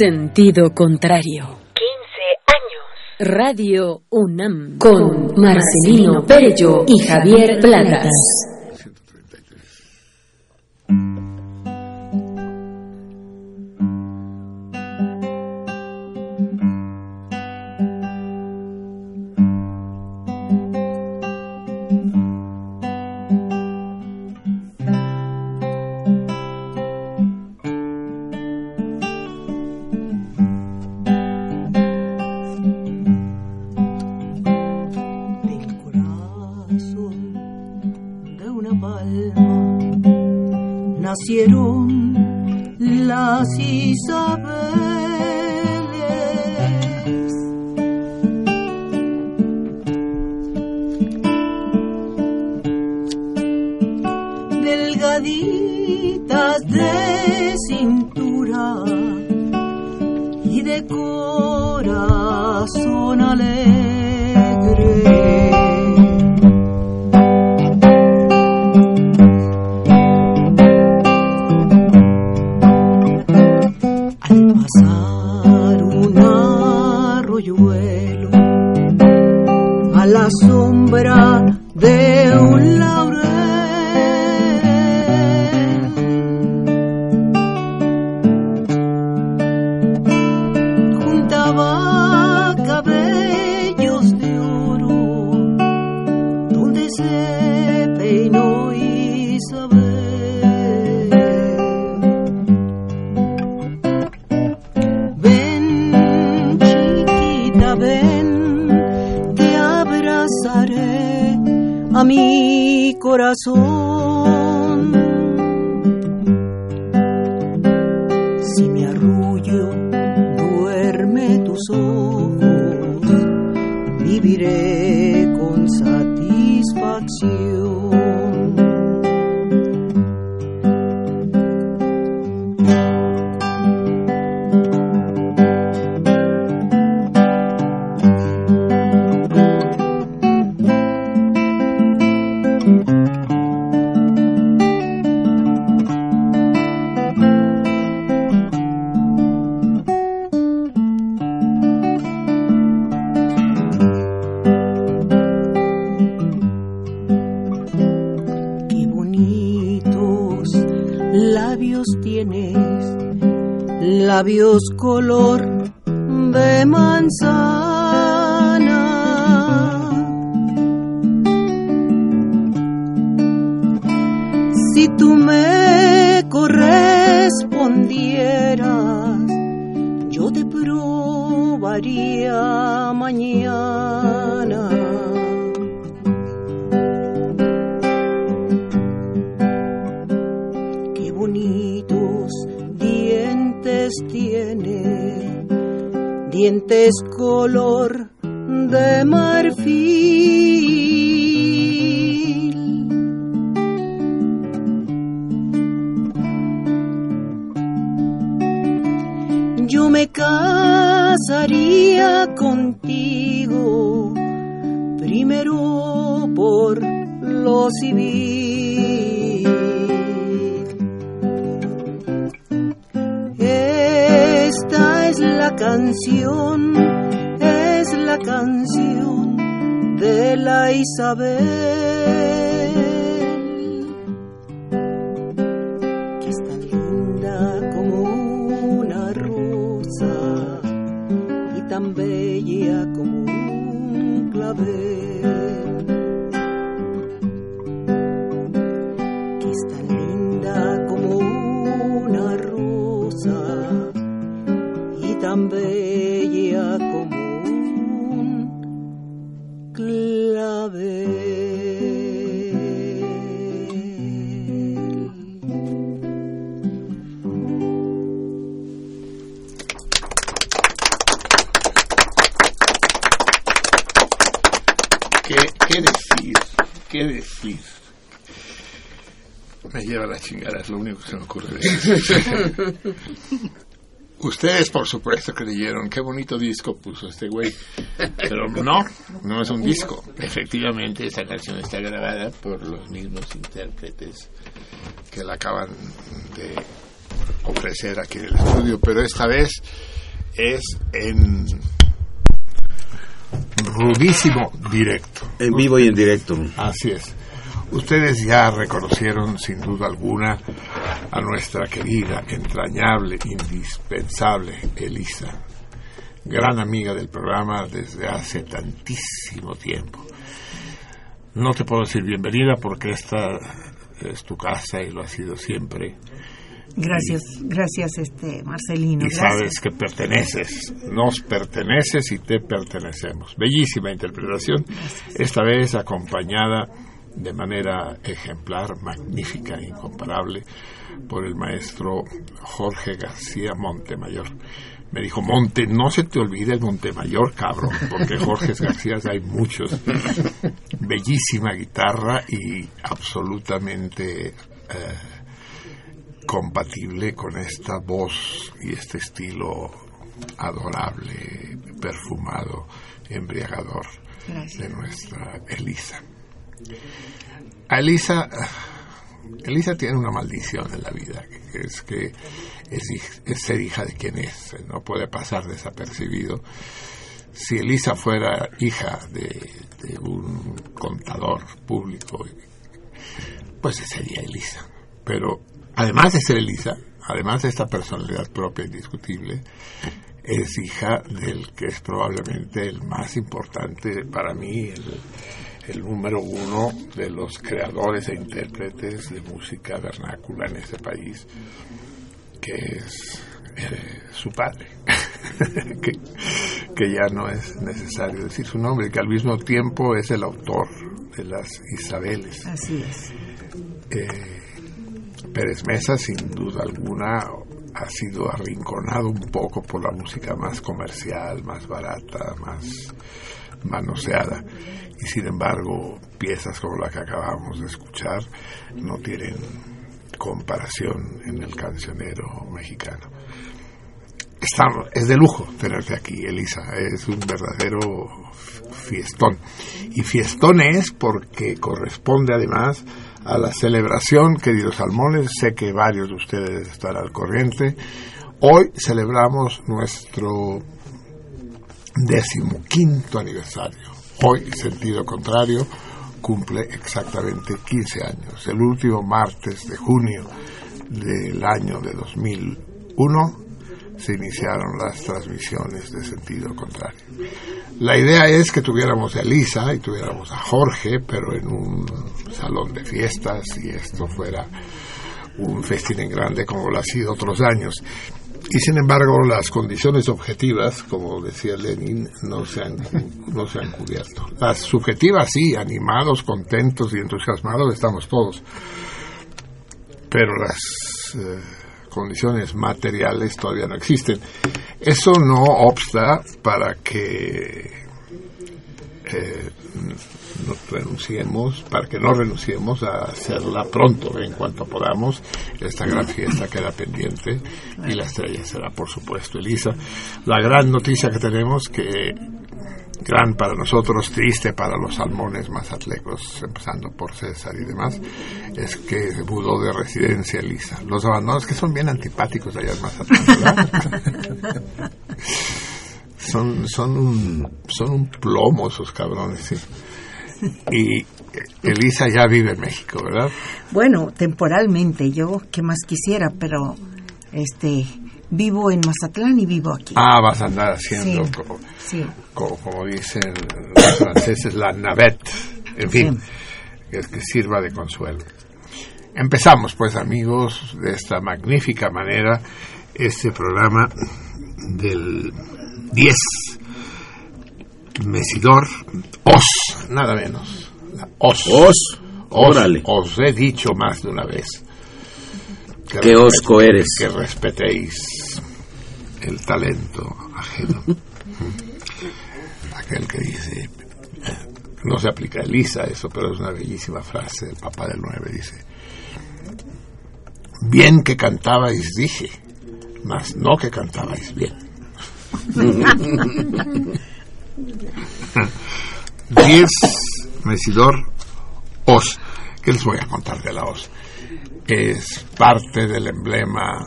Sentido contrario. 15 años. Radio UNAM. Con Marcelino Perello y Javier Platas. 过路 contigo, primero por lo civil. Esta es la canción, es la canción de la Isabel. Un chingada, es lo único que se me ocurre. Ustedes, por supuesto, creyeron qué bonito disco puso este güey. Pero no, no es un disco. Efectivamente, esta canción está grabada por los mismos intérpretes que la acaban de ofrecer aquí en el estudio. Pero esta vez es en rudísimo directo. En vivo y en directo. Así es. Ustedes ya reconocieron sin duda alguna a nuestra querida, entrañable, indispensable Elisa, gran amiga del programa desde hace tantísimo tiempo. No te puedo decir bienvenida porque esta es tu casa y lo ha sido siempre. Gracias, gracias, este Marcelino. Y sabes que perteneces, nos perteneces y te pertenecemos. Bellísima interpretación, esta vez acompañada de manera ejemplar, magnífica, incomparable, por el maestro Jorge García Montemayor. Me dijo, Monte, no se te olvide el Montemayor, cabrón, porque Jorge García hay muchos. Bellísima guitarra y absolutamente... Eh, compatible con esta voz y este estilo adorable, perfumado, embriagador de nuestra Elisa. Elisa, Elisa tiene una maldición en la vida, que es que es, ser hija de quien es, no puede pasar desapercibido. Si Elisa fuera hija de, de un contador público, pues sería Elisa. Pero además de ser Elisa, además de esta personalidad propia indiscutible, es hija del que es probablemente el más importante para mí, el, número uno de los creadores e intérpretes de música vernácula en este país, que es eh, su padre, que, que, ya no es necesario decir su nombre, que al mismo tiempo es el autor de las Isabeles. Así es. Eh, Pérez Mesa, sin duda alguna, ha sido arrinconado un poco por la música más comercial, más barata, más manoseada. Y sin embargo, piezas como la que acabamos de escuchar no tienen comparación en el cancionero mexicano. es de lujo tenerte aquí, Elisa. Es un verdadero fiestón. Y fiestón es porque corresponde además a la celebración, queridos salmones, sé que varios de ustedes están al corriente. Hoy celebramos nuestro decimoquinto aniversario. Hoy, sentido contrario, cumple exactamente 15 años. El último martes de junio del año de 2001 se iniciaron las transmisiones de sentido contrario. La idea es que tuviéramos a Elisa y tuviéramos a Jorge, pero en un salón de fiestas y esto fuera un festín en grande como lo ha sido otros años. Y sin embargo, las condiciones objetivas, como decía Lenin, no se han, no se han cubierto. Las subjetivas sí, animados, contentos y entusiasmados estamos todos. Pero las eh, condiciones materiales todavía no existen. Eso no obsta para que eh, renunciemos, para que no renunciemos a hacerla pronto, en cuanto podamos. Esta gran fiesta queda pendiente y la estrella será, por supuesto, Elisa. La gran noticia que tenemos, que gran para nosotros, triste para los salmones más atlecos, empezando por César y demás, es que se mudó de residencia Elisa. Los abandonos que son bien antipáticos allá en Mazatlán, son, son, un, son un plomo esos cabrones, sí. Y Elisa ya vive en México, ¿verdad? Bueno, temporalmente, yo qué más quisiera, pero este vivo en Mazatlán y vivo aquí. Ah, vas a andar haciendo, como, como, dicen los franceses, la navette, en fin, que, que sirva de consuelo. Empezamos, pues, amigos, de esta magnífica manera, este programa del 10 Mesidor Os, nada menos. Os. Os. Órale. Os he dicho más de una vez. Que Qué osco eres. Que respetéis el talento ajeno. Aquel que dice, no se aplica a Elisa eso, pero es una bellísima frase del Papa del 9, dice, bien que cantabais dije, mas no que cantabais bien. 10 Mesidor Os. ¿Qué les voy a contar de la Os? Es parte del emblema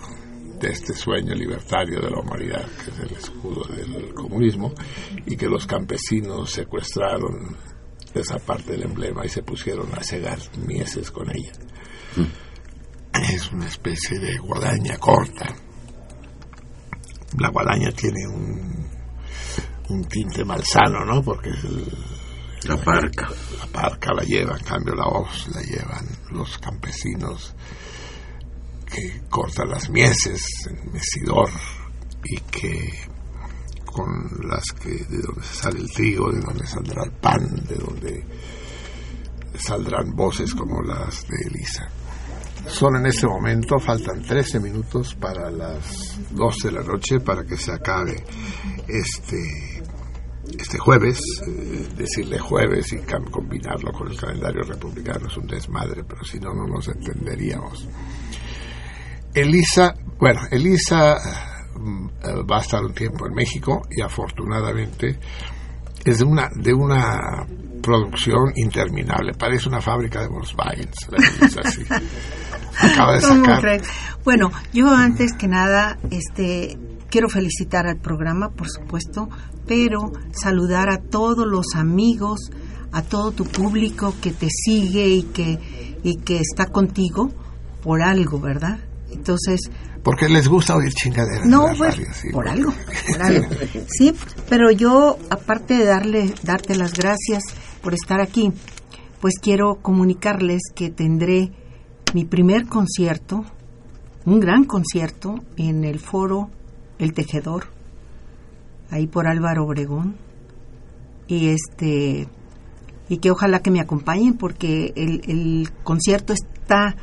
de este sueño libertario de la humanidad, que es el escudo del comunismo, y que los campesinos secuestraron esa parte del emblema y se pusieron a cegar mieses con ella. Es una especie de guadaña corta. La guadaña tiene un un tinte malsano, ¿no? Porque es la parca. La parca la lleva, en cambio la hoz la llevan los campesinos que cortan las mieses en mesidor y que con las que de donde sale el trigo, de donde saldrá el pan, de donde saldrán voces como las de Elisa. Son en este momento, faltan 13 minutos para las 12 de la noche para que se acabe este este jueves, eh, decirle jueves y combinarlo con el calendario republicano es un desmadre, pero si no, no nos entenderíamos. Elisa, bueno, Elisa mm, va a estar un tiempo en México y afortunadamente es de una, de una producción interminable, parece una fábrica de Volkswagen. Acaba de sacar. Bueno, yo antes que nada, este, quiero felicitar al programa, por supuesto, pero saludar a todos los amigos, a todo tu público que te sigue y que, y que está contigo por algo, ¿verdad? Entonces... Porque les gusta oír chingaderas. No, pues, por algo, por algo. Sí, pero yo, aparte de darle, darte las gracias por estar aquí, pues quiero comunicarles que tendré mi primer concierto, un gran concierto, en el foro El Tejedor, ahí por Álvaro Obregón y este y que ojalá que me acompañen porque el, concierto está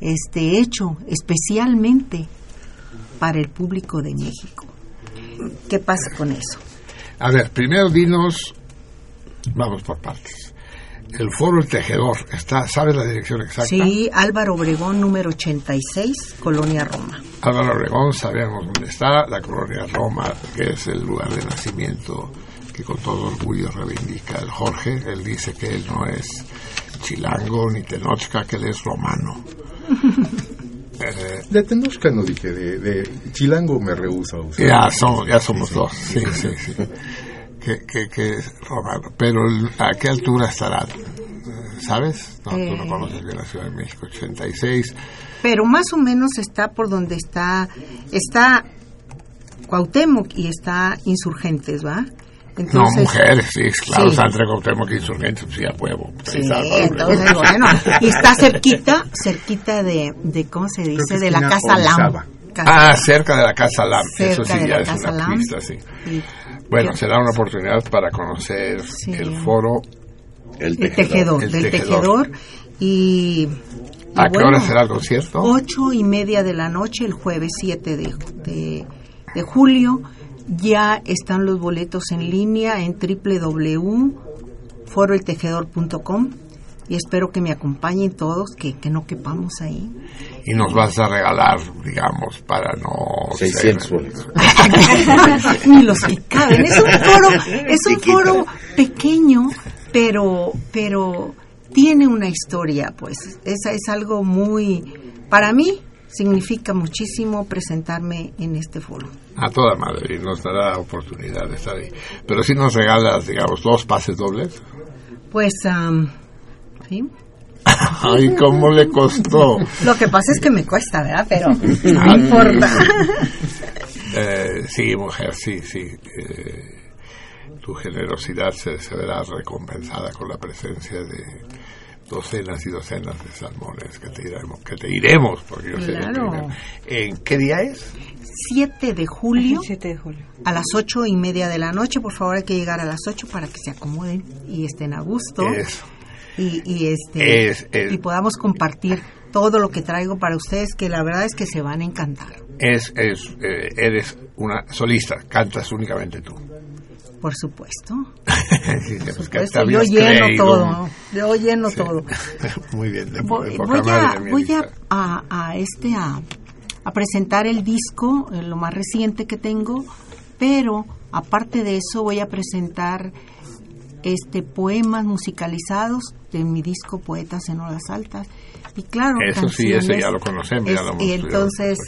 este hecho especialmente para el público de México. ¿Qué pasa con eso? A ver, primero dinos, vamos por partes. El Foro El Tejedor, está, ¿sabes la dirección exacta? Sí, Álvaro Obregón, número 86, Colonia Roma. Álvaro Obregón, sabemos dónde está, la Colonia Roma, que es el lugar de nacimiento que con todo orgullo reivindica el Jorge. Él dice que él no es chilango ni tenochca, que él es romano. Eh, de Tenochca no dije, de, chilango me rehúso. Ya, somos, ya somos dos, sí, sí, sí que, que, es romano. Pero ¿a qué altura estará? ¿Sabes? No, tú no eh. conoces bien la Ciudad de México, 86. Pero más o menos está por donde está, está Cuauhtémoc y está Insurgentes, ¿va? no, mujeres, sí, claro, está entre Cuauhtémoc y Insurgentes, pues ya huevo. Sí, entonces, bueno, y está cerquita, cerquita de, de ¿cómo se dice? De la Casa Lam. ah, cerca de la Casa Lam, eso sí, ya es una pista, sí. Bueno, será una oportunidad para conocer el foro El Tejedor, del tejedor. y, ¿A qué hora será el concierto? Ocho y media de la noche, el jueves 7 de, de, julio. Ya están los boletos en línea en www foroeltejedor.com y espero que me acompañen todos, que, que no quepamos ahí. Y nos vas a regalar, digamos, para no... 600 soles. Ni los que caben. Es un foro, es un foro pequeño, pero, pero tiene una historia, pues. Esa es algo muy, para mí, significa muchísimo presentarme en este foro. A toda madre, y nos dará oportunidad de estar ahí. Pero si nos regalas, digamos, dos pases dobles. Pues, um, ¿sí? Ay, ¿cómo le costó? Lo que pasa es que me cuesta, ¿verdad? Pero no importa. Eh, sí, mujer, sí, sí. Eh, tu generosidad se, se, verá recompensada con la presencia de docenas y docenas de salmones que te iremos, que te iremos porque yo claro. sé ¿En qué día es? 7 de julio. 7 de julio. A las ocho y media de la noche, por favor, hay que llegar a las 8 para que se acomoden y estén a gusto. Eso. Y, y este Es y podamos compartir todo lo que traigo para ustedes, que la verdad es que se van a encantar. Es, es, eh, eres una solista, cantas únicamente tú. Por supuesto. Sí, pues Por yo lleno creído. todo. Yo lleno Sí. todo. Muy bien, de, Voy, de voy a, voy a, a, a este a, a presentar el disco, eh, lo más reciente que tengo, pero aparte de eso voy a presentar este poemas musicalizados de mi disco Poetas en Horas Altas y claro Eso sí, ese canciones- ya lo conocemos, ya es- lo hemos y estudiado. entonces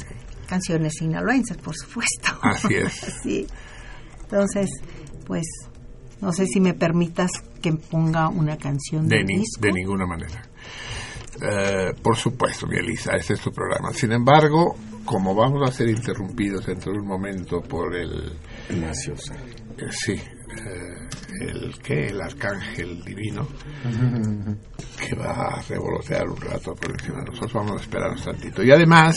canciones sinaloenses por supuesto Así es. sí entonces pues no sé si me permitas que ponga una canción De, ni- disco de ninguna manera. Eh, por supuesto, mi Elisa, este es tu programa. Sin embargo, como vamos a ser interrumpidos dentro de un momento por el... Graciosa. eh, sí, el que el arcángel divino que va a revolotear un rato por encima de nosotros. Vamos a esperarnos tantito. Y además,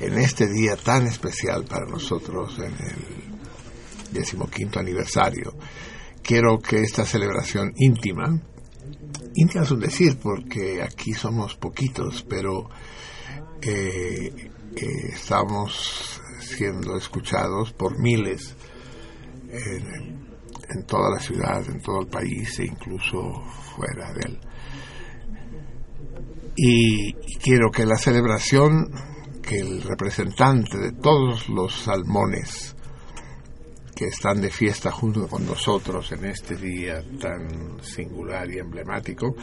en este día tan especial para nosotros, en el decimoquinto aniversario, quiero que esta celebración íntima, íntima es un decir porque aquí somos poquitos, pero eh, eh, estamos siendo escuchados por miles en, en toda la ciudad, en todo el país e incluso fuera de él. Y, quiero que la celebración, que el representante de todos los salmones que están de fiesta junto con nosotros en este día tan singular y emblemático,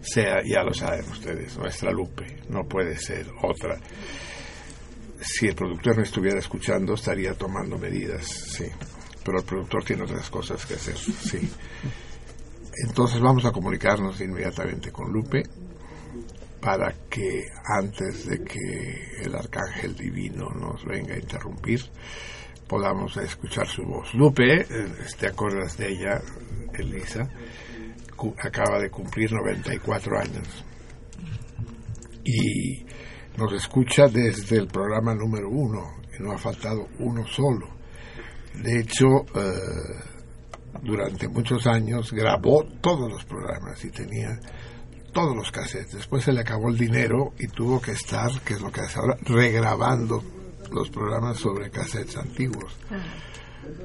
sea, ya lo saben ustedes, nuestra Lupe, no puede ser otra. Si el productor me estuviera escuchando, estaría tomando medidas, sí. Pero el productor tiene otras cosas que hacer, sí. Entonces vamos a comunicarnos inmediatamente con Lupe para que antes de que el arcángel divino nos venga a interrumpir, podamos escuchar su voz. Lupe, ¿te acuerdas de ella, Elisa? Acaba de cumplir 94 años y nos escucha desde el programa número uno y no ha faltado uno solo. De hecho, eh, durante muchos años grabó todos los programas y tenía todos los cassettes. Después se le acabó el dinero y tuvo que estar, que es lo que hace ahora, regrabando los programas sobre cassettes antiguos.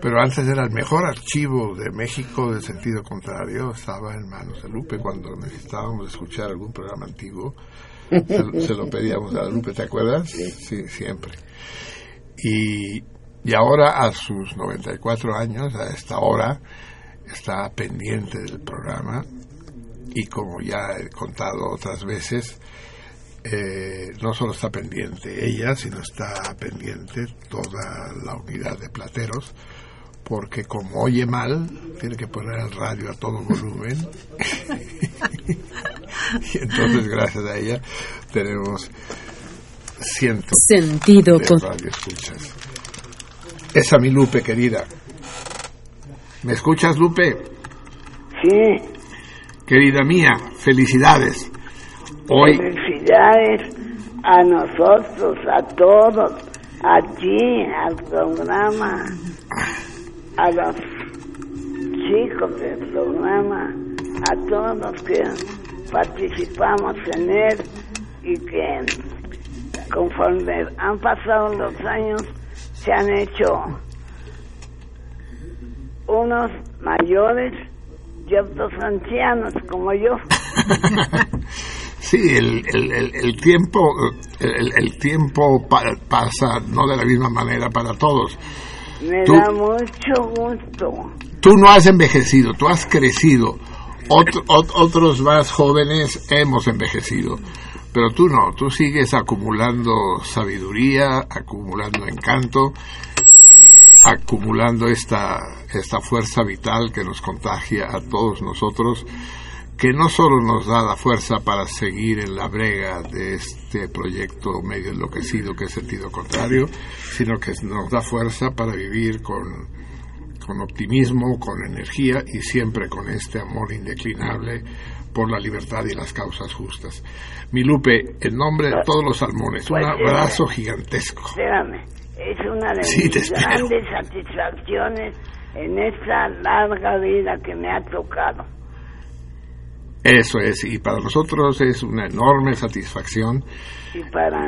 Pero antes era el mejor archivo de México del sentido contrario, estaba en manos de Lupe cuando necesitábamos escuchar algún programa antiguo. Se, se lo pedíamos a Lupe, ¿te acuerdas? Sí, siempre. Y, y ahora a sus 94 años, a esta hora, está pendiente del programa y como ya he contado otras veces, eh, no solo está pendiente ella, sino está pendiente toda la unidad de plateros, porque como oye mal, tiene que poner el radio a todo volumen. y entonces, gracias a ella, tenemos cientos Sentido de radio escuchas. Esa mi Lupe, querida. ¿Me escuchas, Lupe? Sí, Querida mía, felicidades. Hoy, felicidades a nosotros, a todos, a ti, al programa, a los chicos del programa, a todos los que participamos en él y que conforme han pasado los años se han hecho unos mayores y otros ancianos como yo. Sí, el, el, el, el tiempo, el, el tiempo pa- pasa no de la misma manera para todos. Me Tú- da mucho gusto. Tú no has envejecido, tú has crecido. Ot- ot- otros más jóvenes hemos envejecido, pero tú no, tú sigues acumulando sabiduría, acumulando encanto, acumulando esta, esta fuerza vital que nos contagia a todos nosotros, que no solo nos da la fuerza para seguir en la brega de este proyecto medio enloquecido que es sentido contrario, sino que nos da fuerza para vivir con, con optimismo, con energía y siempre con este amor indeclinable por la libertad y las causas justas. Mi Lupe, en nombre de todos los salmones, un Pues, eh, abrazo gigantesco. Espérame, es una de Sí, mis grandes satisfacciones en esta larga vida que me ha tocado. Eso es, y para nosotros es una enorme satisfacción Y para,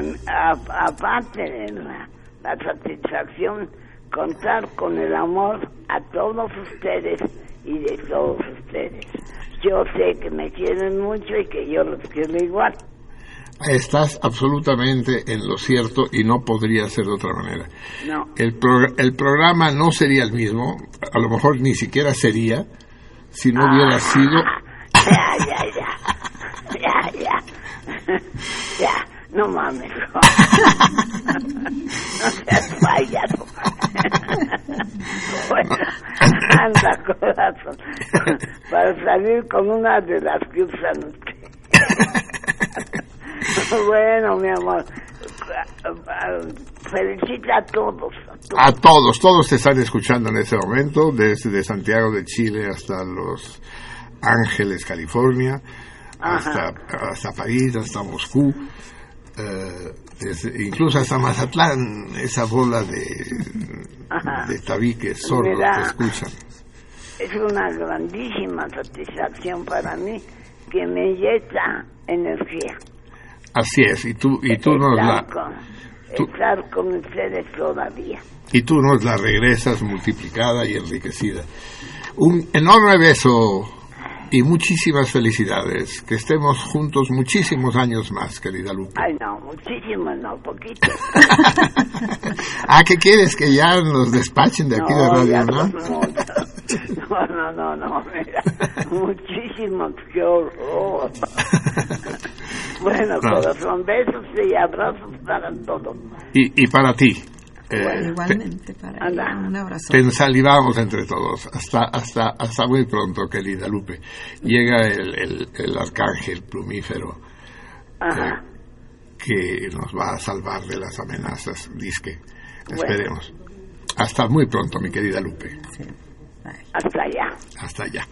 aparte de la, la satisfacción, contar con el amor a todos ustedes y de todos ustedes. Yo sé que me quieren mucho y que yo los quiero igual. Estás absolutamente en lo cierto y no podría ser de otra manera. No, El, pro- el programa no sería el mismo, a lo mejor ni siquiera sería, si no hubiera sido... ya, ya, ya. Ya, ya. Ya, no mames. No seas payaso. Bueno, anda, corazón. Para salir con una de las que usan. Bueno, mi amor. Felicita a todos. A todos. A todos, todos te están escuchando en este momento, desde Santiago de Chile hasta Los Ángeles, California, hasta, hasta París, hasta Moscú, eh, desde- incluso hasta Mazatlán, esa bola de, de tabiques sordos te escuchan. Es una grandísima satisfacción para mí que me inyecta energía. Así es, y tú, y tú nos la, con, tú- estar con ustedes todavía. y tú nos la regresas multiplicada y enriquecida. Un enorme beso y muchísimas felicidades. Que estemos juntos muchísimos años más, querida Lupe. Ay, no, muchísimo, no, poquito. Ah, ¿qué quieres? ¿Que ya nos despachen de aquí de No, Radio muchos. No, no, no, no, mira, muchísimo, qué horror. Bueno, No. corazón, besos y abrazos para todos. Y, y para ti. eh, Igualmente, para ella, un abrazo. Te ensalivamos entre todos. Hasta, hasta, hasta muy pronto, querida Lupe. Llega el, el, el arcángel plumífero Ajá. que nos va a salvar de las amenazas, disque. Bueno. Esperemos. Hasta muy pronto, mi querida Lupe. Hasta allá. Hasta allá.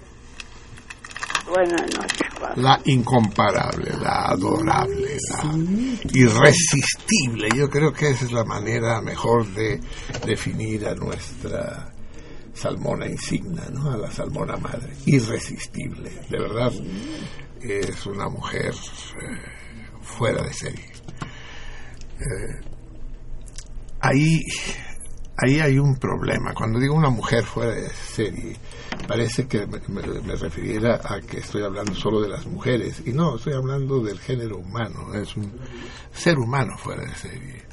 Buenas noches. La incomparable, la adorable, la irresistible. Yo creo que esa es la manera mejor de definir a nuestra salmona insignia, ¿no? A la salmona madre. Irresistible. De verdad, es una mujer eh, fuera de serie. Eh, ahí, ahí hay un problema. Cuando digo una mujer fuera de serie, parece que me, me- refiriera a que estoy hablando solo de las mujeres. Y no, estoy hablando del género humano. Es un ser humano fuera de serie,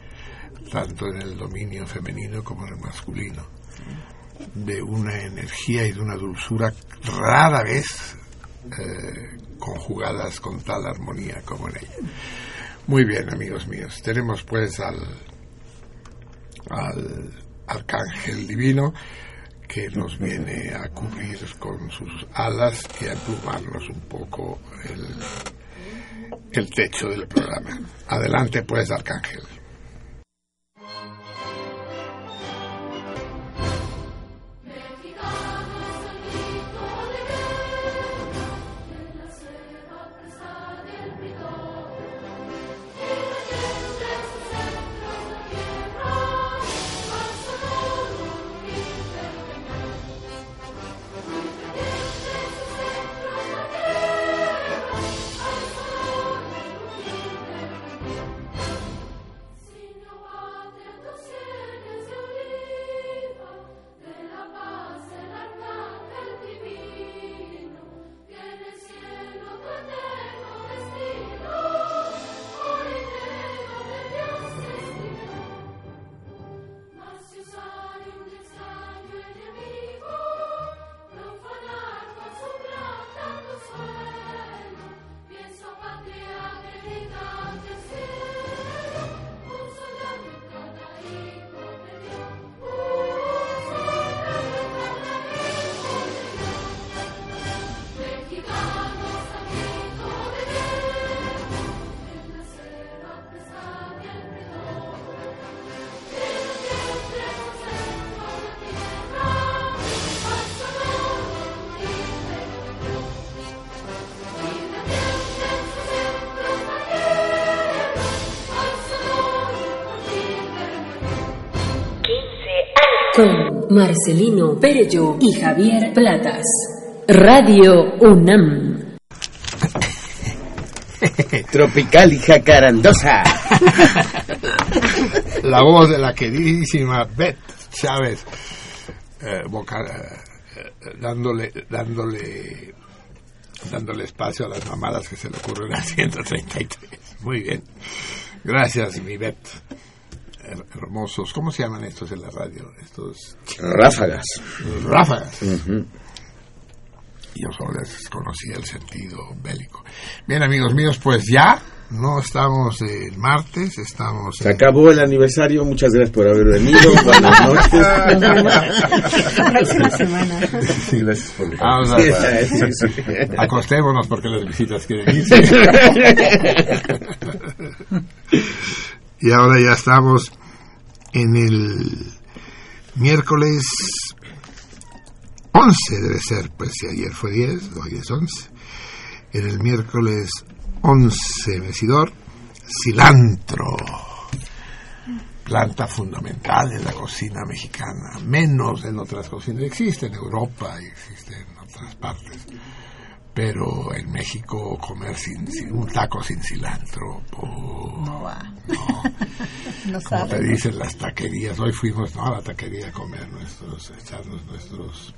tanto en el dominio femenino como en el masculino. De una energía y de una dulzura rara vez eh, conjugadas con tal armonía como en ella. Muy bien, amigos míos. Tenemos pues al, al arcángel divino que nos viene a cubrir con sus alas y a emplumarnos un poco el, el techo del programa. Adelante pues, arcángel. Marcelino Perello y Javier Platas. Radio UNAM. Tropical y jacarandosa. La voz de la queridísima Beth Chávez, eh, vocal, eh, eh, dándole, dándole, dándole espacio a las mamadas que se le ocurren a 133. Muy bien. Gracias, mi Beth. Her- Hermosos. ¿Cómo se llaman estos en la radio? Estos Ráfagas. ráfagas. Yo solo les conocía el sentido bélico. Bien, amigos míos, pues ya no estamos el martes, estamos Se en- acabó el aniversario. Muchas gracias por haber venido. Buenas noches. La próxima semana. Sí, gracias por la Vamos a- Sí, sí, sí. acostémonos porque las visitas quieren irse. y ahora ya estamos en el miércoles 11 debe ser, pues si ayer fue 10, hoy es 11. En el miércoles 11, Mesidor, cilantro. Planta fundamental en la cocina mexicana, menos en otras cocinas. Existe en Europa y existe en otras partes. Pero en México comer sin, sin un taco sin cilantro, oh, No va. no. No Como te sabe. dicen las taquerías, hoy fuimos ¿no? a la taquería a comer nuestros, echarnos nuestros,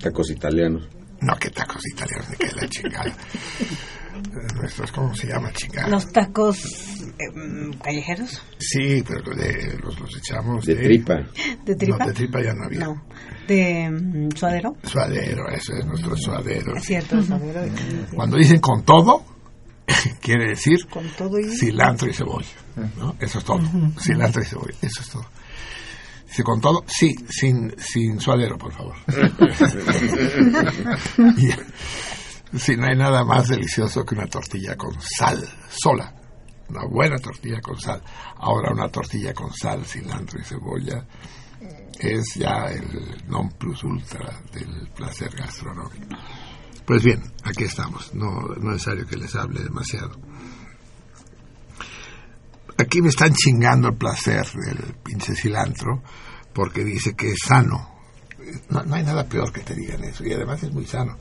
Tacos italianos. no que tacos italianos, ni que la chingada, Eh, nuestros, ¿cómo se llama chingada? Los tacos callejeros Sí, pero de- los, los echamos De tripa. de tripa. No, de tripa ya no había. No. De mm, suadero. Suadero, ese es nuestro suadero. Es cierto, suadero. Cuando dicen con todo, quiere decir Con todo y cilantro y cebolla. ¿no? Eso es todo. Cilantro y cebolla, eso es todo. Dice con todo, sí, sin, sin suadero, por favor. Y, sí, no hay nada más delicioso que una tortilla con sal, sola. Una buena tortilla con sal. Ahora una tortilla con sal, cilantro y cebolla es ya el non plus ultra del placer gastronómico. Pues bien, aquí estamos. No, no es necesario que les hable demasiado. Aquí me están chingando el placer del pinche cilantro porque dice que es sano. No, no hay nada peor que te digan eso y además es muy sano.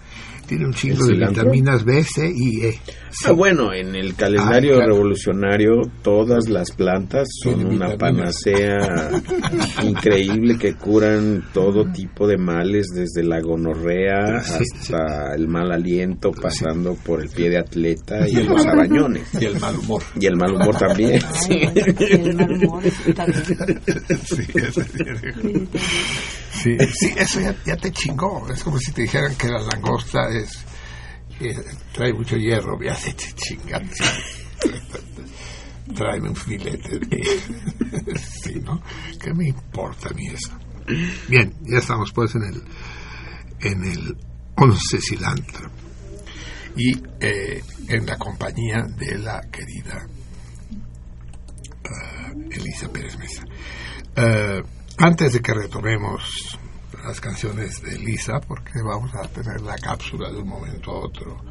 Tiene un chingo ¿El de vitaminas B, C y E. Ah, bueno, en el calendario Ah, claro. revolucionario todas las plantas son una panacea increíble que curan todo tipo de males, desde la gonorrea Sí, hasta el mal aliento, pasando por el pie de atleta y los arañones. Y el mal humor. Y el mal humor también. sí. el mal humor bien. sí, tiene- sí, eso ya, ya te chingó. Es como si te dijeran que la langosta es eh, trae mucho hierro, ya te chingan. Tráeme un filete. de- sí, ¿no? ¿Qué me importa a mí eso? Bien, ya estamos pues en el en el 11 cilantro y eh, en la compañía de la querida ah, Elisa Pérez Mesa. Eh, antes de que retomemos las canciones de Elisa, porque vamos a tener la cápsula de un momento a otro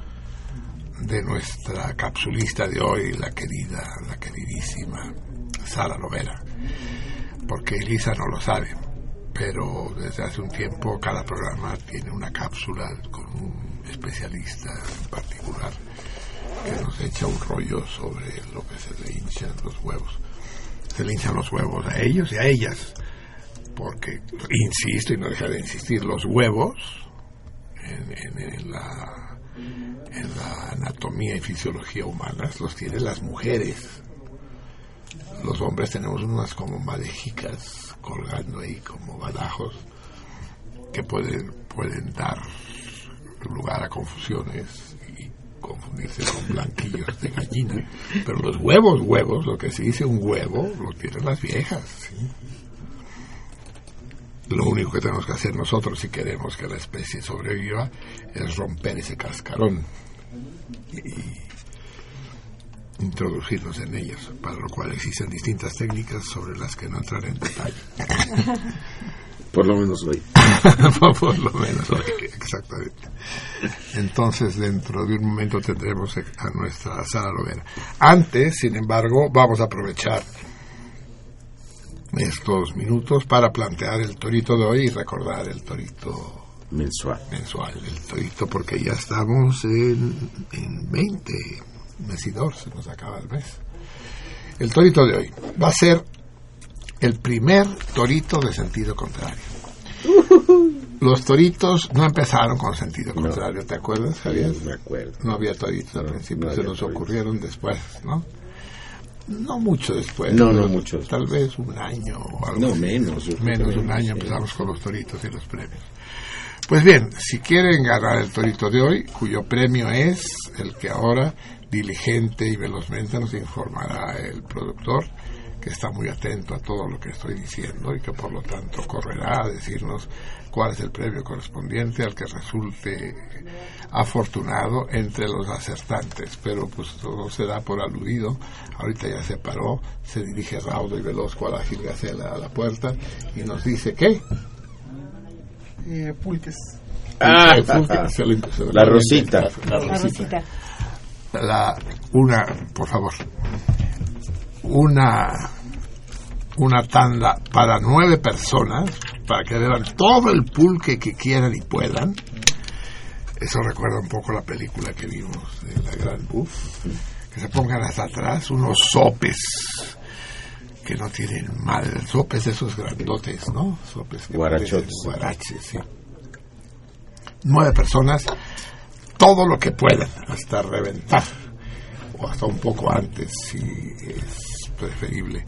de nuestra capsulista de hoy, la querida, la queridísima Sara Lovera, porque Elisa no lo sabe, pero desde hace un tiempo cada programa tiene una cápsula con un especialista en particular que nos echa un rollo sobre lo que se le hinchan los huevos. Se le hinchan los huevos a ellos y a ellas, porque, insisto y no deja de insistir, los huevos en, en- en la, anatomía y fisiología humanas los tienen las mujeres. Los hombres tenemos unas como madejicas colgando ahí como balajos que pueden, pueden dar lugar a confusiones y confundirse con blanquillos de gallina. Pero los huevos, huevos, lo que se dice un huevo, lo tienen las viejas. Lo único que tenemos que hacer nosotros si queremos que la especie sobreviva es romper ese cascarón y introducirnos en ellos, para lo cual existen distintas técnicas sobre las que no entraré en detalle. Por lo menos hoy. Por lo menos, hoy, exactamente. Entonces, dentro de un momento tendremos a nuestra Sara Lovera. Antes, sin embargo, vamos a aprovechar estos minutos para plantear el torito de hoy y recordar el torito mensual. Mensual, el torito, porque ya estamos en, en 20, mesidor, se nos acaba el mes. El torito de hoy va a ser el primer torito de sentido contrario. Los toritos no empezaron con sentido contrario, ¿te acuerdas, Javier? me acuerdo. No había toritos al principio, se nos ocurrieron después, ¿no? No mucho después. No, no mucho. Tal vez un año o algo. No, menos. Menos de un año empezamos con los toritos y los premios. Pues bien, si quieren ganar el torito de hoy, cuyo premio es el que ahora diligente y velozmente nos informará el productor, que está muy atento a todo lo que estoy diciendo y que por lo tanto correrá a decirnos cuál es el premio correspondiente al que resulte afortunado entre los acertantes. Pero pues todo se da por aludido. Ahorita ya se paró, se dirige raudo y veloz cual ágil a la puerta y nos dice que eh, pulques. Ah, la rosita. La rosita. La, una, por favor, una, una tanda para nueve personas, para que beban todo el pulque que quieran y puedan. Eso recuerda un poco la película que vimos de la Gran Buff. Que se pongan hasta atrás unos sopes que no tienen madre. Sopes esos grandotes, ¿no? Sopes que. Guaraches, sí. Nueve personas, todo lo que puedan, hasta reventar, o hasta un poco antes, si es preferible.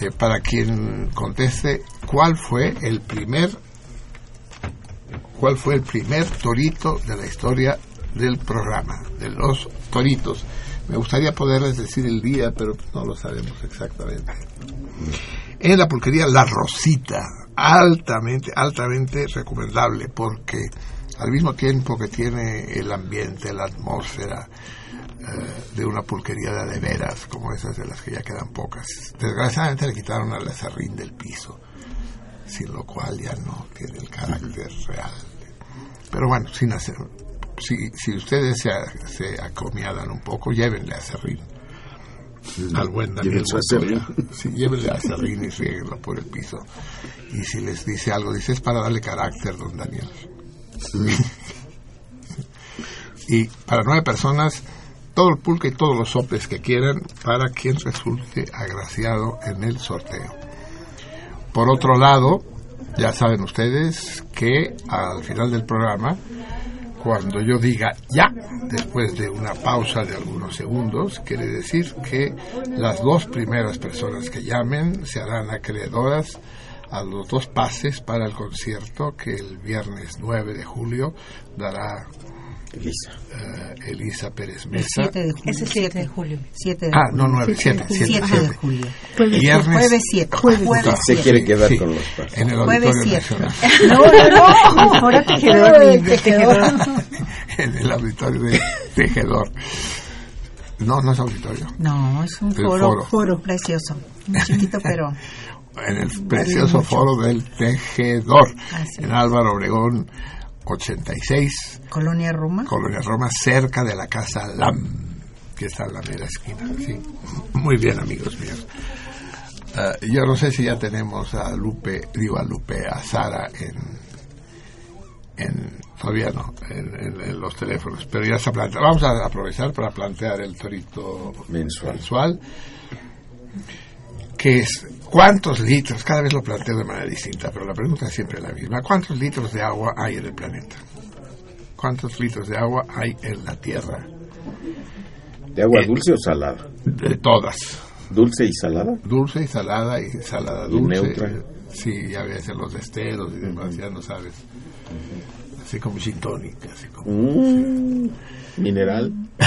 Eh, para quien conteste, ¿cuál fue el primer cuál fue el primer torito de la historia del programa, de los toritos? Me gustaría poderles decir el día, pero no lo sabemos exactamente. En la pulquería La Rosita, altamente, altamente recomendable, porque al mismo tiempo que tiene el ambiente, la atmósfera de una pulquería de, de veras, como esas de las que ya quedan pocas. Desgraciadamente le quitaron al acerrín del piso, sin lo cual ya no tiene el carácter real. Pero bueno, sin hacer, si, si ustedes se, se acomiadan un poco, llévenle a Serrín. Al buen Daniel. Sí, llévenle a Serrín y rieguenlo por el piso. Y si les dice algo, dice, es para darle carácter, don Daniel. y para nueve personas, todo el pulque y todos los sopes que quieran para quien resulte agraciado en el sorteo. Por otro lado, ya saben ustedes que al final del programa cuando yo diga ya, después de una pausa de algunos segundos, quiere decir que las dos primeras personas que llamen se harán acreedoras a los dos pases para el concierto que el viernes 9 de julio dará Elisa. Uh, Elisa Pérez Mesa. El 7 de julio. Ese 7 de julio. 7 de ah, no, 9, 7. 7 de julio. Jueves, Viernes, jueves 7. Jueves Se quiere quedar sí, con los pases. En el Jueves Auditorio 7. Nacional. No, no, no. Ahora tejedor. Tejedor. en el Auditorio de Tejedor. No, no es auditorio. No, es un El foro, foro. foro precioso. Muy chiquito, pero En el precioso foro del Tejedor. Así En Álvaro Obregón 86, Colonia Roma. Colonia Roma, cerca de la Casa Lam, que está en la mera esquina. Sí. Muy bien, amigos míos. Ah, yo no sé si ya tenemos a Lupe, digo a Lupe, a Sara en, en todavía no, en, en- en los teléfonos, pero ya se plantea. Vamos a aprovechar para plantear el torito Mensual. mensual, que es cuántos litros, cada vez lo planteo de manera distinta, pero la pregunta es siempre la misma, ¿cuántos litros de agua hay en el planeta? ¿Cuántos litros de agua hay en la Tierra? ¿De agua Eh, dulce o salada? De todas. ¿Dulce y salada? Dulce y salada y salada Y dulce. neutra. Sí, ya ves en los esteros y demás, ya no sabes. Así como gin tonic, así como... Mm, mineral.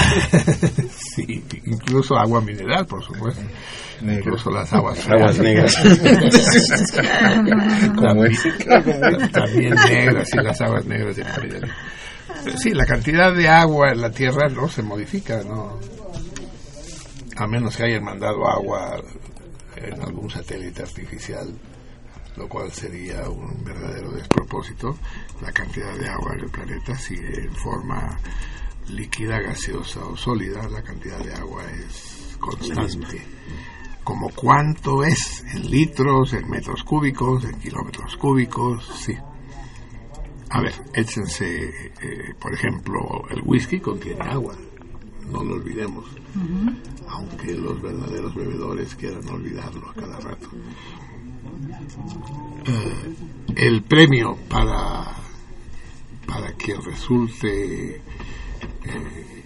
sí, incluso agua mineral, por supuesto. Incluso las aguas Aguas negras. Como es. También negras, sí, las aguas negras de. Sí, la cantidad de agua en la Tierra no se modifica, ¿no? A menos que hayan mandado agua en algún satélite artificial, lo cual sería un verdadero despropósito. La cantidad de agua en el planeta sigue en forma líquida, gaseosa o sólida. La cantidad de agua es constante. como cuánto es en litros, en metros cúbicos, en kilómetros cúbicos, sí. A ver, échense, eh, por ejemplo, el whisky contiene agua, no lo olvidemos, aunque los verdaderos bebedores quieran olvidarlo a cada rato. Eh, el premio para, para quien resulte eh,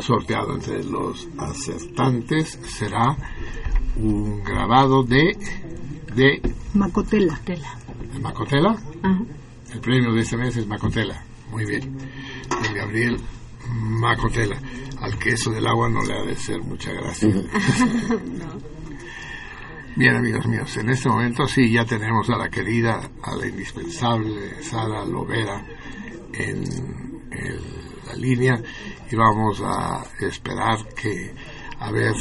sorteado entre los acertantes será un grabado de de Macotela. ¿De Macotela? El premio de este mes es Macotela. Muy bien. De Gabriel Macotela. Al queso del agua no le ha de ser mucha gracia. Bien, amigos míos, en este momento sí ya tenemos a la querida, a la indispensable Sara Lovera en, la línea y vamos a esperar que a ver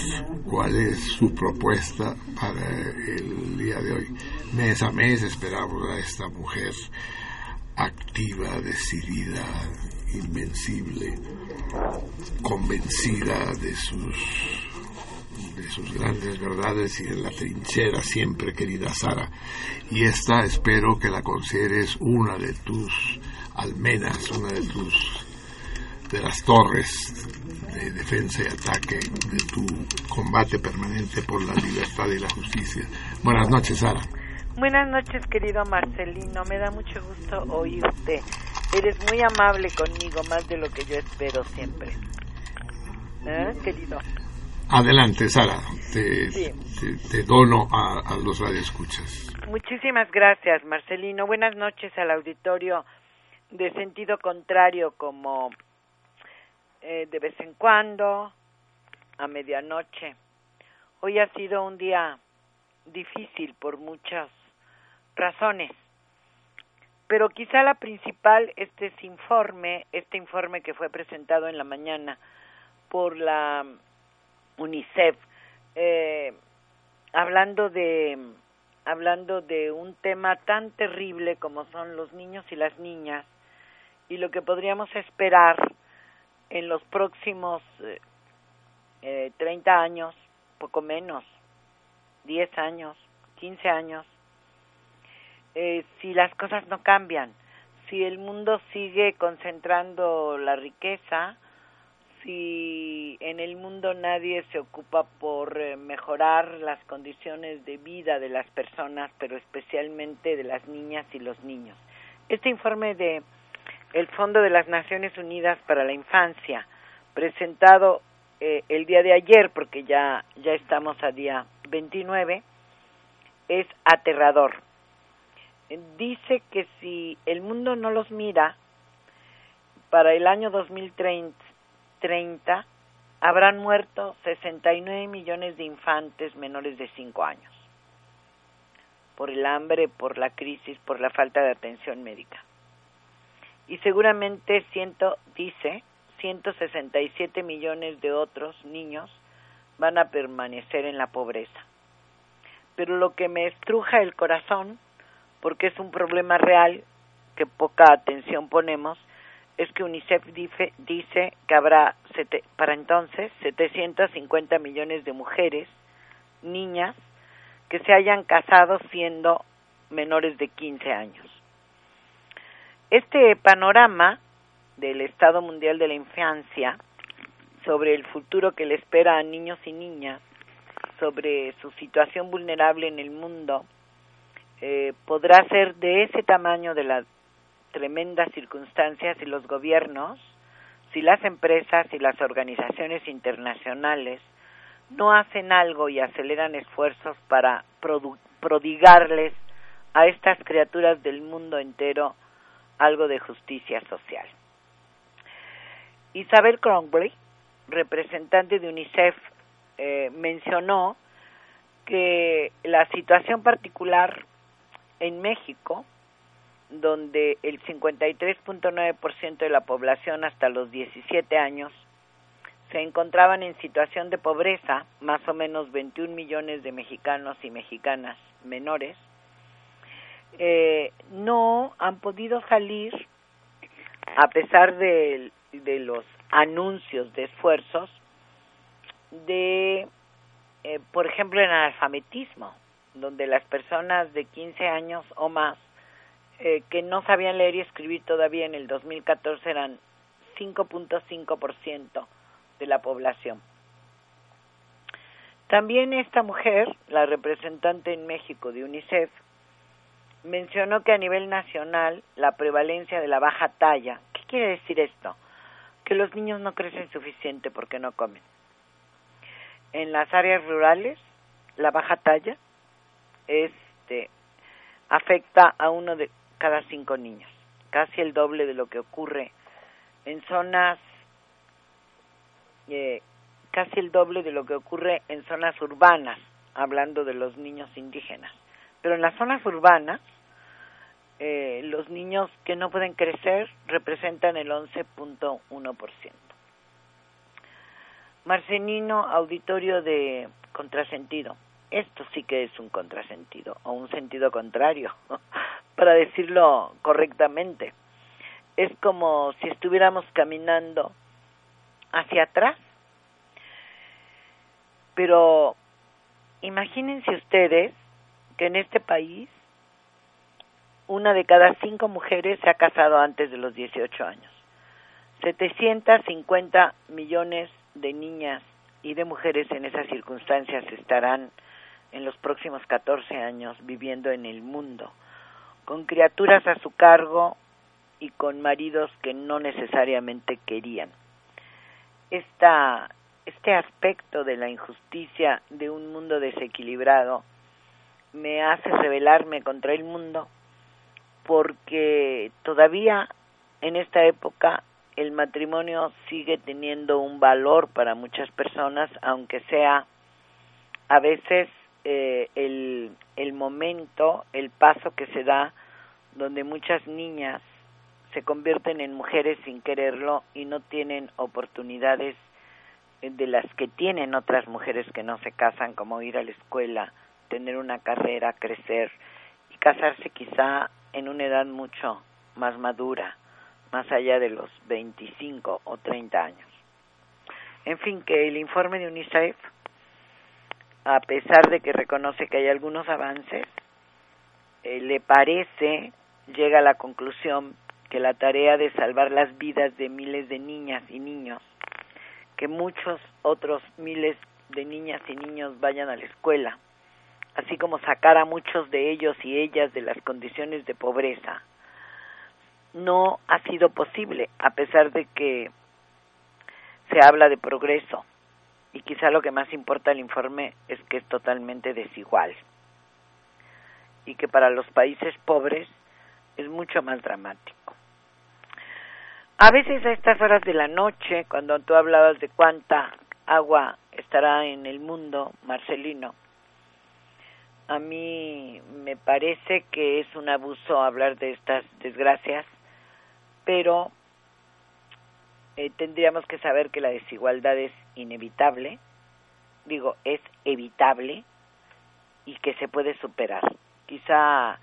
cuál es su propuesta para el día de hoy. Mes a mes esperamos a esta mujer activa, decidida, invencible, convencida de sus de sus grandes verdades y en la trinchera siempre, querida Sara. Y esta espero que la consideres una de tus almenas, una de tus de las torres de defensa y ataque de tu combate permanente por la libertad y la justicia. Buenas noches, Sara. Buenas noches, querido Marcelino. Me da mucho gusto oírte. Eres muy amable conmigo, más de lo que yo espero siempre. ¿Eh, querido? Adelante, Sara. Te, dono a, los radioescuchas. Muchísimas gracias, Marcelino. Buenas noches al auditorio de sentido contrario, como eh, de vez en cuando, a medianoche. Hoy ha sido un día difícil por muchas razones, pero quizá la principal este informe, este informe que fue presentado en la mañana por la UNICEF, eh, hablando de hablando de un tema tan terrible como son los niños y las niñas y lo que podríamos esperar en los próximos eh, 30 eh, años, poco menos, 10 años, 15 años, eh, si las cosas no cambian, si el mundo sigue concentrando la riqueza, si en el mundo nadie se ocupa por eh, mejorar las condiciones de vida de las personas, pero especialmente de las niñas y los niños. Este informe de el Fondo de las Naciones Unidas para la Infancia, presentado eh, el día de ayer, porque ya, ya estamos a día 29, es aterrador. Dice que si el mundo no los mira, para el año 2030 30 habrán muerto 69 millones de infantes menores de 5 años por el hambre, por la crisis, por la falta de atención médica. Y seguramente ciento, dice 167 millones de otros niños van a permanecer en la pobreza. Pero lo que me estruja el corazón, porque es un problema real que poca atención ponemos, es que UNICEF dice, que habrá para entonces 750 millones de mujeres, niñas, que se hayan casado siendo menores de 15 años. Este panorama del Estado Mundial de la Infancia sobre el futuro que le espera a niños y niñas, sobre su situación vulnerable en el mundo, eh, podrá ser de ese tamaño de la tremendas circunstancias y los gobiernos, si las empresas y las organizaciones internacionales no hacen algo y aceleran esfuerzos para prodigarles a estas criaturas del mundo entero algo de justicia social. Isabel Crongley, representante de UNICEF, eh, mencionó que la situación particular en México donde el 53.9% de la población hasta los 17 años se encontraban en situación de pobreza, más o menos 21 millones de mexicanos y mexicanas menores, eh, no han podido salir, a pesar de, los anuncios de esfuerzos, de eh, por ejemplo, en alfabetismo, donde las personas de 15 años o más eh, que no sabían leer y escribir todavía en el 2014 eran 5.5% de la población. También esta mujer, la representante en México de UNICEF, mencionó que a nivel nacional la prevalencia de la baja talla, ¿qué quiere decir esto? Que los niños no crecen suficiente porque no comen. En las áreas rurales, la baja talla este, afecta a uno de cada cinco niños, casi el doble de lo que ocurre en zonas eh, casi el doble de lo que ocurre en zonas urbanas, hablando de los niños indígenas. Pero en las zonas urbanas, eh, los niños que no pueden crecer representan el 11.1%. Marcenino, auditorio de contrasentido. Esto sí que es un contrasentido, o un sentido contrario, para decirlo correctamente. Es como si estuviéramos caminando hacia atrás pero imagínense ustedes que en este país una de cada cinco mujeres se ha casado antes de los 18 años. 750 millones de niñas y de mujeres en esas circunstancias estarán en los próximos 14 años viviendo en el mundo, con criaturas a su cargo y con maridos que no necesariamente querían. Esta este aspecto de la injusticia de un mundo desequilibrado me hace rebelarme contra el mundo porque todavía en esta época el matrimonio sigue teniendo un valor para muchas personas, aunque sea a veces eh, el, el momento, el paso que se da donde muchas niñas se convierten en mujeres sin quererlo y no tienen oportunidades de las que tienen otras mujeres que no se casan, como ir a la escuela, tener una carrera, crecer y casarse quizá en una edad mucho más madura, más allá de los 25 o 30 años. En fin, que el informe de UNICEF, a pesar de que reconoce que hay algunos avances, eh, le parece, llega a la conclusión que la tarea de salvar las vidas de miles de niñas y niños que muchos otros miles de niñas y niños vayan a la escuela, así como sacar a muchos de ellos y ellas de las condiciones de pobreza, no ha sido posible, a pesar de que se habla de progreso. Y quizá lo que más importa el informe es que es totalmente desigual. Y que para los países pobres es mucho más dramático. A veces a estas horas de la noche, cuando tú hablabas de cuánta agua estará en el mundo, Marcelino, a mí me parece que es un abuso hablar de estas desgracias, pero eh, tendríamos que saber que la desigualdad es inevitable, digo, es evitable y que se puede superar. Quizá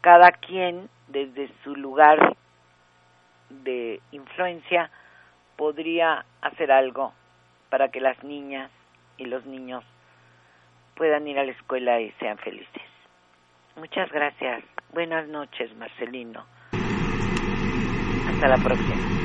cada quien desde su lugar de influencia podría hacer algo para que las niñas y los niños puedan ir a la escuela y sean felices. Muchas gracias. Buenas noches, Marcelino. Hasta la próxima.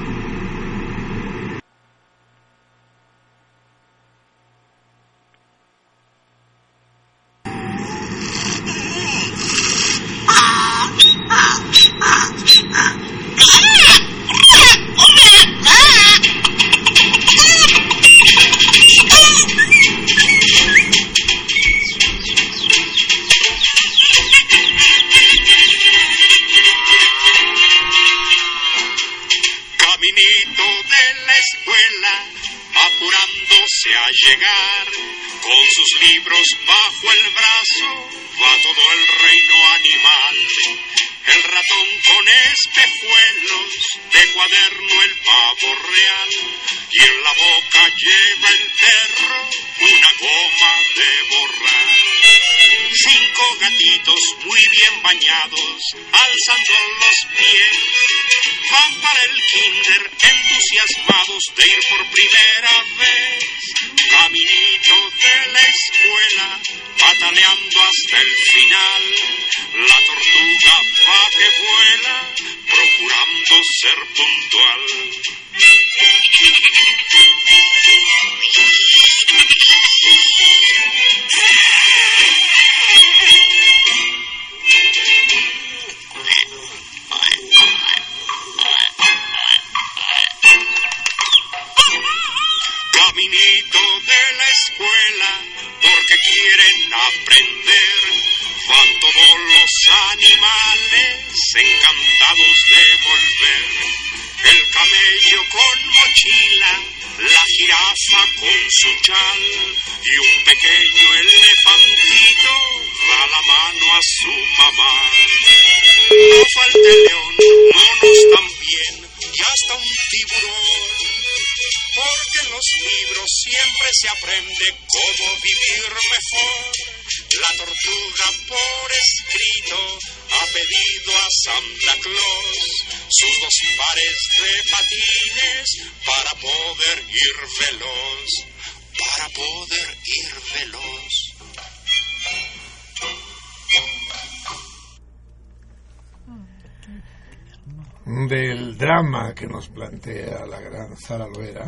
Que nos plantea la gran Sara Loera,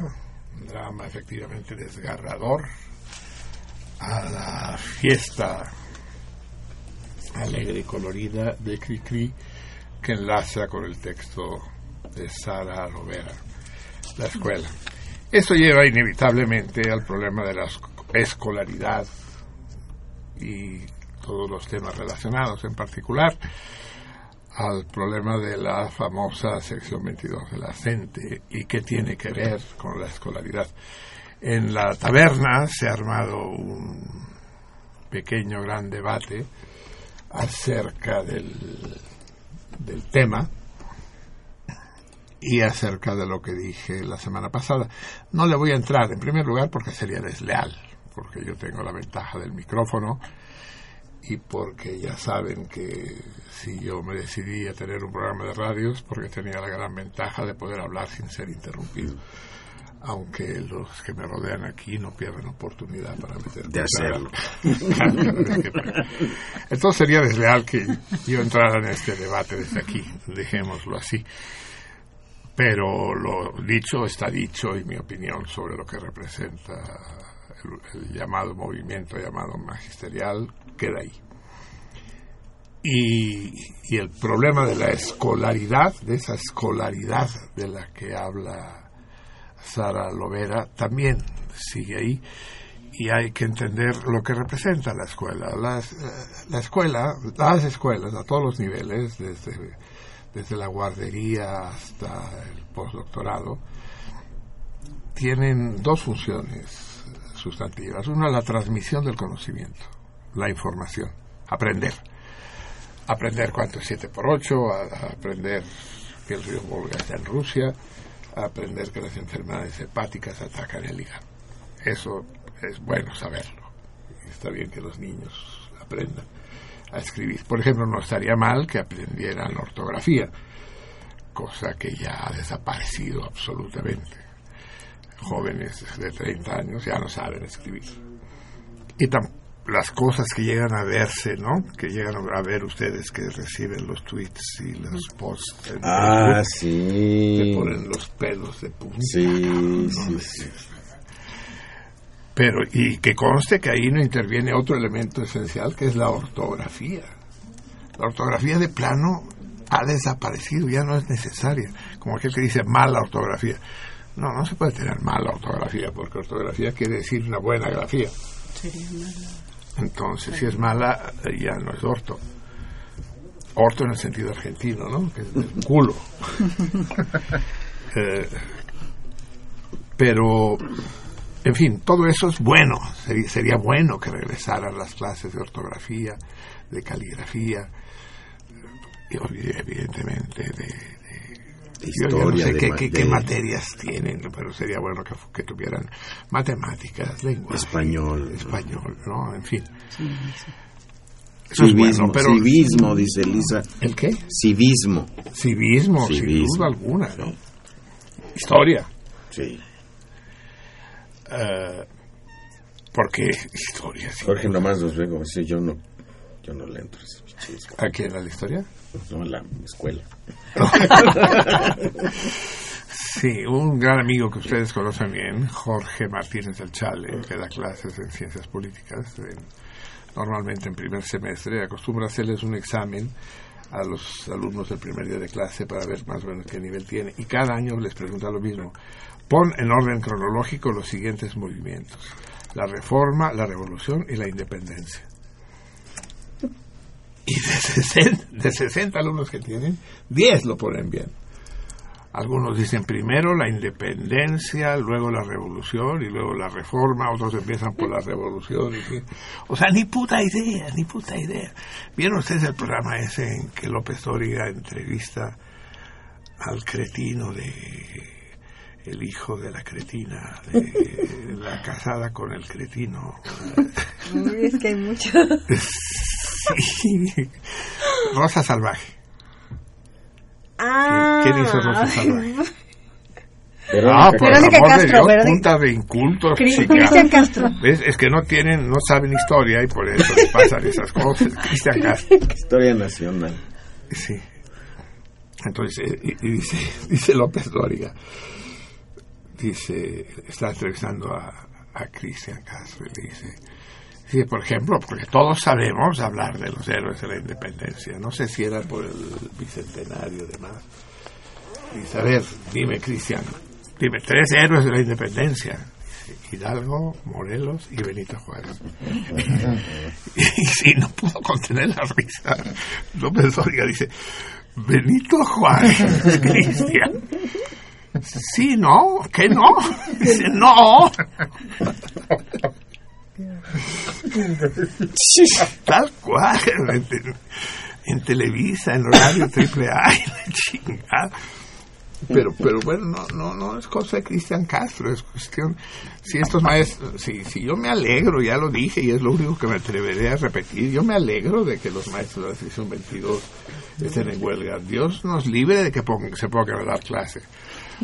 un drama efectivamente desgarrador, a la fiesta alegre y colorida de Cricri que enlaza con el texto de Sara Lovera, la escuela. Esto lleva inevitablemente al problema de la escolaridad y todos los temas relacionados, en particular al problema de la famosa sección 22 de la CENTE y qué tiene que ver con la escolaridad. En la taberna se ha armado un pequeño gran debate acerca del, del tema y acerca de lo que dije la semana pasada. No le voy a entrar en primer lugar porque sería desleal, porque yo tengo la ventaja del micrófono y porque ya saben que si yo me decidí a tener un programa de radios porque tenía la gran ventaja de poder hablar sin ser interrumpido. Aunque los que me rodean aquí no pierden oportunidad para meter de hacerlo. Entonces sería desleal que yo entrara en este debate desde aquí dejémoslo así. Pero lo dicho está dicho y mi opinión sobre lo que representa el, llamado movimiento llamado magisterial queda ahí. Y, el problema de la escolaridad, de esa escolaridad de la que habla Sara Lovera, también sigue ahí. Y hay que entender lo que representa la escuela. Las, la escuela, las escuelas a todos los niveles, desde, desde la guardería hasta el postdoctorado, tienen dos funciones sustantivas. Una, la transmisión del conocimiento la información, aprender. Aprender cuánto es 7 por 8, a, aprender que el río Volga está en Rusia, aprender que las enfermedades hepáticas atacan el hígado. Eso es bueno saberlo. Está bien que los niños aprendan a escribir. Por ejemplo, no estaría mal que aprendieran ortografía, cosa que ya ha desaparecido absolutamente. Jóvenes de 30 años ya no saben escribir. Y las cosas que llegan a verse, ¿no? Que llegan a ver ustedes que reciben los tweets y los posts. En ah, sí. Te ponen los pelos de punta. Sí, sí, sí. Pero, y que conste que ahí no interviene otro elemento esencial que es la ortografía. La ortografía de plano ha desaparecido, ya no es necesaria. Como aquel que dice mala ortografía. No, no se puede tener mala ortografía, porque ortografía quiere decir una buena grafía. Sería mala. Entonces, si es mala, ya no es orto. Orto en el sentido argentino, ¿no? Que es del culo. eh, pero, en fin, todo eso es bueno. Sería, sería bueno que regresaran las clases de ortografía, de caligrafía, y evidentemente de, Historia, yo no sé de qué, ma- qué- de- qué materias tienen, pero sería bueno que, que tuvieran matemáticas, lenguaje, Español. español, ¿no? En fin. Eso es Civismo, bueno, pero civismo, dice Elisa. ¿El qué? Civismo. Civismo, sin Civismo. duda alguna, ¿no? Historia. Sí. Eh, Porque historia. sí. Jorge nomás los ve como dice, yo no, yo no le entro a ese chisme. ¿A qué era la historia? No, en la escuela. Sí, un gran amigo que ustedes conocen bien, Jorge Martínez del Chale, que da clases en ciencias políticas, en- normalmente en primer semestre, acostumbra hacerles un examen a los alumnos del primer día de clase para ver más o menos qué nivel tiene. Y cada año les pregunta lo mismo. Pon en orden cronológico los siguientes movimientos. La reforma, la revolución y la independencia. Y de 60, de 60 alumnos que tienen, 10 lo ponen bien. Algunos dicen primero la independencia, luego la revolución y luego la reforma, otros empiezan por la revolución. Y, sí. o sea, ni puta idea, ni puta idea. ¿Vieron ustedes el programa ese en que López Dóriga entrevista al cretino de el hijo de la cretina, de la casada con el cretino? Es que hay mucho. Sí. Rosa Salvaje. Ah. ¿Quién hizo Rosa Salvaje? Verónica Ah, por el Verónica amor de Castro, Dios, Verónica- punta de incultos. Cristian Castro. ¿Ves? Es que no tienen, no saben historia y por eso les pasan esas cosas. Cristian Castro. Historia nacional. Sí. Entonces, eh, y, y dice, dice López Dóriga, dice, está entrevistando a, a Cristian Castro y dice, por ejemplo, porque todos sabemos hablar de los héroes de la independencia, no sé si era por el bicentenario y demás. Dice, a ver, dime Cristian, dime tres héroes de la independencia. Dice, Hidalgo, Morelos y Benito Juárez. y sí, no pudo contener la risa. López Dóriga dice, Benito Juárez, Cristian. Sí, no, que no. No. Tal cual. En, en Televisa, en horario triple A, chingada. Pero, pero bueno, no, no, no es cosa de Cristian Castro, es cuestión. Si estos maestros, si, si yo me alegro, ya lo dije y es lo único que me atreveré a repetir, yo me alegro de que los maestros de la sección 22 estén en huelga. Dios nos libre de que se pongan a dar clase,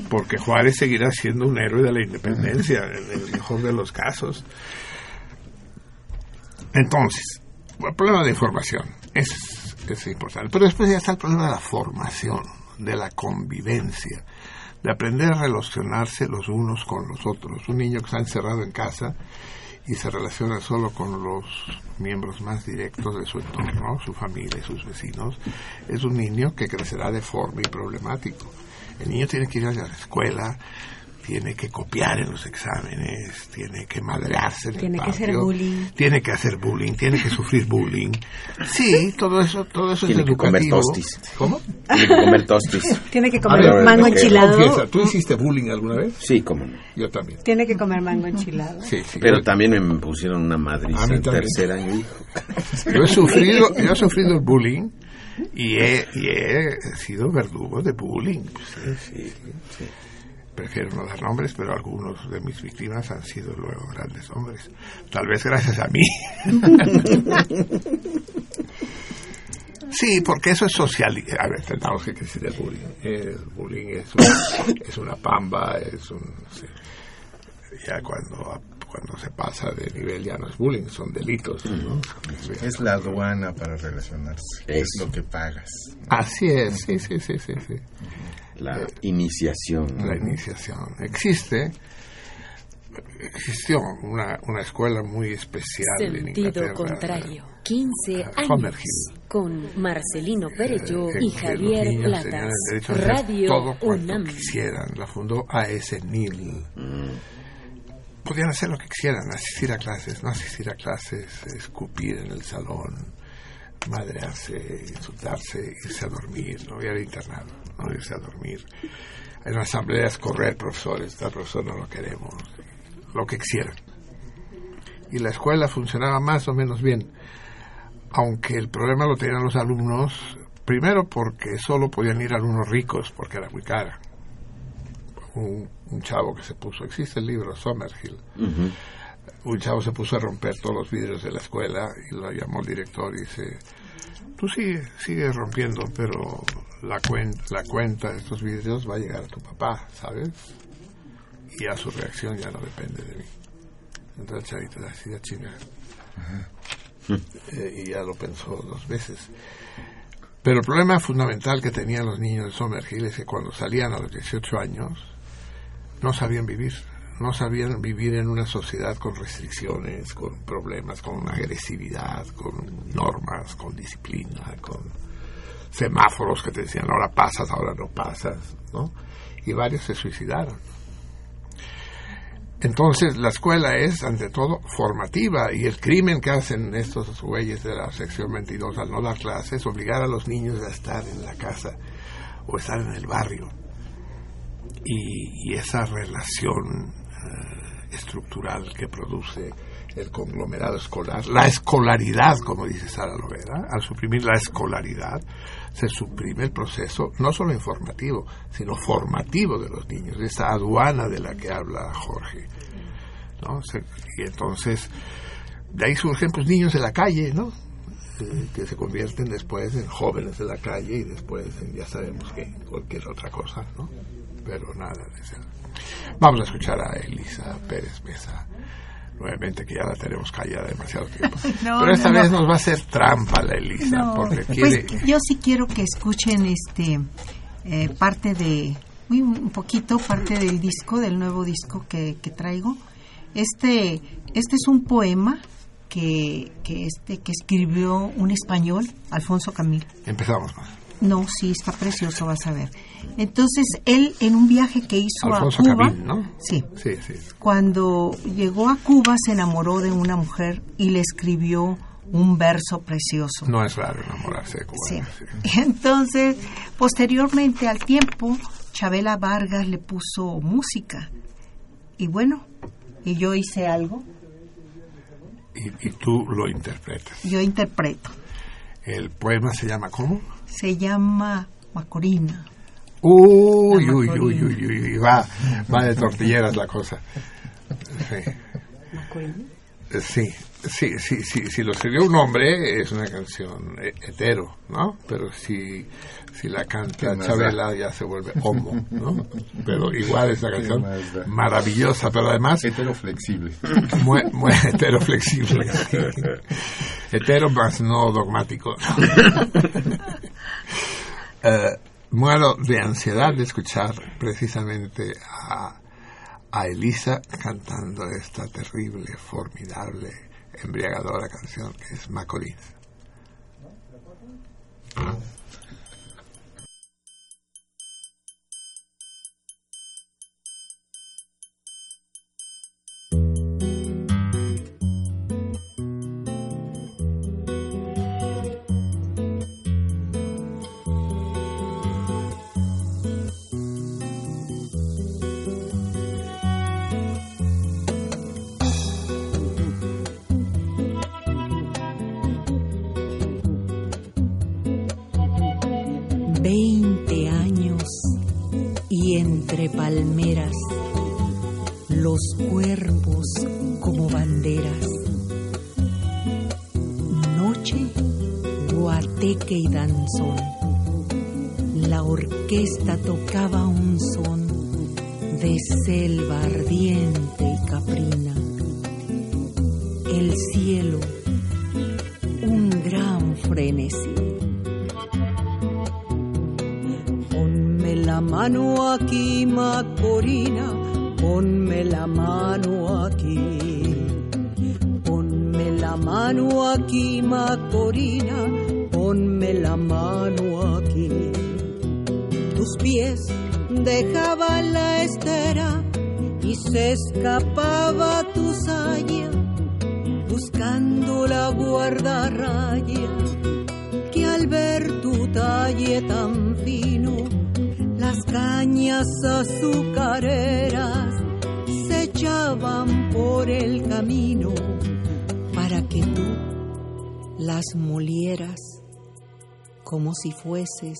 porque Juárez seguirá siendo un héroe de la independencia, en el mejor de los casos. Entonces, el problema de información es, es importante. Pero después ya está el problema de la formación, de la convivencia, de aprender a relacionarse los unos con los otros. Un niño que está encerrado en casa y se relaciona solo con los miembros más directos de su entorno, su familia y sus vecinos, es un niño que crecerá deforme y problemático. El niño tiene que ir a la escuela, tiene que copiar en los exámenes, tiene que madrearse en el Tiene que hacer bullying. tiene que hacer bullying, tiene que sufrir bullying. Sí, todo eso, todo eso Tiene es que comer educativo. tostis. ¿Cómo? Tiene que comer tostis. Tiene que comer ver, mango enchilado. Confiesa, ¿tú hiciste bullying alguna vez? Sí, cómo no. Yo también. Tiene que comer mango enchilado. Sí, sí. Pero yo, también me pusieron una madriza en tercer año, hijo. yo he sufrido, yo he sufrido el bullying y he, y he sido verdugo de bullying. Sí, sí, sí. Prefiero no dar nombres, pero algunos de mis víctimas han sido luego grandes hombres. Tal vez gracias a mí. Sí, porque eso es social. A ver, tendamos que decir el bullying. El bullying es, un- es una pamba, es un... sí. Ya cuando, cuando se pasa de nivel ya no es bullying, son delitos. ¿no? Es la aduana para relacionarse. Es Eso. lo que pagas. Así es, sí, sí, sí, sí. sí. La iniciación. La iniciación. Existe, existió una, una escuela muy especial en Sentido Inglaterra. contrario. 15 Ah, años. Con Marcelino Perello que- y Javier niños Platas. Radio todo cuanto UNAM. quisieran. La fundó A.S. Neal. Mm. Podían hacer lo que quisieran, asistir a clases, no asistir a clases, escupir en el salón, madrearse, insultarse, irse a dormir, no ir internado, no irse a dormir. En asambleas correr profesores, tal profesor no lo queremos, lo que quisieran. Y la escuela funcionaba más o menos bien, aunque el problema lo tenían los alumnos, primero porque solo podían ir alumnos ricos, porque era muy cara. Un, un chavo que se puso, existe el libro Summerhill, Ujú. un chavo se puso a romper todos los vidrios de la escuela y lo llamó el director y dice, tú sigue, sigue rompiendo, pero la, cuen- la cuenta de estos vidrios va a llegar a tu papá, ¿sabes? Y a su reacción ya no depende de mí. Entonces el chavito decía chingar. Eh, y ya lo pensó dos veces. Pero el problema fundamental que tenían los niños de Somerville es que cuando salían a los 18 años no sabían vivir, no sabían vivir en una sociedad con restricciones, con problemas, con agresividad, con normas, con disciplina, con semáforos que te decían ahora pasas, ahora no pasas, ¿no? Y varios se suicidaron. Entonces, la escuela es, ante todo, formativa y el crimen que hacen estos güeyes de la sección 22 al no dar clases es obligar a los niños a estar en la casa o estar en el barrio. Y, esa relación eh, estructural que produce el conglomerado escolar, la escolaridad, como dice Sara Lovera, al suprimir la escolaridad, se suprime el proceso no solo informativo, sino formativo de los niños, esa aduana de la que habla Jorge. ¿no? y entonces, de ahí surgen pues niños de la calle, ¿no? Eh, que se convierten después en jóvenes de la calle y después en, ya sabemos que cualquier otra cosa, ¿no? Pero nada Vamos a escuchar a Elisa Pérez Mesa nuevamente que ya la tenemos callada demasiado tiempo. Pero esta vez nos va a hacer trampa la Elisa. Porque pues yo sí quiero que escuchen este eh, parte de, un poquito, parte del disco, del nuevo disco que, que traigo. Este, este es un poema que, que, este, que escribió un español, Alfonso Camil. Empezamos más. No, sí, está precioso, vas a ver. Entonces, él en un viaje que hizo a Cuba, ¿no? sí, sí, sí, cuando llegó a Cuba se enamoró de una mujer y le escribió un verso precioso. No es raro enamorarse de Cuba. Sí. Entonces, posteriormente al tiempo, Chabela Vargas le puso música. Y bueno, y yo hice algo. Y, y tú lo interpretas. Yo interpreto. El poema se llama ¿cómo? Se llama Macorina. Uy, uy, uy, uy, uy, va, va de tortilleras la cosa. Sí. Sí, sí, sí, sí, si lo escribió un hombre es una canción hetero, ¿no? Pero si, si la canta Chabela ya se vuelve homo, ¿no? Pero igual es una canción maravillosa, pero además... Hetero flexible. Muy, muy hetero flexible. Hetero más no dogmático. Eh, muero de ansiedad de escuchar precisamente a a Elisa cantando esta terrible, formidable, embriagadora canción que es Macorís. palmeras, los cuerpos como banderas. Noche, guateque y danzón. La orquesta tocaba un son de selva ardiente y caprina. El cielo, un gran frenesí mano aquí, Macorina, ponme la mano aquí. Ponme la mano aquí, Macorina, ponme la mano aquí. Tus pies dejaban la estera y se escapaba tu saya, buscando la guardarraya que al ver tu talle tan fino cañas azucareras se echaban por el camino para que tú las molieras como si fueses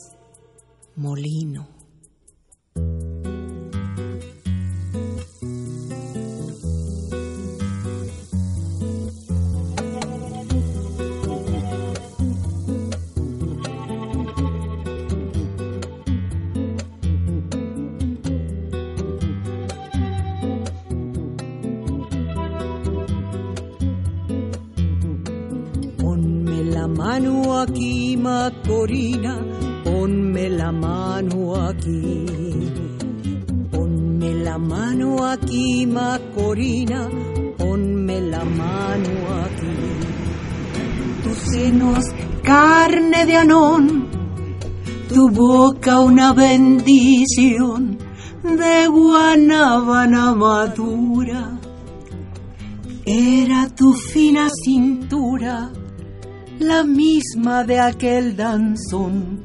molino. Aquí, Macorina, ponme la mano aquí. Ponme la mano aquí, Macorina, ponme la mano aquí. Tus senos, carne de anón, tu boca una bendición de guanábana madura. Era tu fina cintura la misma de aquel danzón.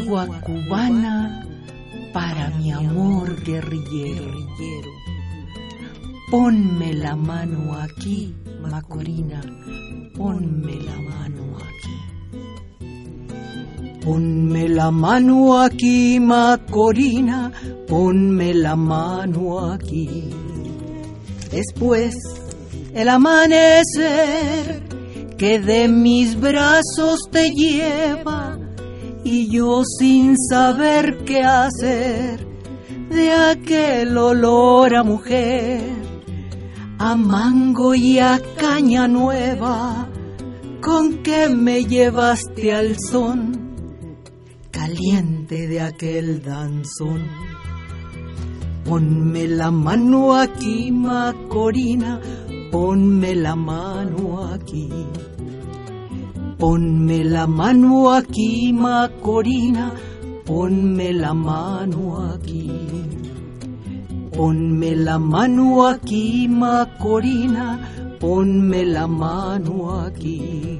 Cubana para mi amor guerrillero. Ponme la mano aquí, Macorina, ponme la mano aquí. Ponme la mano aquí, Macorina, ponme la mano aquí. Después, el amanecer que de mis brazos te lleva y yo sin saber qué hacer de aquel olor a mujer, a mango y a caña nueva, con que me llevaste al son caliente de aquel danzón. Ponme la mano aquí, Macorina, ponme la mano aquí. Ponme la mano aquí, Macorina, ponme la mano aquí. Ponme la mano aquí, Macorina, ponme la mano aquí.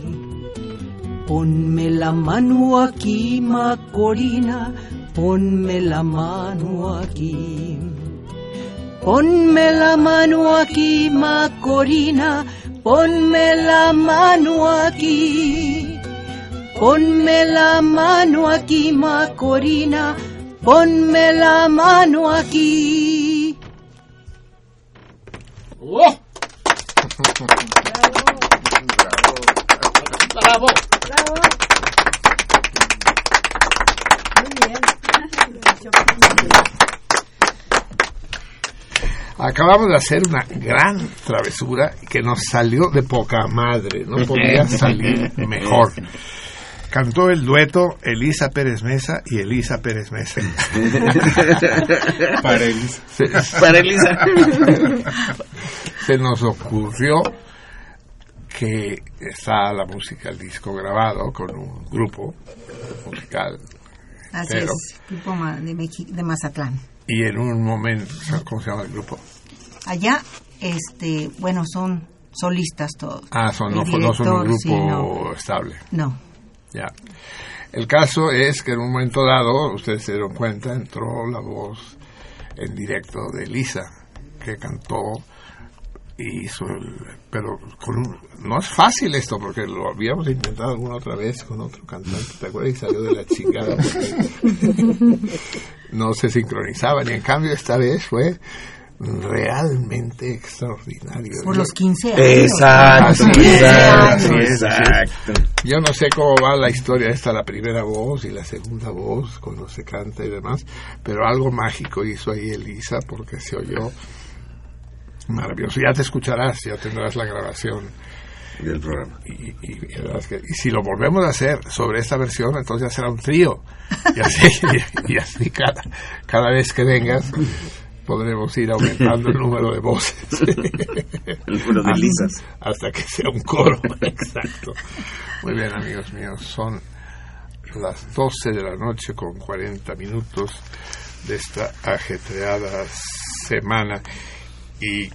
Ponme la mano aquí, Macorina, ponme la mano aquí. Ponme la mano aquí, Macorina, Ponme la mano aquí, ponme la mano aquí, Macorina, ponme la mano aquí. ¡Oh! Bravo bien. Acabamos de hacer una gran travesura que nos salió de poca madre, no podía salir mejor. Cantó el dueto Elisa Pérez Mesa y Elisa Pérez Mesa. Para Elisa. Se, Para Elisa. se nos ocurrió que está la música, el disco grabado con un grupo musical. Así Pero- es, grupo ma- de, de Mazatlán. Y en un momento, ¿cómo se llama el grupo? Allá, este, bueno, son solistas todos. Ah, son, no, fue- no son un director, grupo sí, no. estable. No. Ya. El caso es que en un momento dado, ustedes se dieron cuenta, entró la voz en directo de Lisa, que cantó y hizo el... Pero con un- no es fácil esto, porque lo habíamos intentado alguna otra vez con otro cantante, ¿te acuerdas? Y salió de la chingada. no se sincronizaban, y en cambio esta vez fue realmente extraordinario. Por Yo- los 15 años. Exacto, Así es, exacto, así es, así es. exacto. Yo no sé cómo va la historia esta, la primera voz y la segunda voz, cuando se canta y demás, pero algo mágico hizo ahí Elisa porque se oyó maravilloso. Ya te escucharás, ya tendrás la grabación. Del programa. Y, y- y verás que- y si lo volvemos a hacer sobre esta versión, entonces ya será un trío. Y así, y, y así cada, cada vez que vengas podremos ir aumentando el número de voces. El número de lisas. Hasta que sea un coro, exacto. Muy bien, amigos míos, son las 12 de la noche con 40 minutos de esta ajetreada semana y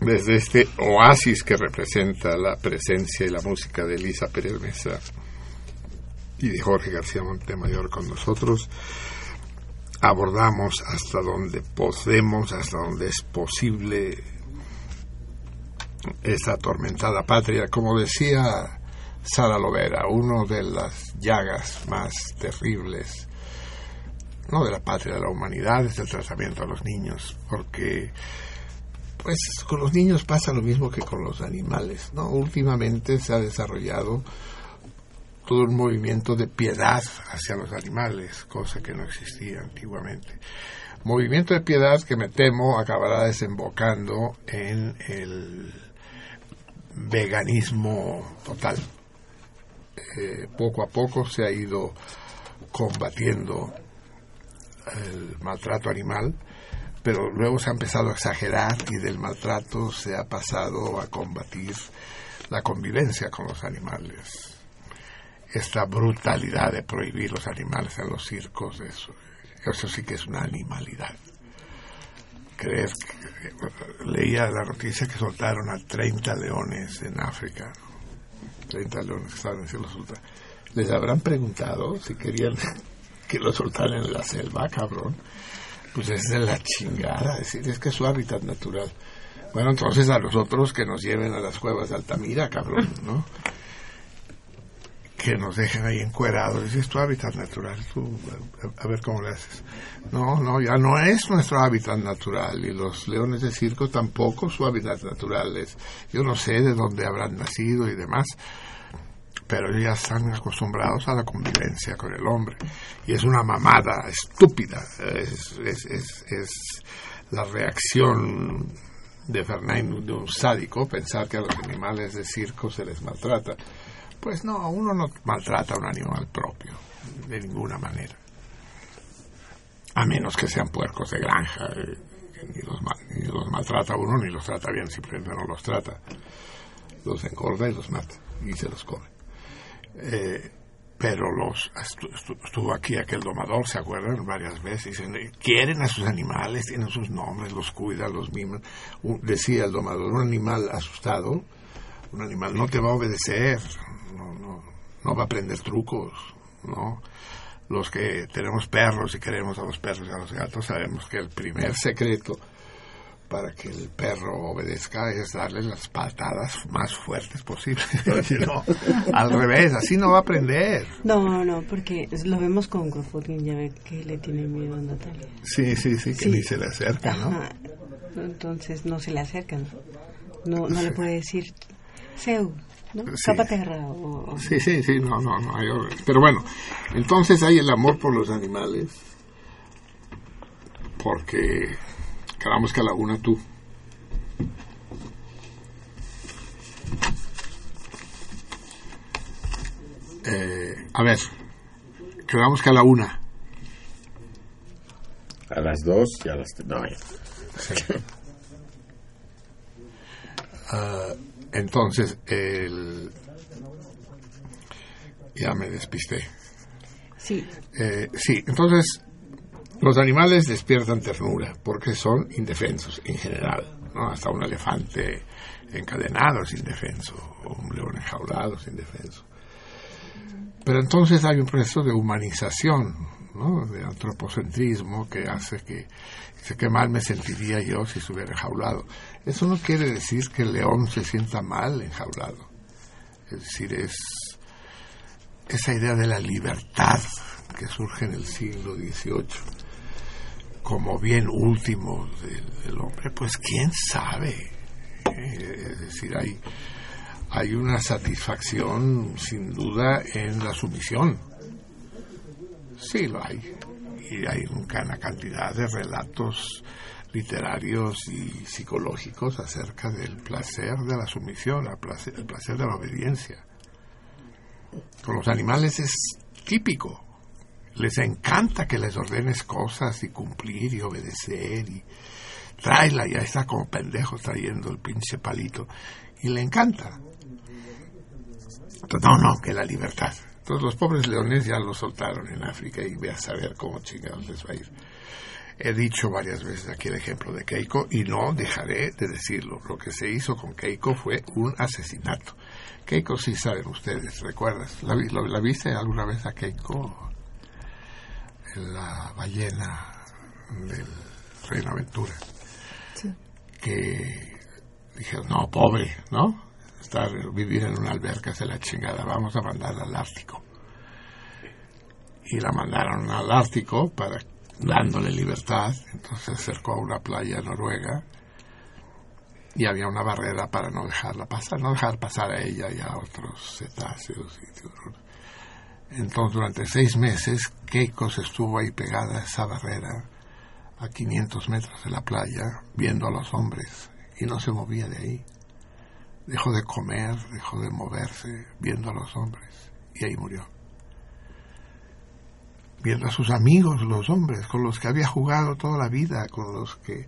desde este oasis que representa la presencia y la música de Elisa Pérez Mesa y de Jorge García Montemayor con nosotros, abordamos hasta donde podemos, hasta donde es posible esta atormentada patria. Como decía Sara Lovera, una de las llagas más terribles no de la patria, de la humanidad, es el tratamiento a los niños, porque pues con los niños pasa lo mismo que con los animales, ¿no? Últimamente se ha desarrollado todo un movimiento de piedad hacia los animales, cosa que no existía antiguamente. Movimiento de piedad que me temo acabará desembocando en el veganismo total. Eh, poco a poco se ha ido combatiendo el maltrato animal, pero luego se ha empezado a exagerar y del maltrato se ha pasado a combatir la convivencia con los animales. Esta brutalidad de prohibir los animales en los circos, eso, sí que es una animalidad. Creer que, leía la noticia que soltaron a 30 leones en África. 30 leones que estaban en cielo Les habrán preguntado si querían que lo soltaran en la selva, cabrón pues es de la chingada, decir, es que es su hábitat natural. Bueno, entonces a los otros que nos lleven a las cuevas de Altamira, cabrón, ¿no? Que nos dejen ahí encuerados, es tu hábitat natural, tú, a, ver cómo le haces. No, no, ya no es nuestro hábitat natural y los leones de circo tampoco su hábitat natural es. Yo no sé de dónde habrán nacido y demás, pero ya están acostumbrados a la convivencia con el hombre. Y es una mamada estúpida, es, es, es, la reacción de Fernando de un sádico pensar que a los animales de circo se les maltrata. Pues no, uno no maltrata a un animal propio, de ninguna manera. A menos que sean puercos de granja, eh, ni, los, ni los maltrata uno ni los trata bien, simplemente no los trata. Los engorda y los mata y se los come. Eh, pero los estuvo aquí aquel domador, ¿se acuerdan? Varias veces. Quieren a sus animales, tienen sus nombres, los cuidan, los miman. decía el domador, un animal asustado, un animal no te va a obedecer, no, no, no va a aprender trucos, ¿no? Los que tenemos perros y queremos a los perros y a los gatos sabemos que el primer secreto para que el perro obedezca es darle las patadas más fuertes posibles. al revés, así no va a aprender. No, no, porque lo vemos con Crofodin, ya ve que le tiene miedo a Natalia. Sí, sí, sí, que ni se le acerca, ¿no? Entonces no se le acercan. No, no le puede decir, Seu, ¿no? Sí. O... Sí, sí, sí, no, no, no. Hay... Pero bueno, entonces hay el amor por los animales, porque Quedamos que a la una tú. Eh, a ver, quedamos que a la una. A las dos y a las no. uh, entonces, el... ya me despisté. Sí. Eh, sí, entonces los animales despiertan ternura porque son indefensos en general, ¿no? Hasta un elefante encadenado es indefenso, o un león enjaulado es indefenso. Pero entonces hay un proceso de humanización, ¿no? de antropocentrismo que hace que, qué mal me sentiría yo si estuviera enjaulado. Eso no quiere decir que el león se sienta mal enjaulado. Es decir, es esa idea de la libertad que surge en el siglo XVIII como bien último del, hombre, pues quién sabe. Eh, es decir, hay, hay una satisfacción sin duda en la sumisión. Sí lo hay. Y hay una cantidad de relatos literarios y psicológicos acerca del placer de la sumisión, el placer, el placer de la obediencia. Con los animales es típico les encanta que les ordenes cosas y cumplir y obedecer y tráela, ya está como pendejo trayendo el pinche palito y le encanta. No, no, que la libertad. Entonces los pobres leones ya lo soltaron en África y ve a saber cómo chingados les va a ir. He dicho varias veces aquí el ejemplo de Keiko y no dejaré de decirlo. Lo que se hizo con Keiko fue un asesinato. Keiko sí saben ustedes, ¿recuerdas? ¿La, la viste alguna vez a Keiko? La ballena del Reino Aventura. Que dijeron, no, pobre, ¿no? Estar, vivir en una alberca es de la chingada, vamos a mandarla al Ártico. Y la mandaron al Ártico para dándole libertad. Entonces se acercó a una playa noruega y había una barrera para no dejarla pasar, no dejar pasar a ella y a otros cetáceos y tiburones. Entonces durante seis meses Keiko se estuvo ahí pegada a esa barrera a 500 metros de la playa viendo a los hombres y no se movía de ahí. Dejó de comer, dejó de moverse viendo a los hombres y ahí murió. Viendo a sus amigos, los hombres, con los que había jugado toda la vida, con los que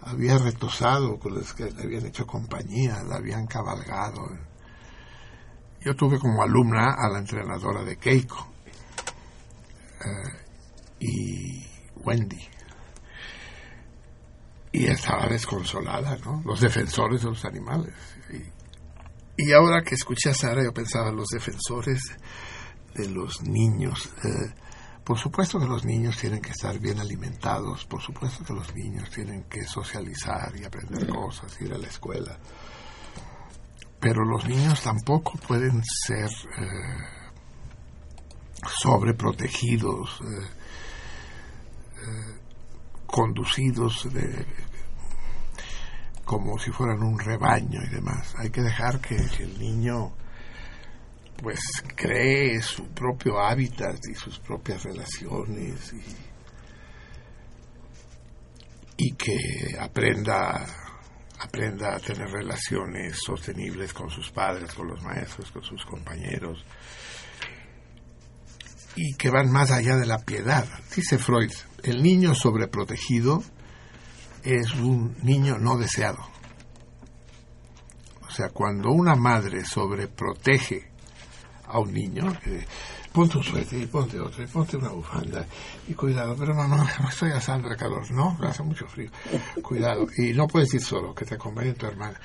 había retosado, con los que le habían hecho compañía, la habían cabalgado. Yo tuve como alumna a la entrenadora de Keiko eh, y Wendy. Y estaba desconsolada, ¿no? Los defensores de los animales. Y, ahora que escuché a Sara, yo pensaba en los defensores de los niños. Eh, por supuesto que los niños tienen que estar bien alimentados, por supuesto que los niños tienen que socializar y aprender cosas, ir a la escuela. Pero los niños tampoco pueden ser eh, sobreprotegidos, eh, eh, conducidos como si fueran un rebaño y demás. Hay que dejar que el niño pues cree su propio hábitat y sus propias relaciones y, que aprenda aprenda a tener relaciones sostenibles con sus padres, con los maestros, con sus compañeros y que van más allá de la piedad. Dice Freud, el niño sobreprotegido es un niño no deseado. O sea, cuando una madre sobreprotege a un niño, ponte un suéter y ponte otro, y ponte una bufanda, y cuidado, pero mamá, no estoy asando de calor, no, hace mucho frío, cuidado, y no puedes ir solo, que te acompañe tu hermana.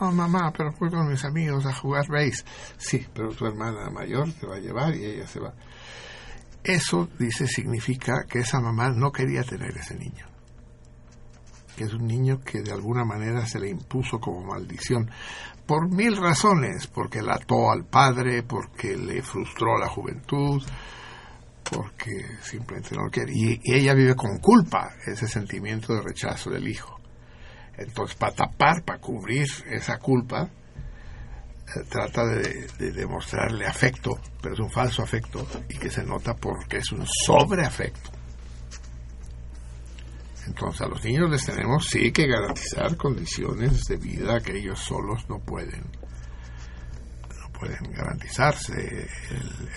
No, mamá, pero fui con mis amigos a jugar base. Sí, pero tu hermana mayor te va a llevar y ella se va. Eso, dice, significa que esa mamá no quería tener ese niño. Que es un niño que de alguna manera se le impuso como maldición por mil razones, porque la ató al padre, porque le frustró la juventud, porque simplemente no lo quiere. Y, ella vive con culpa ese sentimiento de rechazo del hijo. Entonces, para tapar, para cubrir esa culpa, eh, trata de, demostrarle afecto, pero es un falso afecto y que se nota porque es un sobreafecto. Entonces a los niños les tenemos sí que garantizar condiciones de vida que ellos solos no pueden no pueden garantizarse.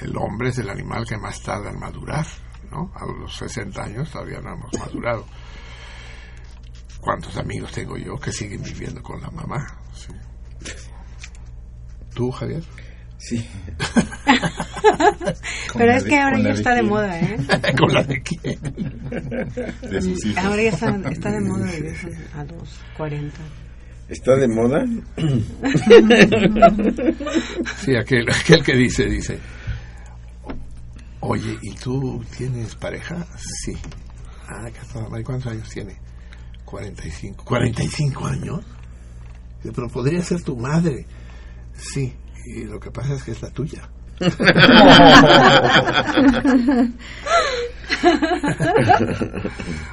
El, hombre es el animal que más tarda en madurar, ¿no? A los 60 años todavía no hemos madurado. ¿Cuántos amigos tengo yo que siguen viviendo con la mamá? ¿Tú, Javier? Sí. Pero es que ahora ya está de moda, ¿eh? ¿Con la de quién? ahora ya está, está de moda de a los 40. ¿Está de moda? sí, aquel, aquel que dice, dice, oye, ¿y tú tienes pareja? Sí. Ah, ¿y cuántos años tiene? 45. ¿45 años? Pero podría ser tu madre. Sí, y lo que pasa es que es la tuya.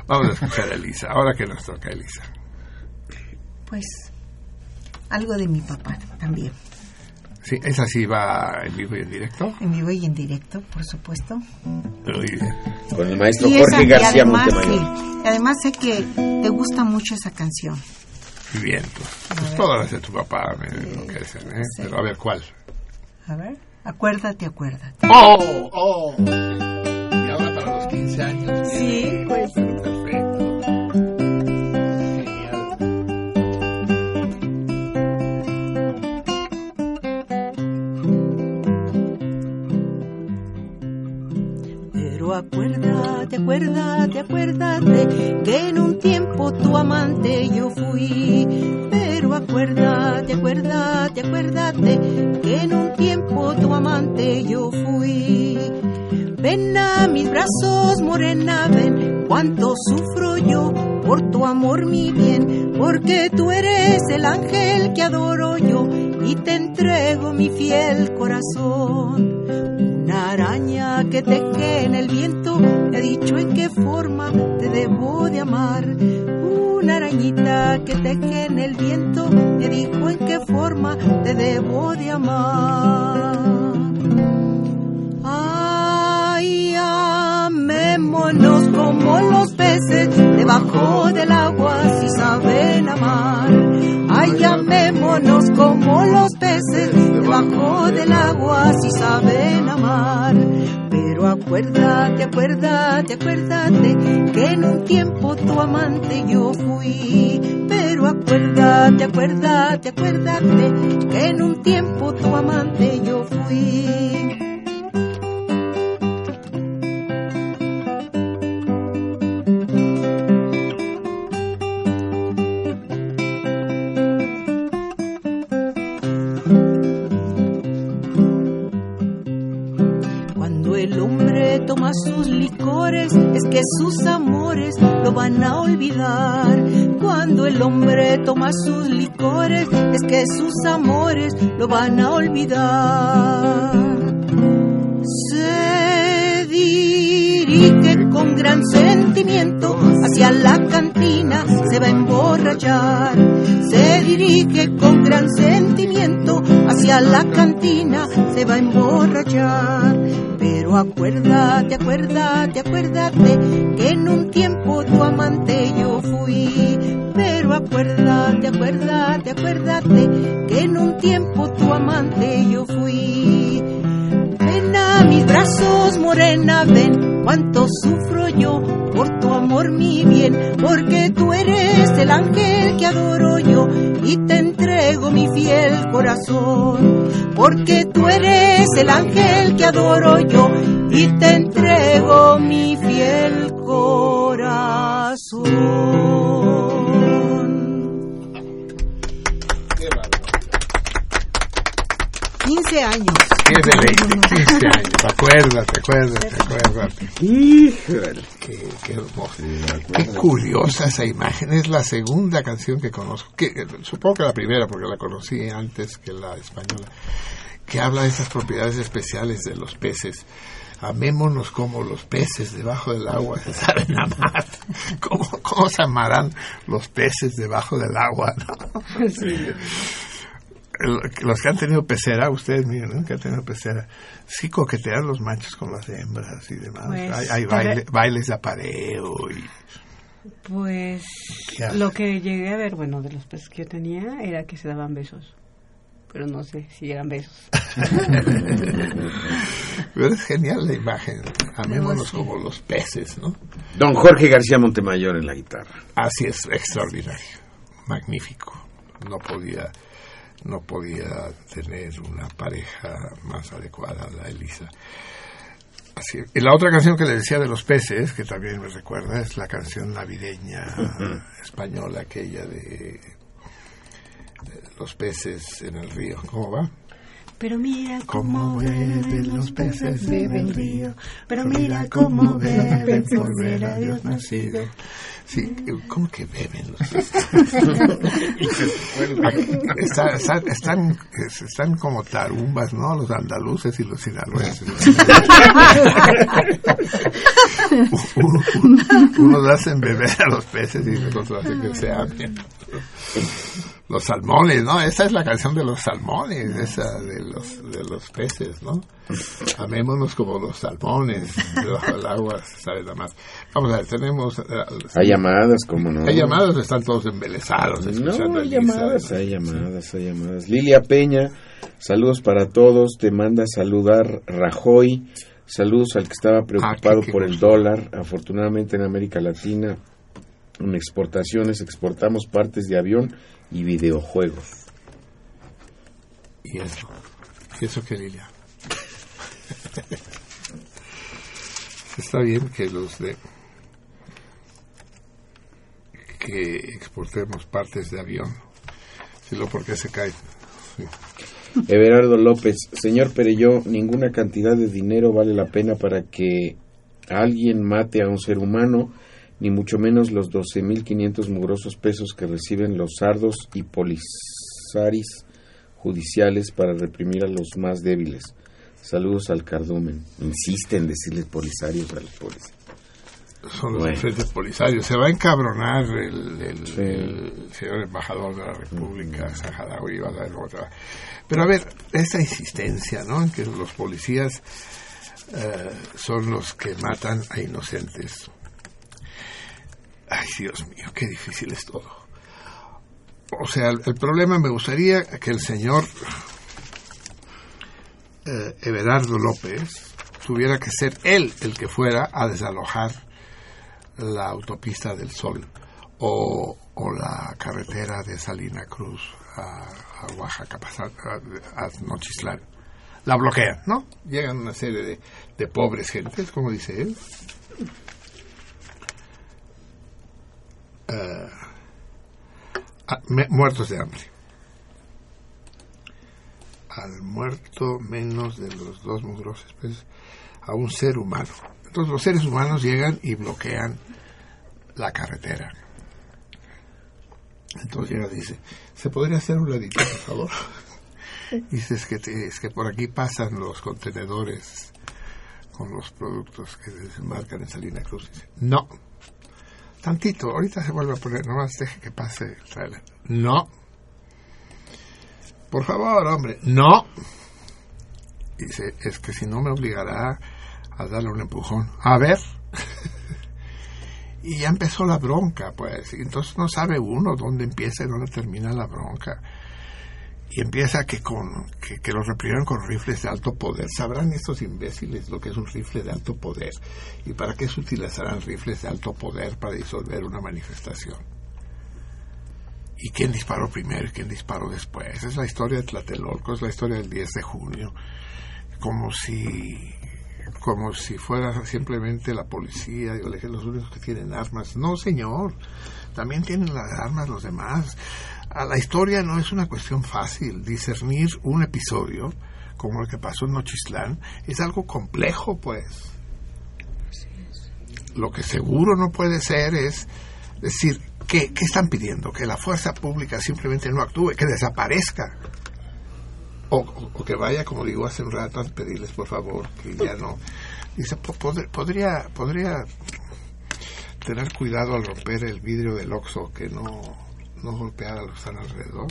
Vamos a escuchar a Elisa. Ahora que nos toca, Elisa. Pues algo de mi papá también. Sí, esa sí va en vivo y en directo. En vivo y en directo, por supuesto. Con el maestro Jorge García Montemayor. además sé que te gusta mucho esa canción. Bien, pues, todas las de tu papá me enloquecen, ¿eh? Pero a ver, ¿cuál? A ver, acuérdate, acuérdate. ¡Oh! ¡Oh! Y ahora para los 15 años. Sí, pues. Perfecto. Pero acuérdate, acuérdate, acuérdate que en un tiempo tu amante yo fui acuérdate, acuérdate, acuérdate que en un tiempo tu amante yo fui. Ven a mis brazos, morena, ven cuánto sufro yo por tu amor, mi bien, porque tú eres el ángel que adoro yo y te entrego mi fiel corazón. Una araña que teje en el viento, le dicho en qué forma te debo de amar. Una arañita que teje en el viento me dijo en qué forma te debo de amar. Ay, amémonos como los peces debajo del agua si saben amar. Ay, amémonos como los peces debajo del agua si saben amar. Pero acuérdate, acuérdate, acuérdate que en un tiempo tu amante yo fui. Pero acuérdate, acuérdate, acuérdate que en un tiempo tu amante yo fui. Sus amores lo van a olvidar. Cuando el hombre toma sus licores, es que sus amores lo van a olvidar. Se dirige con gran sentimiento hacia la cantina, se va a emborrachar. Se dirige con gran sentimiento hacia la cantina, se va a emborrachar. Pero acuérdate, acuérdate, acuérdate que en un tiempo tu amante yo fui. Pero acuérdate, acuérdate, acuérdate que en un tiempo tu amante yo fui. A mis brazos, morena, ven. Cuánto sufro yo por tu amor, mi bien, porque tú eres el ángel que adoro yo y te entrego mi fiel corazón, porque tú eres el ángel que adoro yo y te entrego mi fiel corazón. 15 años. Qué deleite, 15 años. Acuérdate, acuérdate, acuérdate. Híjole. Qué, qué hermoso. Qué curiosa esa imagen. Es la segunda canción que conozco. Que, eh, supongo que la primera, porque la conocí antes que la española. Que habla de esas propiedades especiales de los peces. Amémonos como los peces debajo del agua se saben amar. ¿Cómo, cómo se amarán los peces debajo del agua? no? El- los que han tenido pecera, ustedes miren, ¿no? que han tenido pecera, sí coquetean los machos con las hembras y demás. Pues, hay baile- vez- bailes de apareo y... Pues lo que llegué a ver, bueno, de los peces que yo tenía era que se daban besos. Pero no sé si eran besos. Pero es genial la imagen. Amémonos No, sí. como los peces, ¿no? Don Jorge García Montemayor en la guitarra. Así es, extraordinario, magnífico. No podía, no podía tener una pareja más adecuada a la Elisa. Así, y la otra canción que le decía de los peces, que también me recuerda, es la canción navideña española, aquella de, de los peces en el río. ¿Cómo va? Pero mira Cómo beben los peces en el río. Pero mira cómo beben por ver a Dios nacido. Sí, ¿cómo que beben los peces? Está- está- están, es- están como tarumbas, ¿no? Los andaluces y los sinaloenses. Uno- uno- Unos hacen beber a los peces y los otros hacen que se amen. Los salmones, ¿no? Esa es la canción de los salmones, esa de los, de los peces, ¿no? Amémonos como los salmones, del agua, se sabe nada más. Vamos a ver, tenemos... eh, Hay llamadas, como no. Hay llamadas, están todos embelesados. No, hay llamadas, hay llamadas, hay llamadas. Lilia Peña, saludos para todos. Te manda a saludar Rajoy. Saludos al que estaba preocupado qué- qué por el dólar. Afortunadamente en América Latina, en exportaciones, exportamos partes de avión y videojuegos. Y eso. ¿Y eso qué, Lilia? Está bien que los de... que exportemos partes de avión. Si lo porque se cae. Sí. Everardo López, señor Pereyó, ninguna cantidad de dinero vale la pena para que alguien mate a un ser humano, ni mucho menos los 12.500 mugrosos pesos que reciben los sardos y polisaris judiciales para reprimir a los más débiles. Saludos al cardumen. Insiste en decirles polisarios a los policías. son los diferentes polisarios. Se va a encabronar el, señor embajador de la República, Sajadawi, va a dar otra. Pero a ver, esa insistencia, ¿no? En que los policías eh, son los que matan a inocentes. Ay, Dios mío, qué difícil es todo. O sea, el, problema me gustaría que el señor eh, Everardo López tuviera que ser él el que fuera a desalojar la autopista del Sol o, la carretera de Salina Cruz a, Oaxaca, a, a, Nochislán. La bloquean, ¿no? Llegan una serie de, pobres gentes, como dice él. Eh, muertos de hambre. Al muerto menos de los dos mugrosos, pues, a un ser humano. Entonces los seres humanos llegan y bloquean la carretera. Entonces llega y dice, ¿se podría hacer un ladito, por favor? dice, es que, es que por aquí pasan los contenedores con los productos que desembarcan en Salina Cruz. Dice, no, tantito, ahorita se vuelve a poner, nomás deje que pase el trailer. No. Por favor, hombre, no. Dice, es que si no me obligará a darle un empujón. A ver. y ya empezó la bronca, pues. Entonces no sabe uno dónde empieza y dónde termina la bronca. Y empieza que, con, que, los repriman con rifles de alto poder. ¿Sabrán estos imbéciles lo que es un rifle de alto poder? ¿Y para qué se utilizarán rifles de alto poder para disolver una manifestación? ¿Y quién disparó primero y quién disparó después? Es la historia de Tlatelolco, es la historia del 10 de junio. Como si como si fuera simplemente la policía y los únicos que tienen armas. No, señor, también tienen las armas los demás. A la historia no es una cuestión fácil. Discernir un episodio como el que pasó en Nochislán es algo complejo, pues. Lo que seguro no puede ser es decir, ¿qué, ¿qué están pidiendo? Que la fuerza pública simplemente no actúe, que desaparezca o, que vaya, como digo hace un rato, a pedirles por favor que ya no. Dice, podría, podría tener cuidado al romper el vidrio del oxo, que no, no golpear a los que están alrededor.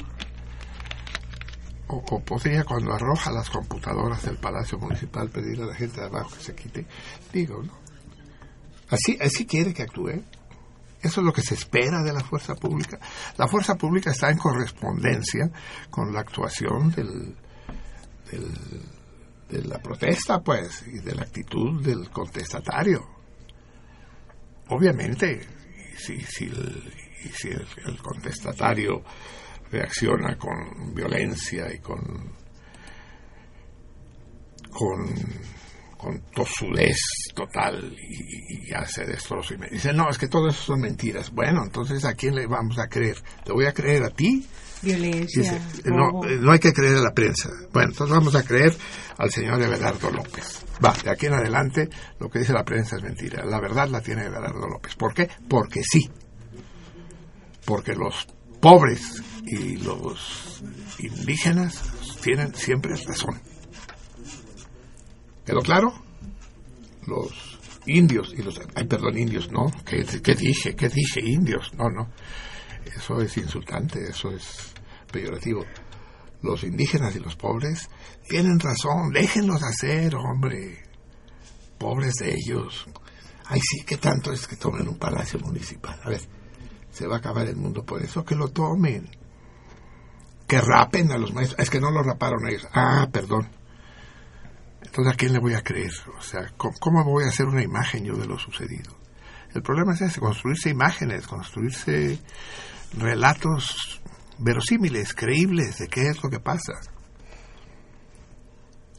O, podría, cuando arroja las computadoras del Palacio Municipal, pedirle a la gente de abajo que se quite. Digo, ¿no? Así, así quiere que actúe. Eso es lo que se espera de la fuerza pública. La fuerza pública está en correspondencia con la actuación del, de la protesta, pues, y de la actitud del contestatario. Obviamente, si, si, el, si el, contestatario reacciona con violencia y con, con, con tosudez total y, hace destrozo y me dice, no, es que todo eso son mentiras. Bueno, entonces, ¿a quién le vamos a creer? ¿Te voy a creer a ti? Violencia. no, eh, no hay que creer a la prensa. Bueno, entonces vamos a creer al señor Everardo López. Va, de aquí en adelante lo que dice la prensa es mentira. La verdad la tiene Everardo López. ¿Por qué? Porque sí. Porque los pobres y los indígenas tienen siempre razón. ¿Quedó claro? Los indios y los... Ay, perdón, indios, no. ¿Qué, dije? ¿Qué dije? Indios. No, no. Eso es insultante, eso es peyorativo. Los indígenas y los pobres tienen razón, déjenlos hacer, hombre. Pobres de ellos. Ay, sí, ¿qué tanto es que tomen un palacio municipal? A ver, se va a acabar el mundo por eso, que lo tomen. Que rapen a los maestros. Es que no lo raparon ellos. Ah, perdón. Entonces, ¿a quién le voy a creer? O sea, ¿cómo, voy a hacer una imagen yo de lo sucedido? El problema es ese, construirse imágenes, construirse relatos verosímiles, creíbles de qué es lo que pasa.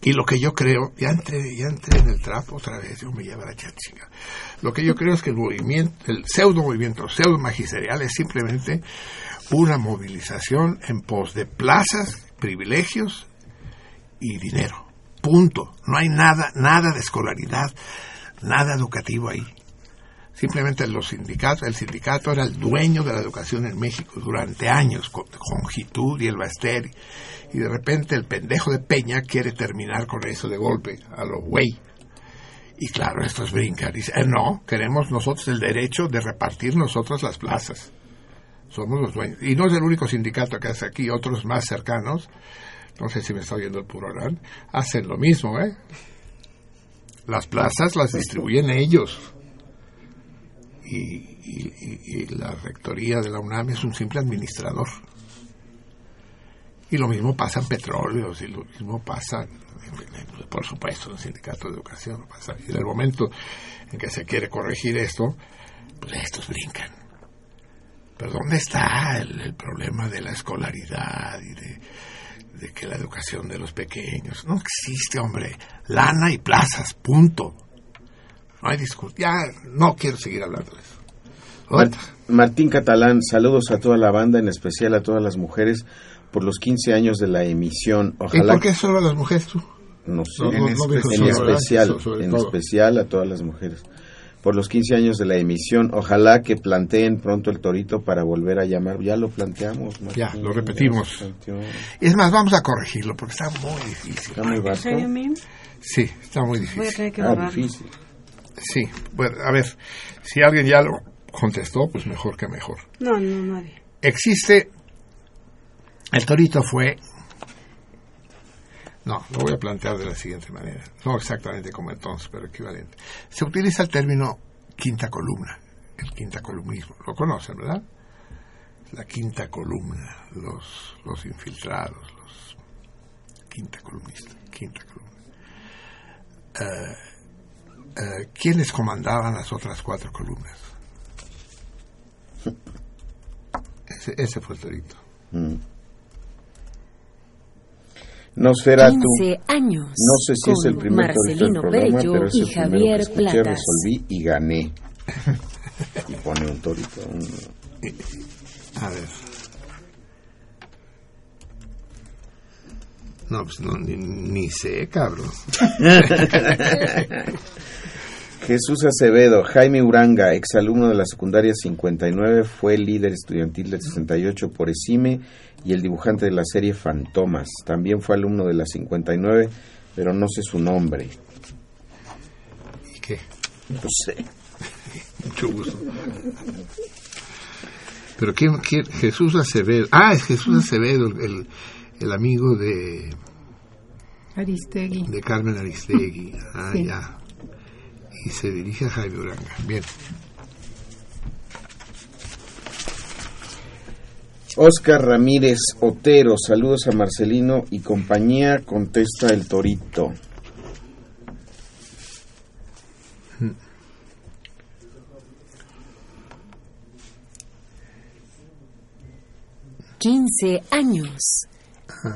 Y lo que yo creo, ya entré, ya entré en el trapo otra vez, yo me lleva la chinga. Lo que yo creo es que el movimiento, el pseudo movimiento, pseudo magisterial es simplemente una movilización en pos de plazas, privilegios y dinero. Punto. No hay nada, nada de escolaridad, nada educativo ahí. Simplemente los sindicatos, el sindicato era el dueño de la educación en México durante años, con, con y el Basteri. Y de repente el pendejo de Peña quiere terminar con eso de golpe, a los güey. Y claro, estos brincan. Dice, eh, no, queremos nosotros el derecho de repartir nosotros las plazas. Somos los dueños. Y no es el único sindicato que hace aquí, otros más cercanos, no sé si me está oyendo el Purorán, hacen lo mismo, ¿eh? Las plazas las distribuyen ellos. Y, y la rectoría de la UNAM es un simple administrador. Y lo mismo pasa en petróleos, y lo mismo pasa por supuesto, en el sindicato de educación. Y en el momento en que se quiere corregir esto, pues estos brincan. Pero ¿dónde está el, problema de la escolaridad y de, que la educación de los pequeños? No existe, hombre. Lana y plazas, punto. No hay discusión. Ya no quiero seguir hablando de eso. Martín Catalán, saludos a toda la banda, en especial a todas las mujeres por los 15 años de la emisión. Ojalá ¿Y por qué solo a las mujeres tú? No sé, en, especial, en especial a todas las mujeres. Por los 15 años de la emisión, ojalá que planteen pronto el torito para volver a llamar. Ya lo planteamos. ya, lo repetimos. Es más, vamos a corregirlo porque está muy difícil. ¿Está muy vasco? Sí, está muy difícil. Voy a tener que ah, difícil. Sí, bueno, a ver, si alguien ya lo contestó, pues mejor que mejor. No, no, nadie. Existe el torito fue... No, lo voy a plantear de la siguiente manera. No exactamente como entonces, pero equivalente. Se utiliza el término quinta columna, el quinta columnismo. Lo conocen, ¿verdad? La quinta columna, los, los infiltrados, los quinta columnista, quinta columna. Eh, ¿Quiénes comandaban las otras cuatro columnas? Ese, fue el torito. Mm. Nosferatu. 15 años. No sé si es el primer Marcelino del programa, Bello pero es y el Javier que escuché, Platas. resolví y gané. y pone un torito. Un... A ver. No, pues no, ni, ni sé, cabrón. Jesús Acevedo, Jaime Uranga, exalumno de la secundaria 59, fue líder estudiantil del 68 por ESIME y el dibujante de la serie Fantomas. También fue alumno de la 59, pero no sé su nombre. ¿Y qué? No sé. Mucho gusto. Pero ¿quién, quién? Jesús Acevedo. Ah, es Jesús Acevedo, el, el amigo de... Aristegui. De Carmen Aristegui. Ah, ya y se dirige a Jaime Uranga. Bien. Oscar Ramírez Otero, saludos a Marcelino y compañía, contesta el torito. Quince años.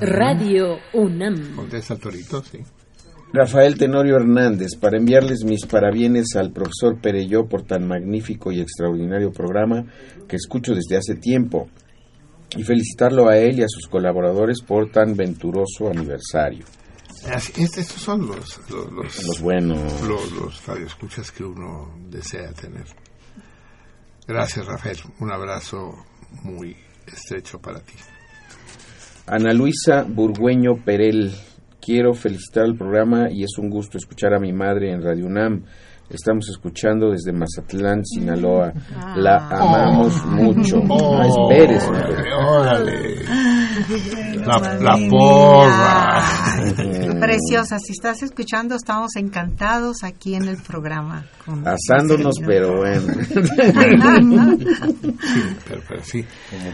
Radio UNAM. Contesta el torito, sí. Rafael Tenorio Hernández, para enviarles mis parabienes al profesor Pereyó por tan magnífico y extraordinario programa que escucho desde hace tiempo y felicitarlo a él y a sus colaboradores por tan venturoso aniversario. estos son los, los, buenos. Los, los radioescuchas que uno desea tener. Gracias, Rafael. Un abrazo muy estrecho para ti. Ana Luisa Burgueño Perel Quiero felicitar al programa y es un gusto escuchar a mi madre en Radio UNAM. Estamos escuchando desde Mazatlán, Sinaloa. La ah. amamos mucho. Oh, esperes. Órale. La, la porra. Preciosa. Si estás escuchando, estamos encantados aquí en el programa. Asándonos, pero bueno. sí, pero, sí.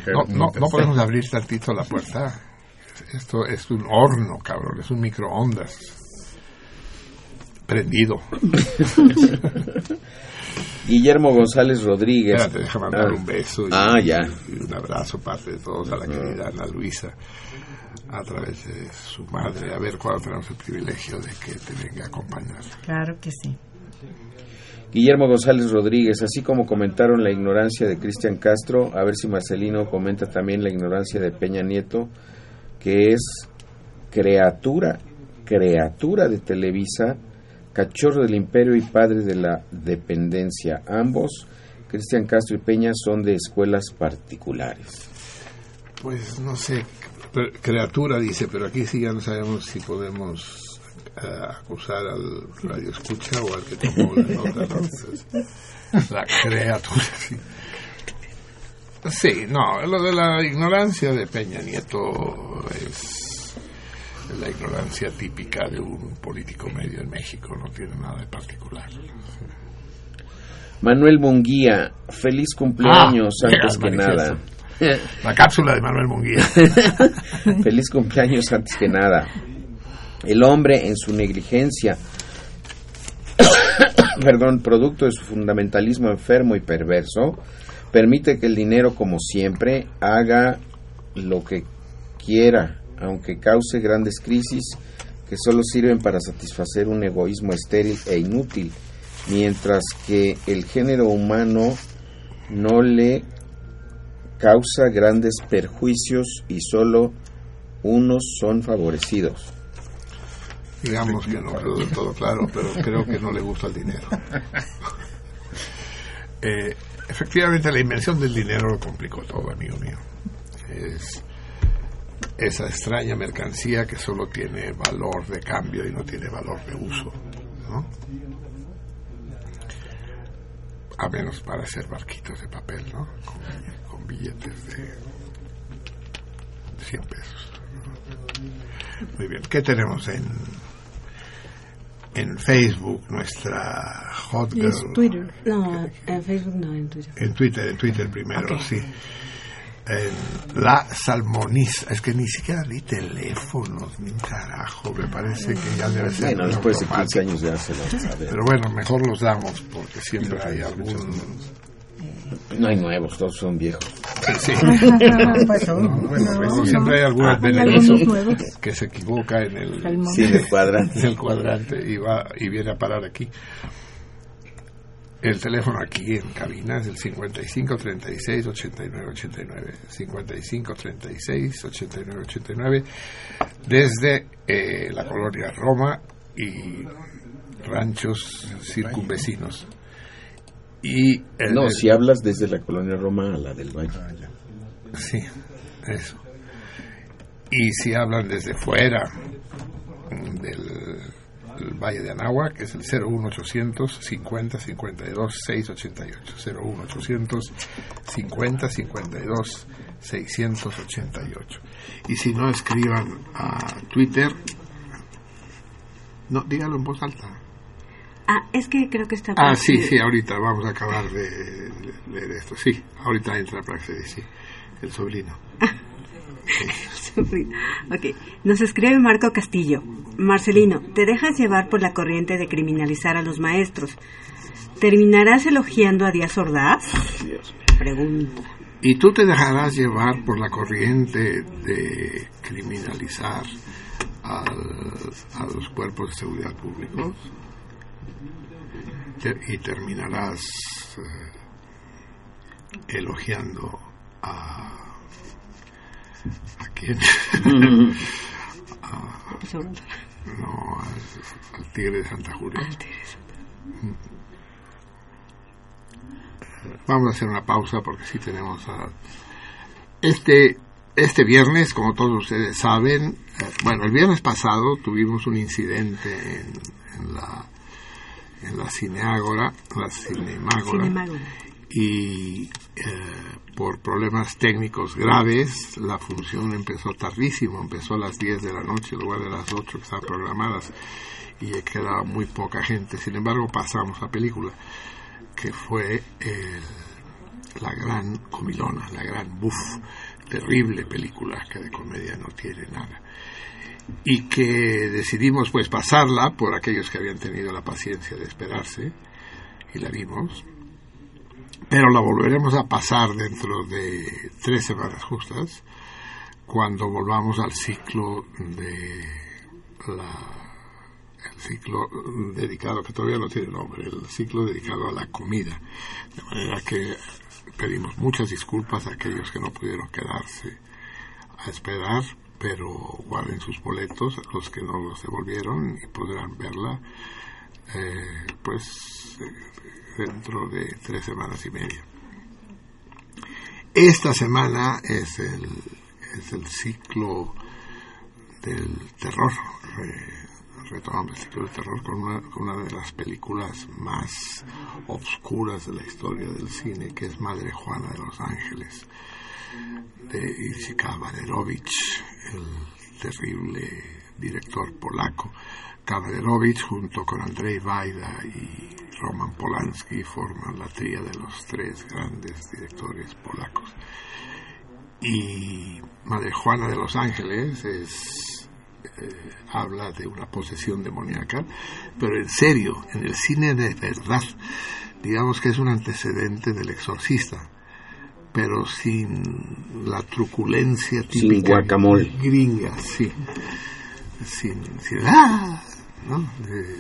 No, no, no podemos abrir tantito la puerta. Esto es un horno, cabrón, es un microondas. Prendido. Guillermo González Rodríguez. Espérate, déjame mandar un beso y, ah, ya. y, un abrazo parte de todos a la querida Ana Luisa a través de su madre. A ver cuándo tenemos el privilegio de que te venga a acompañar. Claro que sí. Guillermo González Rodríguez, así como comentaron la ignorancia de Cristian Castro, a ver si Marcelino comenta también la ignorancia de Peña Nieto que es criatura, criatura de Televisa, cachorro del imperio y padre de la dependencia. Ambos, Cristian Castro y Peña, son de escuelas particulares. Pues no sé, criatura dice, pero aquí sí ya no sabemos si podemos acusar al radio escucha o al que tomó la nota, la criatura. Sí. Sí, no, lo de la ignorancia de Peña Nieto es la ignorancia típica de un político medio en México, no tiene nada de particular. Manuel Munguía, feliz cumpleaños Ah, antes que nada. La cápsula de Manuel Munguía. Feliz cumpleaños antes que nada. El hombre en su negligencia, perdón, producto de su fundamentalismo enfermo y perverso, permite que el dinero, como siempre, haga lo que quiera, aunque cause grandes crisis que solo sirven para satisfacer un egoísmo estéril e inútil, mientras que el género humano no le causa grandes perjuicios y solo unos son favorecidos. Digamos que no quedó del todo claro, pero creo que no le gusta el dinero. Eh, efectivamente, la invención del dinero lo complicó todo, amigo mío. Es esa extraña mercancía que solo tiene valor de cambio y no tiene valor de uso. ¿no? A menos para hacer barquitos de papel, ¿no? Con, billetes de 100 pesos. Muy bien, ¿qué tenemos en, en Facebook? Nuestra hot girl. Es Twitter. No, en Facebook no, en Twitter. En Twitter, en Twitter primero, Ok. sí. En la salmonista, es que ni siquiera di teléfonos, ni un carajo, me parece que ya debe ser. Bueno, después de automático. 15 años ya se lo sabe. Pero bueno, mejor los damos porque siempre hay algún. No hay nuevos, todos son viejos. Sí. Pues No, bueno, no. siempre hay algún Ah, que se equivoca en el, Sí, en el cuadrante. en el cuadrante y va y viene a parar aquí. El teléfono aquí en cabina es el 55 36 89 89. 55 36 89 89. Desde eh, la colonia Roma y ranchos circunvecinos. Y el- No, el- si hablas desde la colonia Roma a la del Valle. Sí, eso. Y si hablan desde fuera del, del Valle de Anáhuac, es el 01800 50 52 688. 01800 50 52 688. Y si no, escriban a Twitter. No, dígalo en voz alta. Ah, es que creo que está... Ah, sí, sí, ahorita vamos a acabar de leer esto. Sí, ahorita entra Praxedis, sí, el sobrino. ok, nos escribe Marco Castillo. Marcelino, te dejas llevar por la corriente de criminalizar a los maestros. ¿Terminarás elogiando a Díaz Ordaz? Pregunta. ¿Y tú te dejarás llevar por la corriente de criminalizar al- a los cuerpos de seguridad públicos? Te- y terminarás eh, elogiando a... ¿A quién? A- no, al, al tigre de Santa Julia. Mm. Vamos a hacer una pausa porque sí tenemos a... Este, este viernes, como todos ustedes saben, eh, bueno, el viernes pasado tuvimos un incidente en, en la en la Cineágora, la Cinemágora, Cinemágora. y eh, por problemas técnicos graves la función empezó tardísimo, empezó a las 10 de la noche en lugar de las 8 que estaban programadas y quedaba muy poca gente. Sin embargo, pasamos la película, que fue el- la gran comilona, la gran buff, terrible película que de comedia no tiene nada. Y que decidimos pues pasarla por aquellos que habían tenido la paciencia de esperarse y la vimos pero la volveremos a pasar dentro de tres semanas justas, cuando volvamos al ciclo de la el ciclo dedicado, que todavía no tiene nombre, el ciclo dedicado a la comida. De manera que pedimos muchas disculpas a aquellos que no pudieron quedarse a esperar, pero guarden sus boletos, los que no los devolvieron y podrán verla, eh, pues eh, dentro de tres semanas y media. Esta semana es el, es el ciclo del terror, re- retomamos el ciclo de terror con una, con una de las películas más obscuras de la historia del cine, que es Madre Juana de los Ángeles, de Ilse Kawalerowicz, el terrible director polaco. Kawalerowicz junto con Andrzej Wajda y Roman Polanski forman la tría de los tres grandes directores polacos. Y Madre Juana de los Ángeles es, eh, habla de una posesión demoníaca, pero en serio, en el cine de verdad, digamos que es un antecedente del exorcista, pero sin la truculencia típica guacamole. gringa, sí. Sin, sin ¡ah! ¿no? De,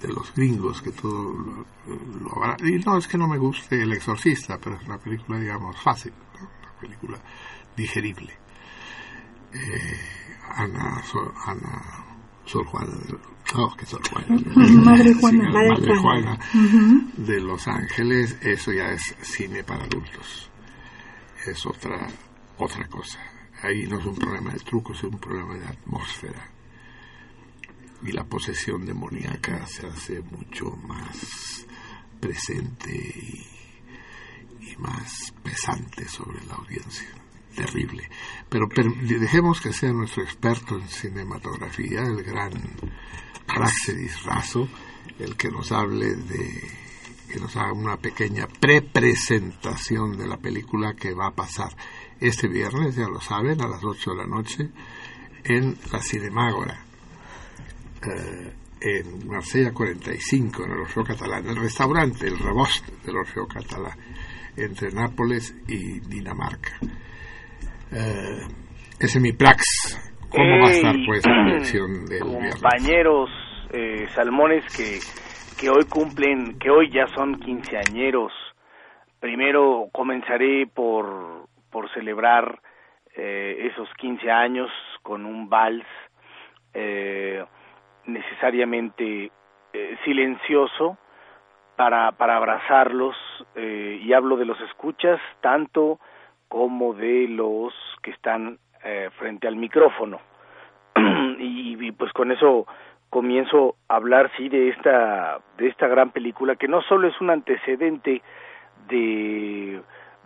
de los gringos que todo lo, lo- y no es que no me guste el exorcista pero es una película digamos fácil ¿no? una película digerible eh, Ana Ana Sor Juana de, no, que Sor Juana Madre Juana. Madre Madre Juana. De Los Ángeles eso ya es cine para adultos es otra otra cosa ahí no es un problema de trucos es un problema de atmósfera y la posesión demoníaca se hace mucho más presente y, y más pesante sobre la audiencia. Terrible. Pero per- dejemos que sea nuestro experto en cinematografía, el gran Praxedis Razo, el que nos hable de, que nos haga una pequeña prepresentación de la película que va a pasar este viernes, ya lo saben, a las 8 de la noche, en la Cinemágora eh, en Marsella 45, en el Orfeo Catalán, el restaurante, el Rebost del Orfeo Catalán, entre Nápoles y Dinamarca. Eh, ese es mi prax. ¿Cómo va a estar pues la proyección del compañeros eh, salmones que, que hoy cumplen, que hoy ya son quinceañeros. Primero comenzaré por, por celebrar eh, esos 15 años con un vals eh, necesariamente eh, silencioso para, para abrazarlos eh, y hablo de los escuchas tanto como de los que están eh, frente al micrófono. Y, pues con eso comienzo a hablar sí de esta de esta gran película que no solo es un antecedente de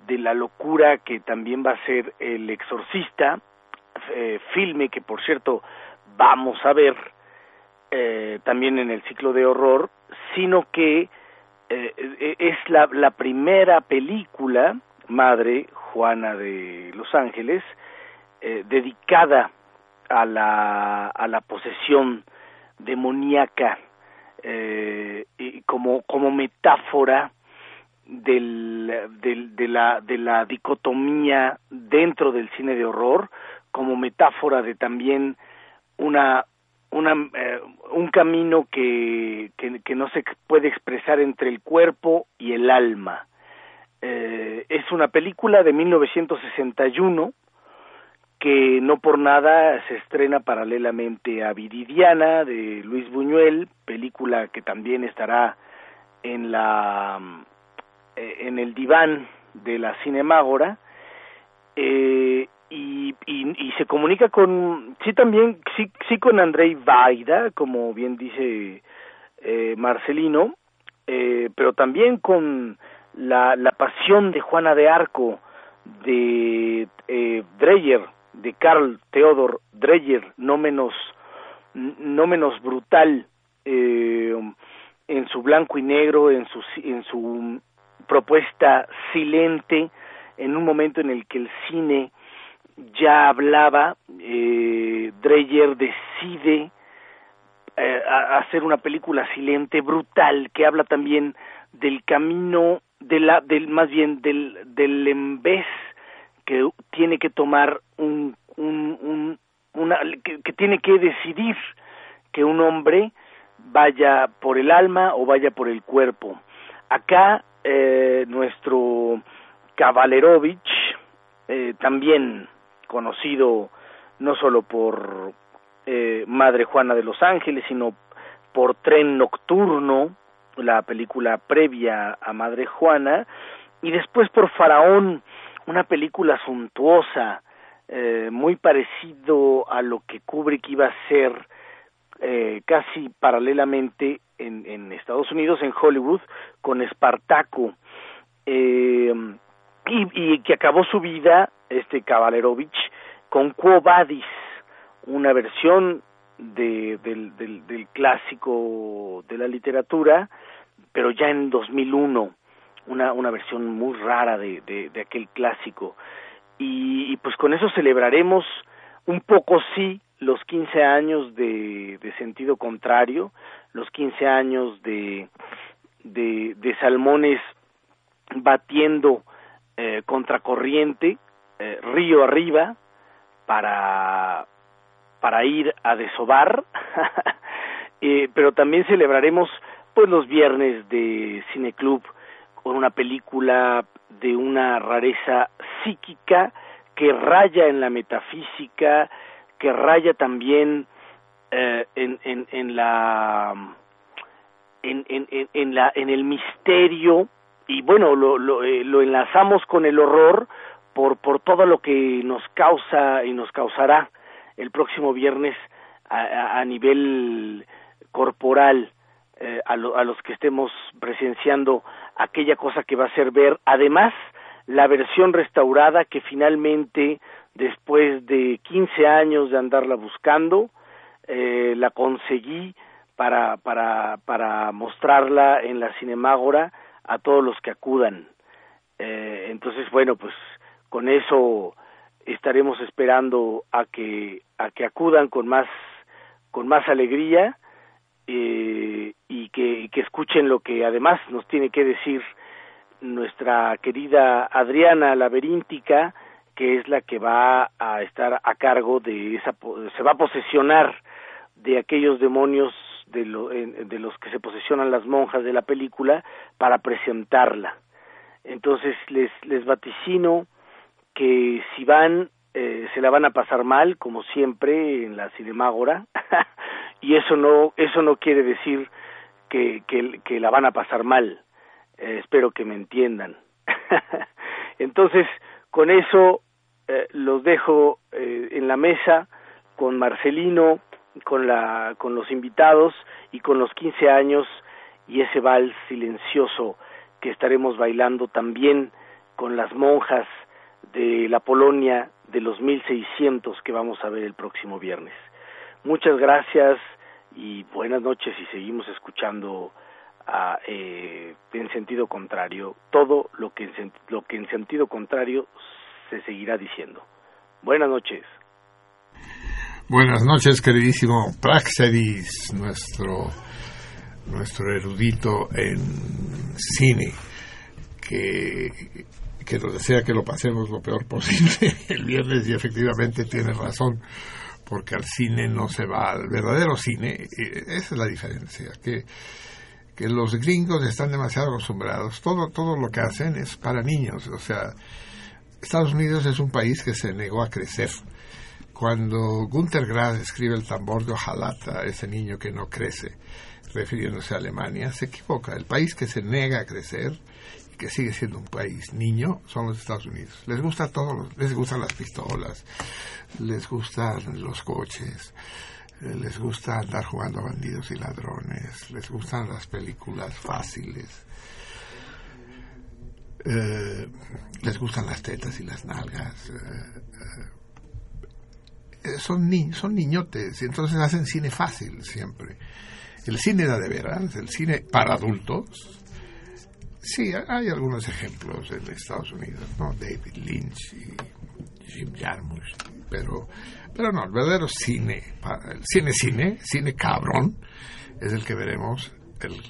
de la locura que también va a ser el exorcista eh, filme que por cierto vamos a ver eh, también en el ciclo de horror sino que eh, es la, la primera película madre Juana de Los Ángeles eh, dedicada a la a la posesión demoníaca eh, y como como metáfora del, del, de la de la dicotomía dentro del cine de horror como metáfora de también una una eh, un camino que, que que no se puede expresar entre el cuerpo y el alma eh, es una película de 1961 que no por nada se estrena paralelamente a Viridiana de Luis Buñuel, película que también estará en la eh, en el diván de la Cinemágora. Eh, y, y, y se comunica con sí también sí sí con Andrei Vaida como bien dice eh, Marcelino eh, pero también con la, la pasión de Juana de Arco de eh, Dreyer de Carl Theodor Dreyer no menos no menos brutal eh, en su blanco y negro en su en su propuesta silente en un momento en el que el cine ya hablaba eh, Dreyer decide eh, hacer una película silente brutal que habla también del camino de la del más bien del del vez que tiene que tomar un un, un una que, que tiene que decidir que un hombre vaya por el alma o vaya por el cuerpo. Acá eh, nuestro Kavalerovich eh, también conocido no solo por eh, Madre Juana de los Ángeles sino por Tren Nocturno la película previa a Madre Juana, y después por Faraón, una película suntuosa, eh, muy parecido a lo que Kubrick iba a hacer eh, casi paralelamente en, en, Estados Unidos, en Hollywood, con Espartaco, eh, y, que acabó su vida, este Kavalerovich, con Quo Vadis, una versión de, del, del, del, clásico de la literatura, pero ya en 2001, una, una versión muy rara de, de, aquel clásico. Y, y, pues con eso celebraremos un poco, sí, los 15 años de, sentido contrario, los 15 años de, de, de Salmones batiendo eh, contracorriente, eh, río arriba, para, para ir a desovar, eh, pero también celebraremos pues los viernes de Cineclub con una película de una rareza psíquica que raya en la metafísica, que raya también eh, en, en, en, la en, en, en, la en el misterio. Y bueno lo, lo, eh, lo enlazamos con el horror por por todo lo que nos causa y nos causará el próximo viernes a, nivel corporal eh, a, lo, a los que estemos presenciando aquella cosa que va a ser ver además la versión restaurada que finalmente después de 15 años de andarla buscando eh, la conseguí para para para mostrarla en la Cinemágora a todos los que acudan. Eh, entonces bueno pues con eso estaremos esperando a que a que acudan con más con más alegría eh, y que, que escuchen lo que además nos tiene que decir nuestra querida Adriana Laberíntica, que es la que va a estar a cargo de esa, se va a posesionar de aquellos demonios de, lo, de los que se posesionan las monjas de la película para presentarla. Entonces les, les vaticino que si van eh, se la van a pasar mal, como siempre en la Cinemágora, y eso no, eso no quiere decir que, que, la van a pasar mal, eh, espero que me entiendan. Entonces, con eso eh, los dejo eh, en la mesa con Marcelino, con, la, con los invitados y con los 15 años y ese vals silencioso que estaremos bailando también con las monjas de la Polonia de los 1600 que vamos a ver el próximo viernes. Muchas gracias y buenas noches y seguimos escuchando a, eh, en sentido contrario todo lo que en, lo que en sentido contrario se seguirá diciendo. Buenas noches. Buenas noches, queridísimo Praxedis, nuestro nuestro erudito en cine, que, que nos desea que lo pasemos lo peor posible el viernes y efectivamente tiene razón, porque al cine no se va, al verdadero cine, esa es la diferencia, que que los gringos están demasiado acostumbrados. Todo, todo lo que hacen es para niños. O sea, Estados Unidos es un país que se negó a crecer. Cuando Gunther Grass escribe el tambor de Ojalata, ese niño que no crece, refiriéndose a Alemania, se equivoca. El país que se nega a crecer que sigue siendo un país niño son los Estados Unidos. Les gusta todo, les gustan las pistolas, les gustan los coches, les gusta andar jugando a bandidos y ladrones, les gustan las películas fáciles, eh, les gustan las tetas y las nalgas. Eh, eh, son, ni son niñotes y entonces hacen cine fácil siempre. El cine da de veras, el cine para adultos. Sí, hay algunos ejemplos en Estados Unidos, ¿no? David Lynch y Jim Jarmusch, pero pero no, el verdadero cine, el cine cine, cine cabrón, es el que veremos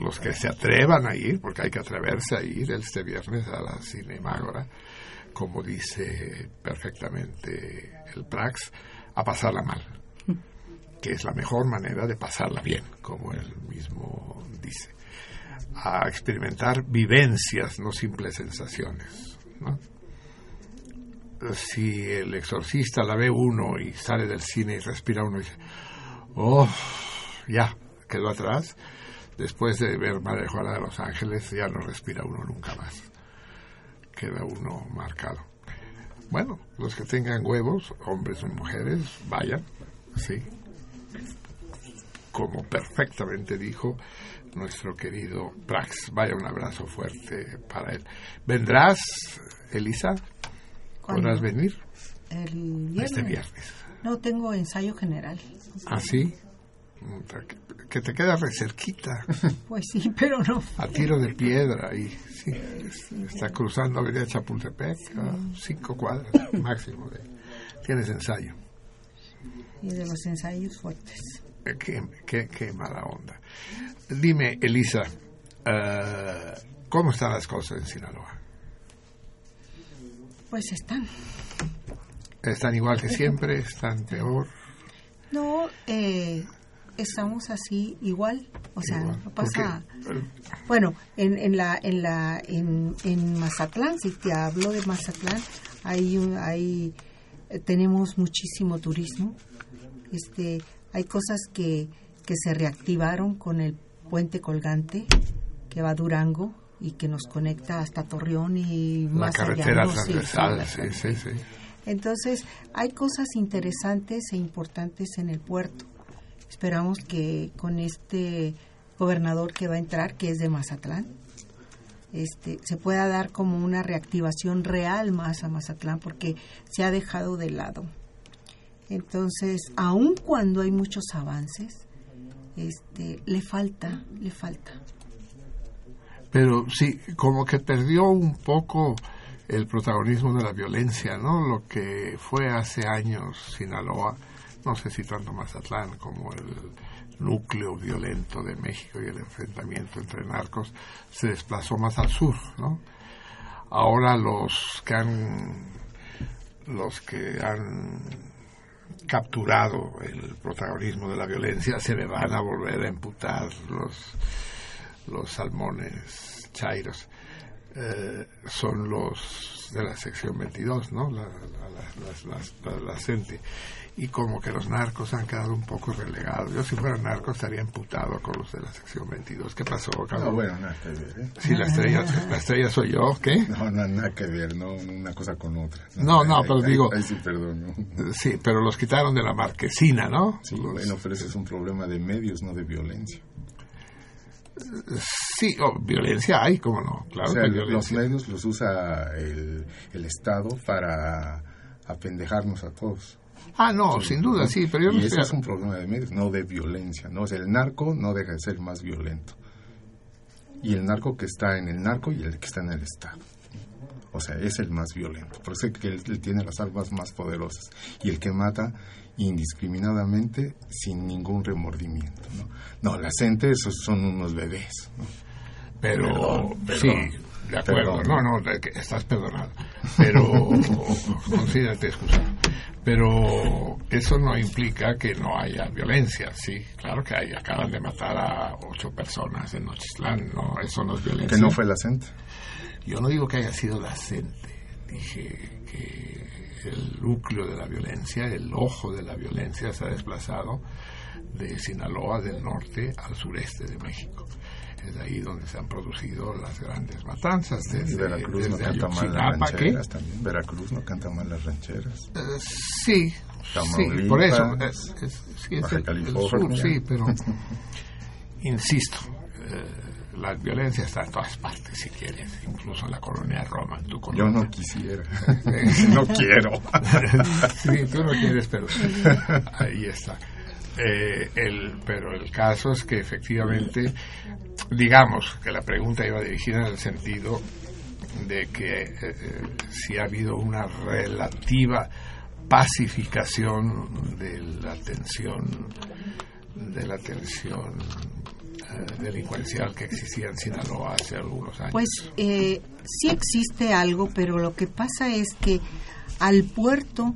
los que se atrevan a ir, porque hay que atreverse a ir este viernes a la Cinemágora, como dice perfectamente el Prax, a pasarla mal, que es la mejor manera de pasarla bien, como él mismo dice, a experimentar vivencias, no simples sensaciones. si el exorcista la ve uno y sale del cine y respira uno y dice, oh, ya, quedó atrás, después de ver Madre Juana de los Ángeles ya no respira uno nunca más. Queda uno marcado. Bueno, los que tengan huevos, hombres o mujeres, vayan, sí. como perfectamente dijo nuestro querido Prax. Vaya un abrazo fuerte para él. ¿Vendrás, Elisa? ¿Podrás venir? El viernes. Este viernes. No, tengo ensayo general. ¿Ah, sí? Que te queda cerquita. Pues sí, pero no. A tiro de piedra y sí, está cruzando Avenida Chapultepec a cinco cuadras máximo. De, tienes ensayo. Y de los ensayos fuertes. Qué, qué, qué mala onda. Dime, Elisa, eh, ¿cómo están las cosas en Sinaloa? Pues están. ¿Están igual que siempre? ¿Están peor? No, eh, estamos así igual. O sea, Igual, no pasa. Bueno, en, en la, en la, en, en Mazatlán, si te hablo de Mazatlán, hay, un- hay, eh, tenemos muchísimo turismo. Este, hay cosas que, que se reactivaron con el puente colgante que va a Durango y que nos conecta hasta Torreón y La más carretera allá. transversal, sí, sí, sí. entonces, hay cosas interesantes e importantes en el puerto. Esperamos que con este gobernador que va a entrar, que es de Mazatlán, este, se pueda dar como una reactivación real más a Mazatlán, porque se ha dejado de lado. Entonces, aun cuando hay muchos avances, este, le falta, le falta. Pero sí, como que perdió un poco el protagonismo de la violencia, ¿no? Lo que fue hace años Sinaloa, no sé si tanto Mazatlán como el núcleo violento de México y el enfrentamiento entre narcos, se desplazó más al sur, ¿no? Ahora los que han los que han capturado el protagonismo de la violencia se le van a volver a imputar los los salmones chairos eh, son los de la sección 22, ¿no? La, la, la- la gente. Y como que los narcos han quedado un poco relegados. Yo si fuera narco estaría imputado con los de la sección 22. ¿Qué pasó, Carlos? No, bueno, nada que ver, ¿eh? Si la estrella, la estrella soy yo, ¿qué? No, no, nada que ver, no, una cosa con otra. No, no, pero digo- sí, perdón, ¿no? Sí, pero los quitaron de la marquesina, ¿no? Sí, bueno, pero ese es un problema de medios, no de violencia. Sí, oh, violencia hay, ¿cómo no? Claro o sea, que hay los medios los usa el, el Estado para apendejarnos a todos. Ah, no, sin duda, sí, pero yo y no ese sé. es un problema de medios, no de violencia. ¿no? O sea, el narco no deja de ser más violento. Y el narco que está en el narco y el que está en el Estado. O sea, es el más violento. Por eso es que él, él tiene las armas más poderosas. Y el que mata indiscriminadamente sin ningún remordimiento. No, no la gente esos son unos bebés. ¿no? Pero, Perdón, perdón, sí, de acuerdo. perdón. No, no, estás perdonado. Pero, considérate excusado. Pero eso no implica que no haya violencia, sí. Claro que hay. Acaban de matar a ocho personas en Nochistlán. No, eso no es violencia. Que no fue la gente. Yo no digo que haya sido la gente. Dije que el núcleo de la violencia, el ojo de la violencia se ha desplazado de Sinaloa del norte al sureste de México. Es ahí donde se han producido las grandes matanzas. Desde, Veracruz no desde canta mal las rancheras también. Veracruz no canta mal las rancheras. Eh, sí, sí, Tamaulipas, por eso. Es, es- sí, es el, el sur, sí, pero insisto, eh, la violencia está en todas partes, si quieres, incluso en la colonia Roma. Yo no quisiera. no quiero. sí, tú no quieres, pero ahí está. Eh, el, pero el caso es que efectivamente, digamos que la pregunta iba dirigida en el sentido de que eh, eh, si ha habido una relativa pacificación de la tensión de la tensión eh, delincuencial que existía en Sinaloa hace algunos años. Pues sí existe algo, pero lo que pasa es que al puerto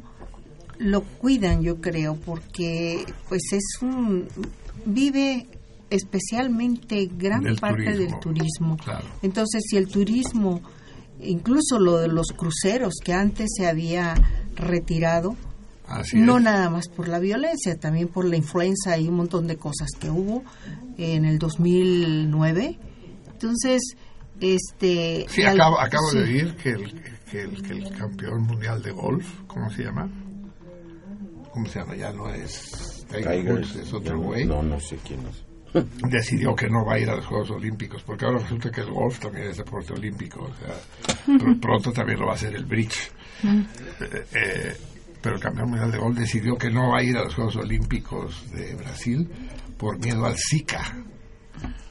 lo cuidan, yo creo, porque pues es un vive especialmente gran Del parte turismo, del turismo. claro. Entonces, si el turismo, incluso lo de los cruceros que antes se había retirado, Así no es. nada más por la violencia, también por la influenza y un montón de cosas que hubo en el 2009. Entonces, este... Sí, al- acabo, acabo sí. de oír que el, que, el, que el campeón mundial de golf, ¿cómo se llama? ¿Cómo se llama? Ya no es Tiger Woods es otro güey. No, no sé quién es. decidió que no va a ir a los Juegos Olímpicos, porque ahora resulta que el golf también es deporte olímpico, o sea, pr- pronto también lo va a hacer el bridge. Eh, eh, pero el campeón mundial de golf decidió que no va a ir a los Juegos Olímpicos de Brasil por miedo al Zika.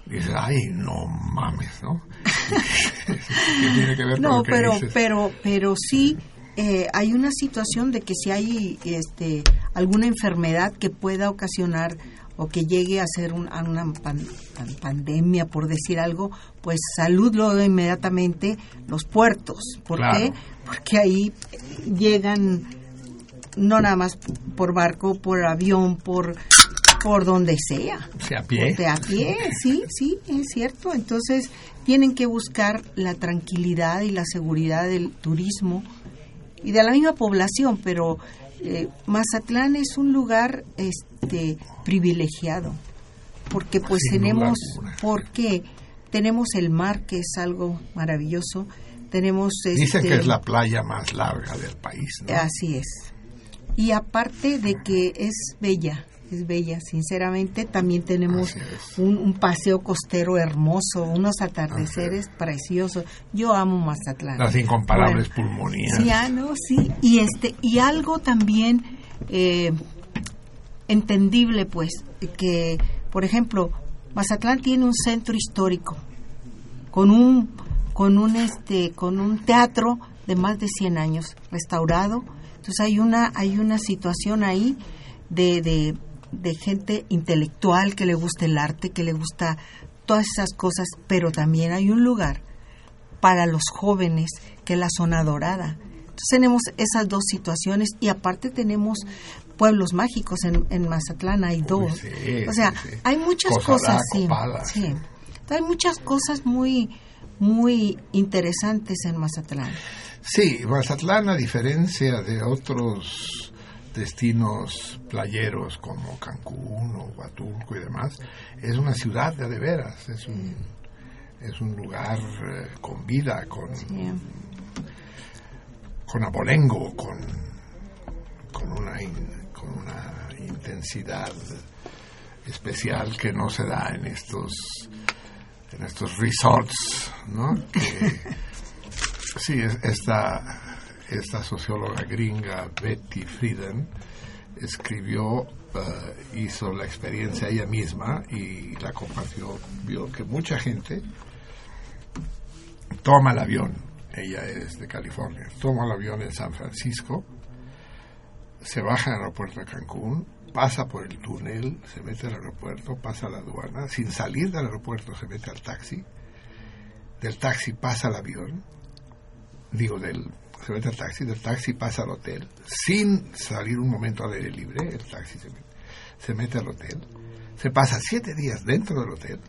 Y dice, ay, no mames, ¿no? ¿Qué tiene que ver con No, lo que pero, dices? pero, pero sí eh, hay una situación de que si hay este, alguna enfermedad que pueda ocasionar o que llegue a ser un- a una pan- pan- pandemia, por decir algo, pues salud lo inmediatamente los puertos. ¿Por Claro. qué? Porque ahí llegan no nada más por barco, por avión, por por donde sea. Sea, a pie. De a pie, sí, sí, es cierto. Entonces tienen que buscar la tranquilidad y la seguridad del turismo y de la misma población, pero eh, Mazatlán es un lugar este privilegiado porque pues Sin tenemos porque tenemos el mar que es algo maravilloso tenemos Dicen este, que es la playa más larga del país, ¿no? Así es. Y aparte de que es bella, es bella, sinceramente, también tenemos un, un paseo costero hermoso, unos atardeceres preciosos. Yo amo Mazatlán. Las incomparables Bueno, pulmonías. Sí, ah, no, sí. Y este y algo también eh, entendible, pues, que, por ejemplo, Mazatlán tiene un centro histórico con un con un este con un teatro de más de 100 años restaurado. Entonces hay una hay una situación ahí de, de, de gente intelectual que le gusta el arte, que le gusta todas esas cosas, pero también hay un lugar para los jóvenes, que es la zona dorada. Entonces tenemos esas dos situaciones y aparte tenemos pueblos mágicos en, en Mazatlán, hay dos. sí, o sea, sí, sí. hay muchas Cozalá, cosas, sí. Entonces, hay muchas cosas muy, muy interesantes en Mazatlán. Sí, Mazatlán, a diferencia de otros destinos playeros como Cancún o Huatulco y demás, es una ciudad de, de veras, es un, es un lugar eh, con vida, con, con abolengo, con, con, una in- con una intensidad especial que no se da en estos en estos resorts, ¿no? Que, Sí, es- esta, esta socióloga gringa, Betty Friedan, escribió, eh, hizo la experiencia ella misma y la compartió. Vio que mucha gente toma el avión, ella es de California, toma el avión en San Francisco, se baja al aeropuerto de Cancún, pasa por el túnel, se mete al aeropuerto, pasa a la aduana, sin salir del aeropuerto se mete al taxi, del taxi pasa al avión, digo, del, se mete al taxi, del taxi pasa al hotel, sin salir un momento al aire libre, el taxi se mete, se mete al hotel, se pasa siete días dentro del hotel,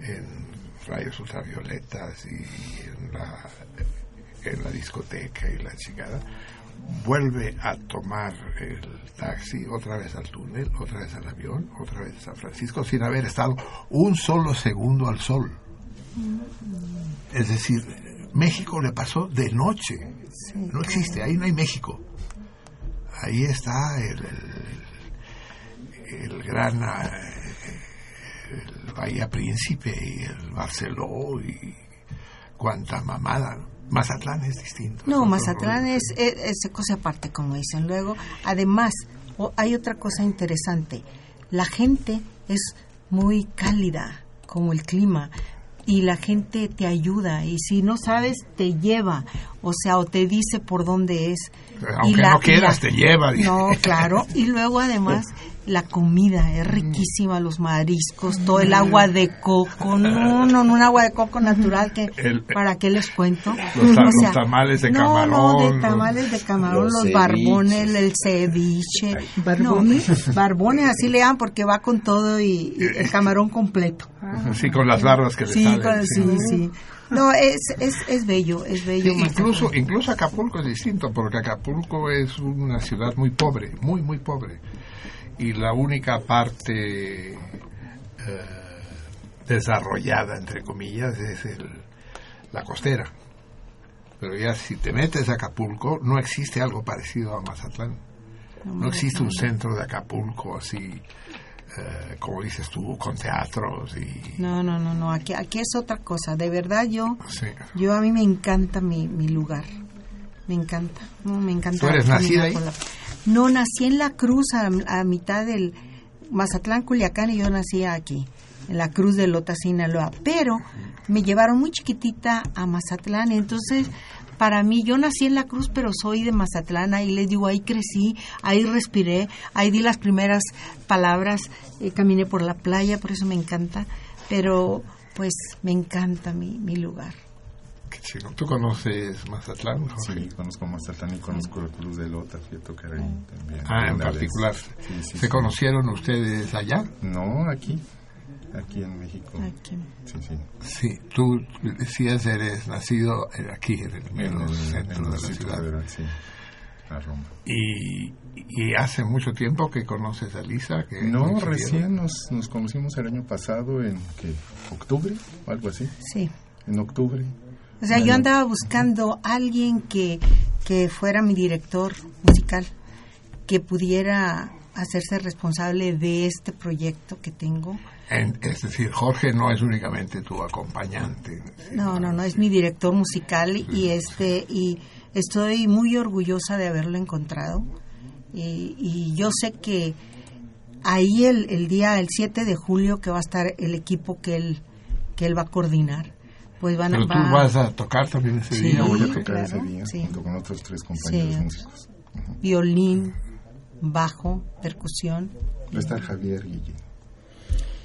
en rayos ultravioletas y en la, en la discoteca y la chingada, vuelve a tomar el taxi otra vez al túnel, otra vez al avión, otra vez a San Francisco, sin haber estado un solo segundo al sol. Es decir, México le pasó de noche. No existe, ahí no hay México. Ahí está el, el, el gran eh, el Bahía Príncipe y el Barceló y cuanta mamada. Mazatlán es distinto. No, Mazatlán es, es, es cosa aparte, como dicen. Luego, además, o- hay otra cosa interesante. La gente es muy cálida, como el clima, y la gente te ayuda, y si no sabes, te lleva, o sea, o te dice por dónde es. Aunque no quieras, te lleva. No, claro. Y luego, además, la comida es riquísima, los mariscos, todo el agua de coco. No, no, no, un agua de coco natural que, El- ¿para qué les cuento? Los, tamales de no, camarón. no, de los- tamales de camarón, los barbones, el ceviche. ¿Barbones? barbones, así le llaman porque va con todo y, y el camarón completo. Sí, con las larvas que le Sí, salen. con- sí, sí. No, es, es, es bello, es Sí, bello. incluso, Mazatlán. incluso Acapulco es distinto, porque Acapulco es una ciudad muy pobre, muy, muy pobre. Y la única parte eh, desarrollada, entre comillas, es el, la costera. Pero ya si te metes a Acapulco, no existe algo parecido a Mazatlán. No existe un centro de Acapulco así, eh, como dices tú, con teatros y... No, no, no, no, aquí, aquí es otra cosa. De verdad yo, yo a mí me encanta mi, mi lugar. Me encanta, no, me encanta. ¿Tú eres nacida ahí? No, nací en La Cruz, a, a mitad del Mazatlán, Culiacán, y yo nací aquí, en la Cruz de Lota, Sinaloa. Pero me llevaron muy chiquitita a Mazatlán, entonces para mí, yo nací en la Cruz, pero soy de Mazatlán, ahí les digo, ahí crecí, ahí respiré, ahí di las primeras palabras, eh, caminé por la playa, por eso me encanta, pero pues me encanta mi, mi lugar. Chido. ¿Tú conoces Mazatlán? Jorge? Sí, conozco Mazatlán y conozco la Cruz de Lota, fui a tocar ahí también. Ah, en particular. Sí, sí, ¿Se sí. conocieron ustedes allá? No, aquí, aquí en México. Aquí. Sí, sí. Sí, tú decías eres nacido aquí, en el mero el- centro en el de la ciudad. Federal, sí, a Roma. Y, y hace mucho tiempo que conoces a Lisa. Que No, recién nos, nos conocimos el año pasado en ¿qué? octubre o algo así. Sí. En octubre. O sea, yo andaba buscando alguien que, que fuera mi director musical, que pudiera hacerse responsable de este proyecto que tengo. En- es decir, Jorge no es únicamente tu acompañante. No, no, no, es mi director musical y este y estoy muy orgullosa de haberlo encontrado. Y, y yo sé que ahí el, el día, el 7 de julio, que va a estar el equipo que él, que él va a coordinar, pues van a... Pero tú va- vas a tocar también ese Sí, día. Voy a tocar ese claro, día sí. junto con otros tres compañeros Sí. músicos. violín, bajo, percusión. Va a estar Javier Guille.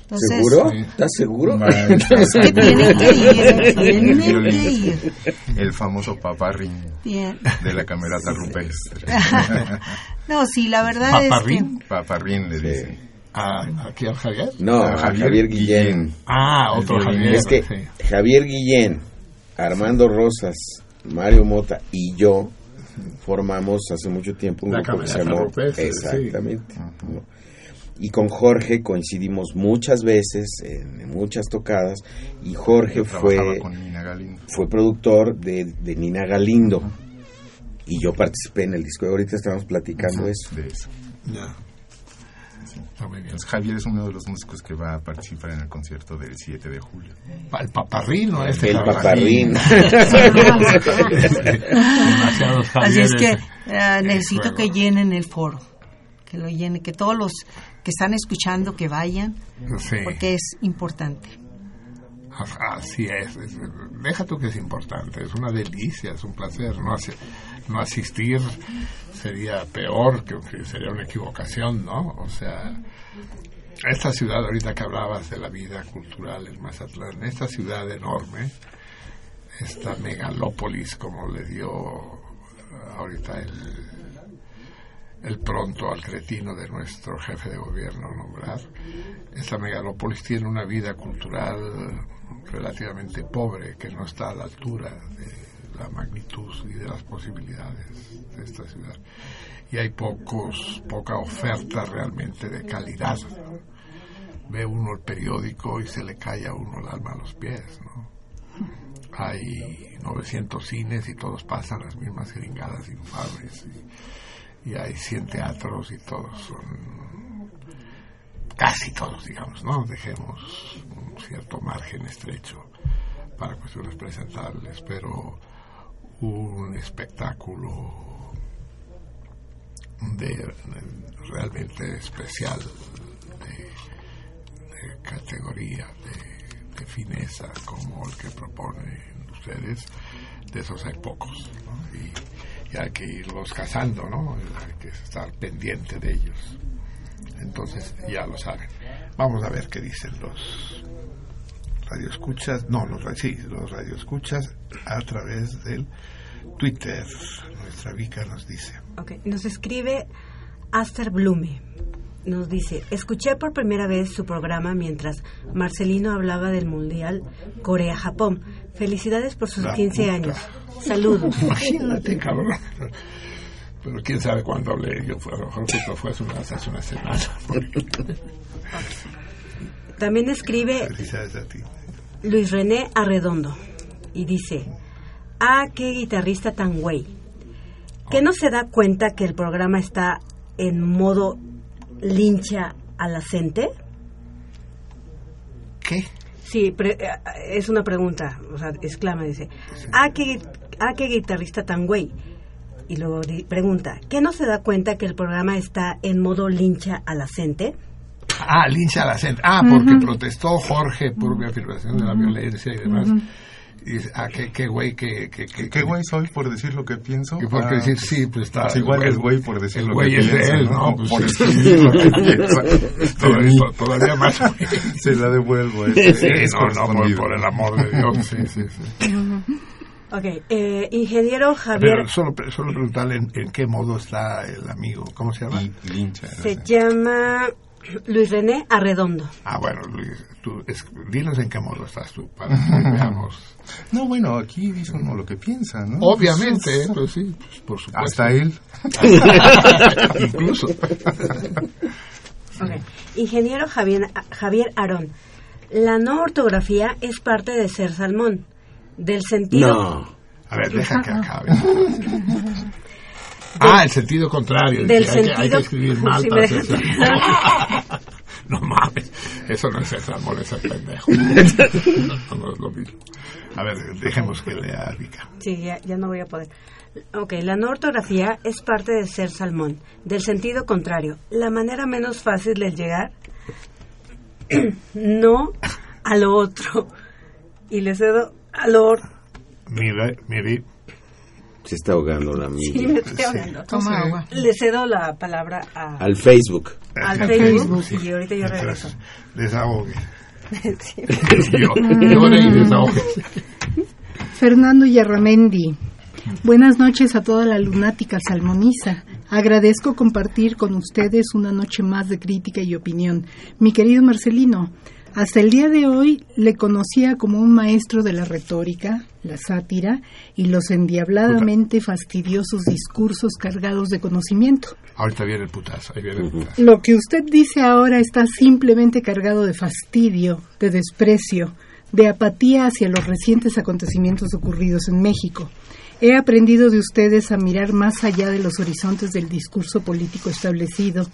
Entonces, ¿Seguro? ¿Estás seguro? Es que tienen que ir, tienen que ir. El famoso paparrín Bien. de la camerata rupestre. No, sí, la verdad es que... Paparrín le dicen. ¿A, ¿Aquí al Javier? No, a Javier Javier, Guillén. Ah, otro Javier. Es que sí. Javier Guillén, Armando Rosas, Mario Mota y yo formamos hace mucho tiempo un La grupo que se llamó Rupestre, sí. exactamente ¿no? y con Jorge coincidimos muchas veces en muchas tocadas y Jorge fue fue productor de, de Nina Galindo y yo participé en el disco ahorita estamos platicando eso De eso. Ya. Está muy bien. Entonces, Javier es uno de los músicos que va a participar en el concierto del 7 de julio. El paparrín, ¿no? Este el Javier. paparrín Demasiados Así es que eh, necesito que llenen el foro, que lo llenen, que todos los que están escuchando que vayan, Sí. porque es importante. Así es, es- Deja tú que es importante, es una delicia, es un placer. No, hace- no asistir sería peor, que sería una equivocación, ¿no? O sea, esta ciudad, ahorita que hablabas de la vida cultural en Mazatlán, esta ciudad enorme, esta megalópolis, como le dio ahorita el, el pronto al cretino de nuestro jefe de gobierno nombrar, esta megalópolis tiene una vida cultural relativamente pobre, que no está a la altura de la magnitud y de las posibilidades de esta ciudad. Y hay pocos, poca oferta realmente de calidad. Ve uno el periódico y se le cae a uno el alma a los pies, ¿no? Hay 900 cines y todos pasan las mismas gringadas infames y, y hay 100 teatros y todos son casi todos, digamos, ¿no? Dejemos un cierto margen estrecho para cuestiones presentables, pero un espectáculo de, realmente especial, de, categoría, de, de fineza, como el que proponen ustedes, de esos hay pocos. Y, y hay que irlos cazando, ¿no? Hay que estar pendiente de ellos. Entonces ya lo saben. Vamos a ver qué dicen los radioescuchas, no, los, sí, los radioescuchas a través del Twitter. Nuestra Vika nos dice. Nos escribe Aster Blume. Nos dice, escuché por primera vez su programa mientras Marcelino hablaba del Mundial Corea-Japón. Felicidades por sus La 15 puta. años. Saludos. Imagínate, cabrón. Pero quién sabe cuándo hablé yo. Fue, a lo mejor fue hace una, hace una semana. También escribe Felicidades a ti. Luis René Arredondo y dice, ah, qué guitarrista tan güey, que no se da cuenta que el programa está en modo lincha a la gente? ¿Qué? Sí, pre- eh, es una pregunta, o sea, exclama, dice, ¿a qué, a qué guitarrista tan güey? Y luego pregunta, ¿qué no se da cuenta que el programa está en modo lincha a la gente? Ah, lincha a la gente. Ah, porque Ujú. protestó Jorge por mi afirmación de la violencia y demás. Ujú. Y dice, ah, qué, qué güey, que... que, que, ¿Qué güey soy por decir lo que pienso? Que porque Ah, decir, sí, pues está... pues igual el es güey por decir el lo güey que es de él, ¿no? ¿no? Pues Por sí, decir lo que piensa. Todavía, todavía más. Se la devuelvo. Sí, es- sí, es no, no, por, por el amor de Dios, sí, sí, sí. Ok, eh, ingeniero Javier Pero solo, solo preguntarle en, en qué modo está el amigo, ¿cómo se llama? Lincha. se llama Luis René Arredondo. Ah, bueno, Luis, tú, es- dinos en qué modo estás tú, para que veamos. No, bueno, aquí dice uno lo que piensa, ¿no? Obviamente, ¿eh? pues sí, pues, por supuesto. Hasta él. Incluso. Ingeniero Javier, Javier Arón, la no ortografía es parte de ser salmón, del sentido... No. A ver, deja que acabe. Ah, el sentido contrario. Del dice, hay, que, hay que sentido- escribir mal Sí, para ser. No mames, eso no es ser salmón, es ser pendejo. No, no es lo mismo. A ver, dejemos que lea Rica. Sí, ya, ya no voy a poder. Ok, la no ortografía es parte de ser salmón, del sentido contrario. La manera menos fácil de llegar, no a lo otro. Y le cedo a lo. Mire, mire. Se está ahogando la Sí, amiga. me estoy ahogando. Toma agua. Le cedo la palabra a, Al Facebook. al Al Facebook, Facebook, y ahorita yo regreso. Desahogue. Sí. Yo, llore y desahogue. Fernando Yarramendi. Buenas noches a toda la lunática salmoniza. Agradezco compartir con ustedes una noche más de crítica y opinión. Mi querido Marcelino, hasta el día de hoy le conocía como un maestro de la retórica, la sátira y los endiabladamente fastidiosos discursos cargados de conocimiento. Ahorita viene el putazo, ahí viene el putazo. Lo que usted dice ahora está simplemente cargado de fastidio, de desprecio, de apatía hacia los recientes acontecimientos ocurridos en México. He aprendido de ustedes a mirar más allá de los horizontes del discurso político establecido.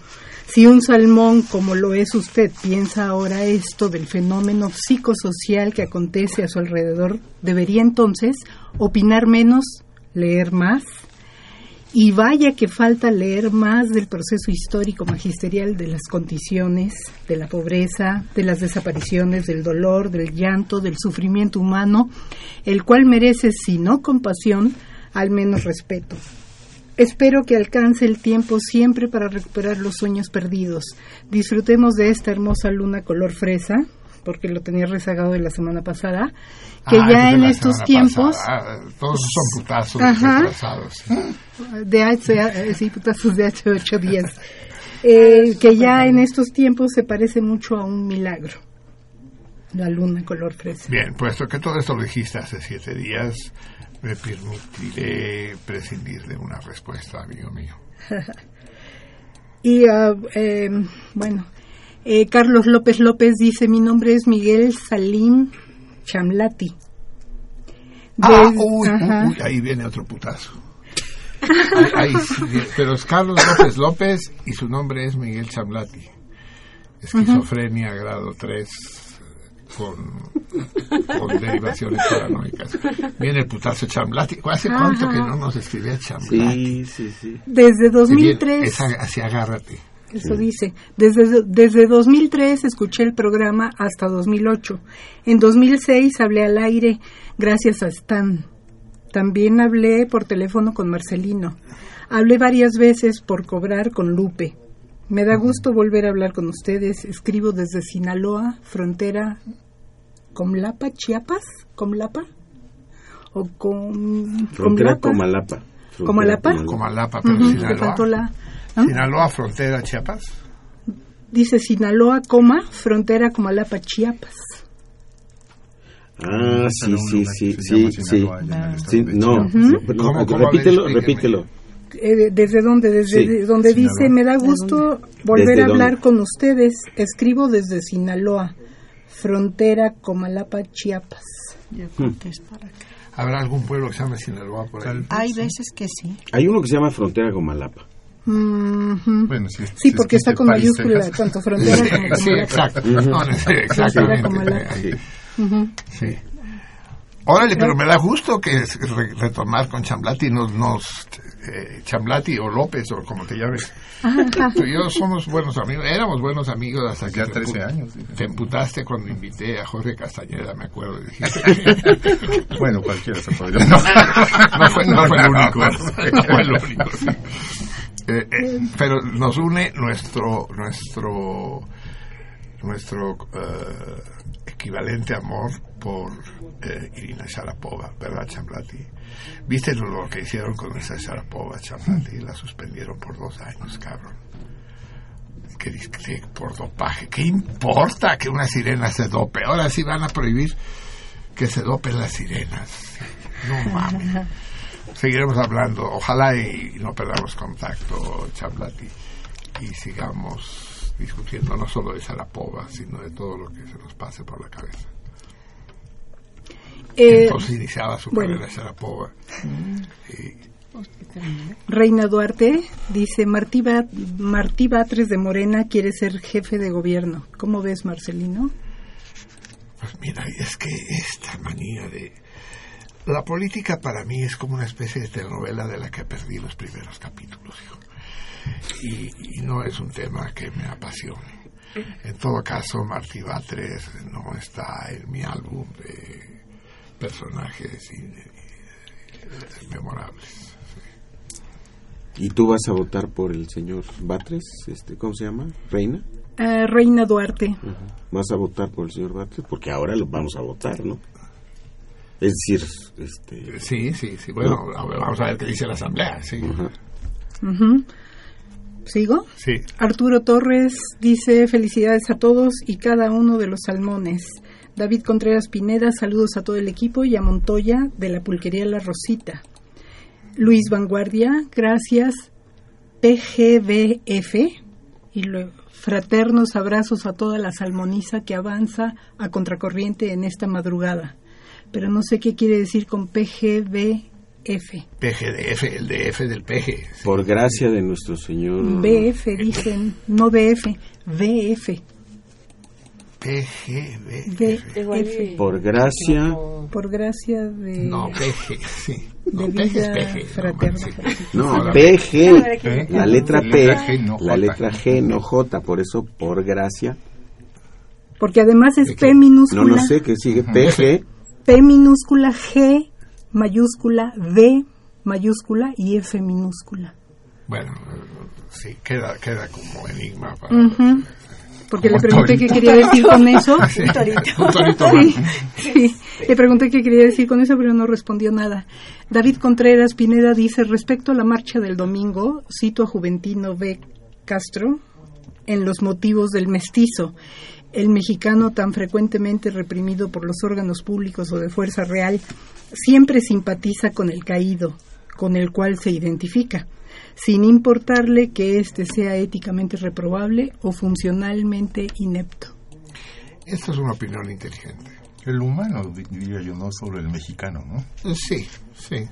Si un salmón como lo es usted piensa ahora esto del fenómeno psicosocial que acontece a su alrededor, debería entonces opinar menos, leer más, y vaya que falta leer más del proceso histórico magisterial de las condiciones, de la pobreza, de las desapariciones, del dolor, del llanto, del sufrimiento humano, el cual merece, si no compasión, al menos respeto. Espero que alcance el tiempo siempre para recuperar los sueños perdidos. Disfrutemos de esta hermosa luna color fresa, porque lo tenía rezagado de la semana pasada, que Ah, ya de en estos tiempos... pasada. Ah, todos son putazos Ajá. retrasados. de hace, eh, sí, putazos de hace ocho días, eh, que ya en estos tiempos se parece mucho a un milagro. La luna color fresa. Bien, puesto que todo esto lo dijiste hace siete días, me permitiré prescindir de una respuesta, amigo mío. y ah, eh, bueno, eh, Carlos López López dice, mi nombre es Miguel Salim Chamlati. Ah, uy, ahí viene otro putazo. Ahí- ahí sí, pero es Carlos López López y su nombre es Miguel Chamlati. Esquizofrenia grado 3 con, con derivaciones paranoicas. Viene el putazo Chamlati. ¿Hace cuánto Ajá. que no nos escribía Chamlati? Sí, sí, sí. Desde Bien, 2003. esa- así agárrate. Eso dice. Desde, desde 2003 escuché el programa hasta 2008. En 2006 hablé al aire gracias a Stan. También hablé por teléfono con Marcelino. Hablé varias veces por cobrar con Lupe. Me da gusto volver a hablar con ustedes. Escribo desde Sinaloa, frontera Comlapa, Chiapas, Comlapa o con Frontera Comlapa? Comalapa. ¿Comalapa? Comalapa, pero Sinaloa. Sinaloa, frontera, Chiapas. Dice Sinaloa, coma, frontera Comalapa, Chiapas. Ah, sí, sí, sí, sí, sí. No, repítelo, repítelo. Eh, ¿Desde dónde? Desde Sí, de- donde Sinaloa. dice, me da gusto volver ¿Desde a hablar dónde? con ustedes. Escribo desde Sinaloa, frontera Comalapa, Chiapas. ¿Habrá algún pueblo que se llame Sinaloa por ahí? Hay veces que sí. Hay uno que se llama Frontera Comalapa. Bueno, si- sí, si es porque que está entre con mayúscula, Texas. tanto frontera como Sí, como la- exacto. Ujú. No, no, sí, exactamente. Ahí. Ujú. Sí. Órale, pero me da gusto que es re- retomar con Chamblati, nos, nos eh, Chamblati o López o como te llames. Tú y yo somos buenos amigos, éramos buenos amigos hasta que Ya te 13 empu- años. Te emputaste cuando invité a Jorge Castañeda, me acuerdo. Bueno, cualquiera se podría. No, no fue, no fue el único, no fue el único, sí. Eh, eh, pero nos une nuestro nuestro nuestro eh, equivalente amor por eh, Irina Sharapova, ¿verdad, Chamblati? ¿Viste lo, lo que hicieron con esa Sharapova, Chamblati? La suspendieron por dos años, cabrón. Que dice que por dopaje. ¿Qué importa que una sirena se dope? Ahora sí van a prohibir que se dopen las sirenas. No mames. Seguiremos hablando. Ojalá y no perdamos contacto, Chamblati, y sigamos discutiendo no solo de Sharapova, sino de todo lo que se nos pase por la cabeza. Eh, Entonces iniciaba su bueno. carrera Sharapova. Y Reina Duarte dice, Martí, Ba- Martí Batres de Morena quiere ser jefe de gobierno. ¿Cómo ves, Marcelino? Pues mira, es que esta manía de... La política para mí es como una especie de telenovela de la que perdí los primeros capítulos, hijo. Y, y no es un tema que me apasione. En todo caso, Martí Batres no está en mi álbum de personajes in- in- memorables. ¿Y tú vas a votar por el señor Batres? Este, ¿Cómo se llama? ¿Reina? Eh, Reina Duarte. ¿Vas a votar por el señor Batres? Porque ahora lo vamos a votar, ¿no? Es decir, este... Sí, sí, sí. Bueno, vamos a ver qué dice la Asamblea. Sí. ¿Sigo? Sí. Arturo Torres dice felicidades a todos y cada uno de los salmones. David Contreras Pineda, saludos a todo el equipo y a Montoya de la pulquería La Rosita. Luis Vanguardia, gracias. PGBF y luego fraternos abrazos a toda la salmoniza que avanza a contracorriente en esta madrugada. Pero no sé qué quiere decir con PGBF. PGDF, el DF del PG. Por gracia de nuestro señor... BF dicen, no DF, VF. PGB. Por gracia... Por gracia de, No, PG, sí. de No, PG es vida PG. fraterna. No, la- PG, la letra P, no la letra G, no J, por eso por gracia. Porque además es P No minúscula, lo sé, que sigue PG, P minúscula, G mayúscula, V mayúscula y F minúscula. Bueno, sí, queda, queda como enigma para... Ujú. Porque le pregunté qué quería decir con eso. Sí, sí. Le pregunté qué quería decir con eso, pero no respondió nada. David Contreras Pineda dice, respecto a la marcha del domingo, cito a Juventino B. Castro en los motivos del mestizo. El mexicano tan frecuentemente reprimido por los órganos públicos o de fuerza real siempre simpatiza con el caído, con el cual se identifica, sin importarle que éste sea éticamente reprobable o funcionalmente inepto. Esta es una opinión inteligente. El humano, di- diría yo, no solo el mexicano, ¿no? Sí, sí.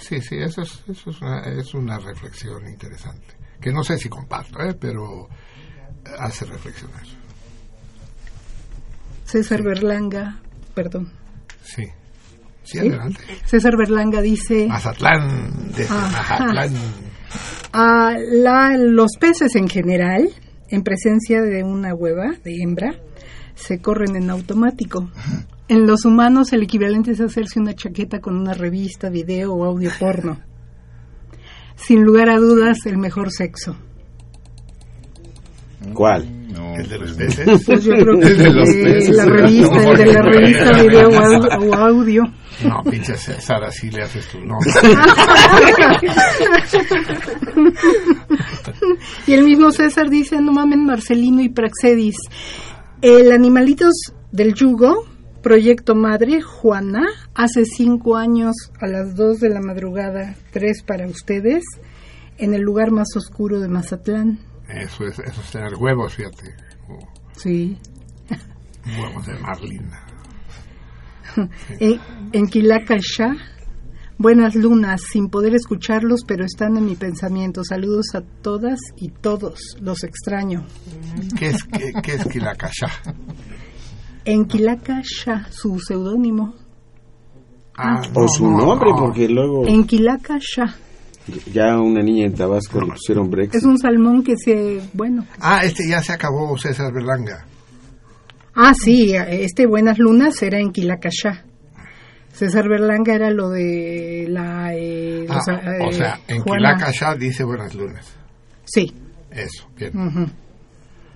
Sí, sí, eso es, eso es, una, es una reflexión interesante. Que no sé si comparto, ¿eh? pero hace reflexionar. César Berlanga, perdón. Sí. Sí, ¿Sí? adelante. César Berlanga dice, Mazatlán, desde Ajá. Mazatlán. a la- los peces en general, en presencia de una hueva de hembra, se corren en automático. En los humanos el equivalente es hacerse una chaqueta con una revista, video o audio porno. Sin lugar a dudas, el mejor sexo. ¿Cuál? No, ¿El de los pues, peces? Pues yo creo que El de los peces, la revista, el de la revista, video o audio. No, pinche César, así le haces tú. No. y el mismo César dice, no mamen Marcelino y Praxedis. El Animalitos del Yugo, Proyecto Madre, Juana, hace cinco años a las dos de la madrugada, tres para ustedes, en el lugar más oscuro de Mazatlán. Eso es, eso es tener huevos, fíjate. Sí. Huevos de Marlina. en, en Quilacaxá, Buenas lunas, sin poder escucharlos, pero están en mi pensamiento. Saludos a todas y todos, los extraño. ¿Qué es, qué, qué es Quilacayá? En Quilacayá, su seudónimo. Ah, o su nombre, porque luego... En Quilacayá. Ya una niña en Tabasco le pusieron Brexit. Es un salmón que se, bueno. Ah, este ya se acabó, César Berlanga. Ah, sí, este Buenas Lunas era en Quilacayá. César Berlanga era lo de la... Eh, ah, los, eh, o sea, en Juana. Quilacayá dice Buenas Lunas. Sí. Eso, bien.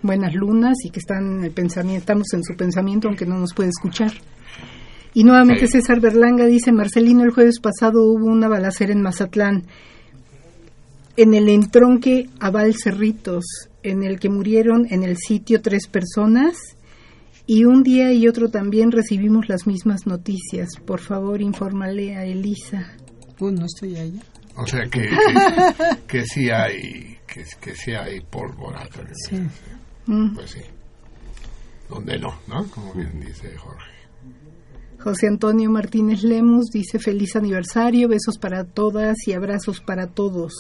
Buenas lunas y que están en el pensamiento, estamos en su pensamiento aunque no nos puede escuchar. Y nuevamente Sí. César Berlanga dice, Marcelino, el jueves pasado hubo una balacera en Mazatlán, en el entronque Aval Cerritos, en el que murieron en el sitio tres personas y un día y otro también recibimos las mismas noticias. Por favor, infórmale a Elisa. Pues no estoy allá. O sea que, que, que sí hay que, que sí hay pólvora. Sí. Mm. Pues sí. Donde no, ¿no? Como bien dice Jorge. José Antonio Martínez Lemus dice feliz aniversario, besos para todas y abrazos para todos.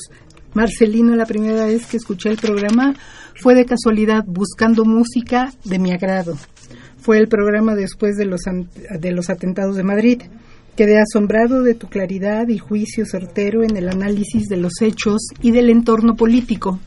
Marcelino, la primera vez que escuché el programa fue de casualidad buscando música de mi agrado. Fue el programa después de los, de los atentados de Madrid. Quedé asombrado de tu claridad y juicio certero en el análisis de los hechos y del entorno político.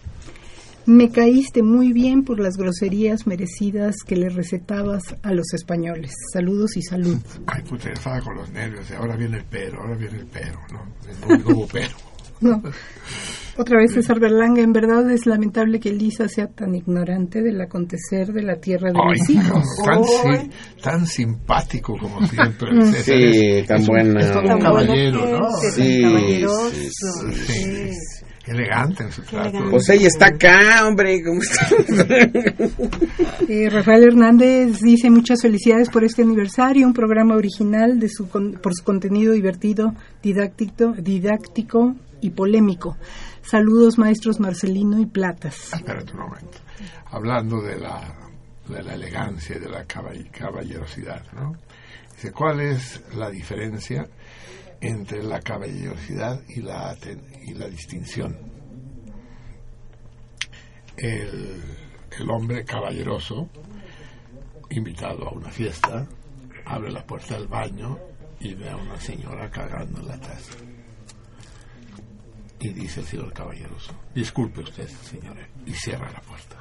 Me caíste muy bien por las groserías merecidas que le recetabas a los españoles. Saludos y salud. Ay, puta, estaba con los nervios. Ahora viene el pero, ahora viene el pero, ¿no? No, no hubo pero. No. Otra vez César Berlanga, en verdad es lamentable que Elisa sea tan ignorante del acontecer de la tierra de Ay, mis hijos. tan, sí, tan simpático como siempre. César. Sí, Es- tan es un- buena Es todo un caballero, ¿no? Sí, caballeroso, sí. Elegante en su trato. Pues ella está acá, hombre. ¿cómo está? Eh, Rafael Hernández dice muchas felicidades por este aniversario, un programa original de su con- por su contenido divertido, didáctico, didáctico y polémico. Saludos maestros Marcelino y Platas. Espérate un momento. Hablando de la, de la elegancia y de la caball- caballerosidad, ¿no? Dice, ¿cuál es la diferencia entre la caballerosidad y la, y la distinción? El, el hombre caballeroso, invitado a una fiesta, abre la puerta del baño y ve a una señora cagando en la taza. Y dice el señor caballeroso, disculpe usted, señora, y cierra la puerta.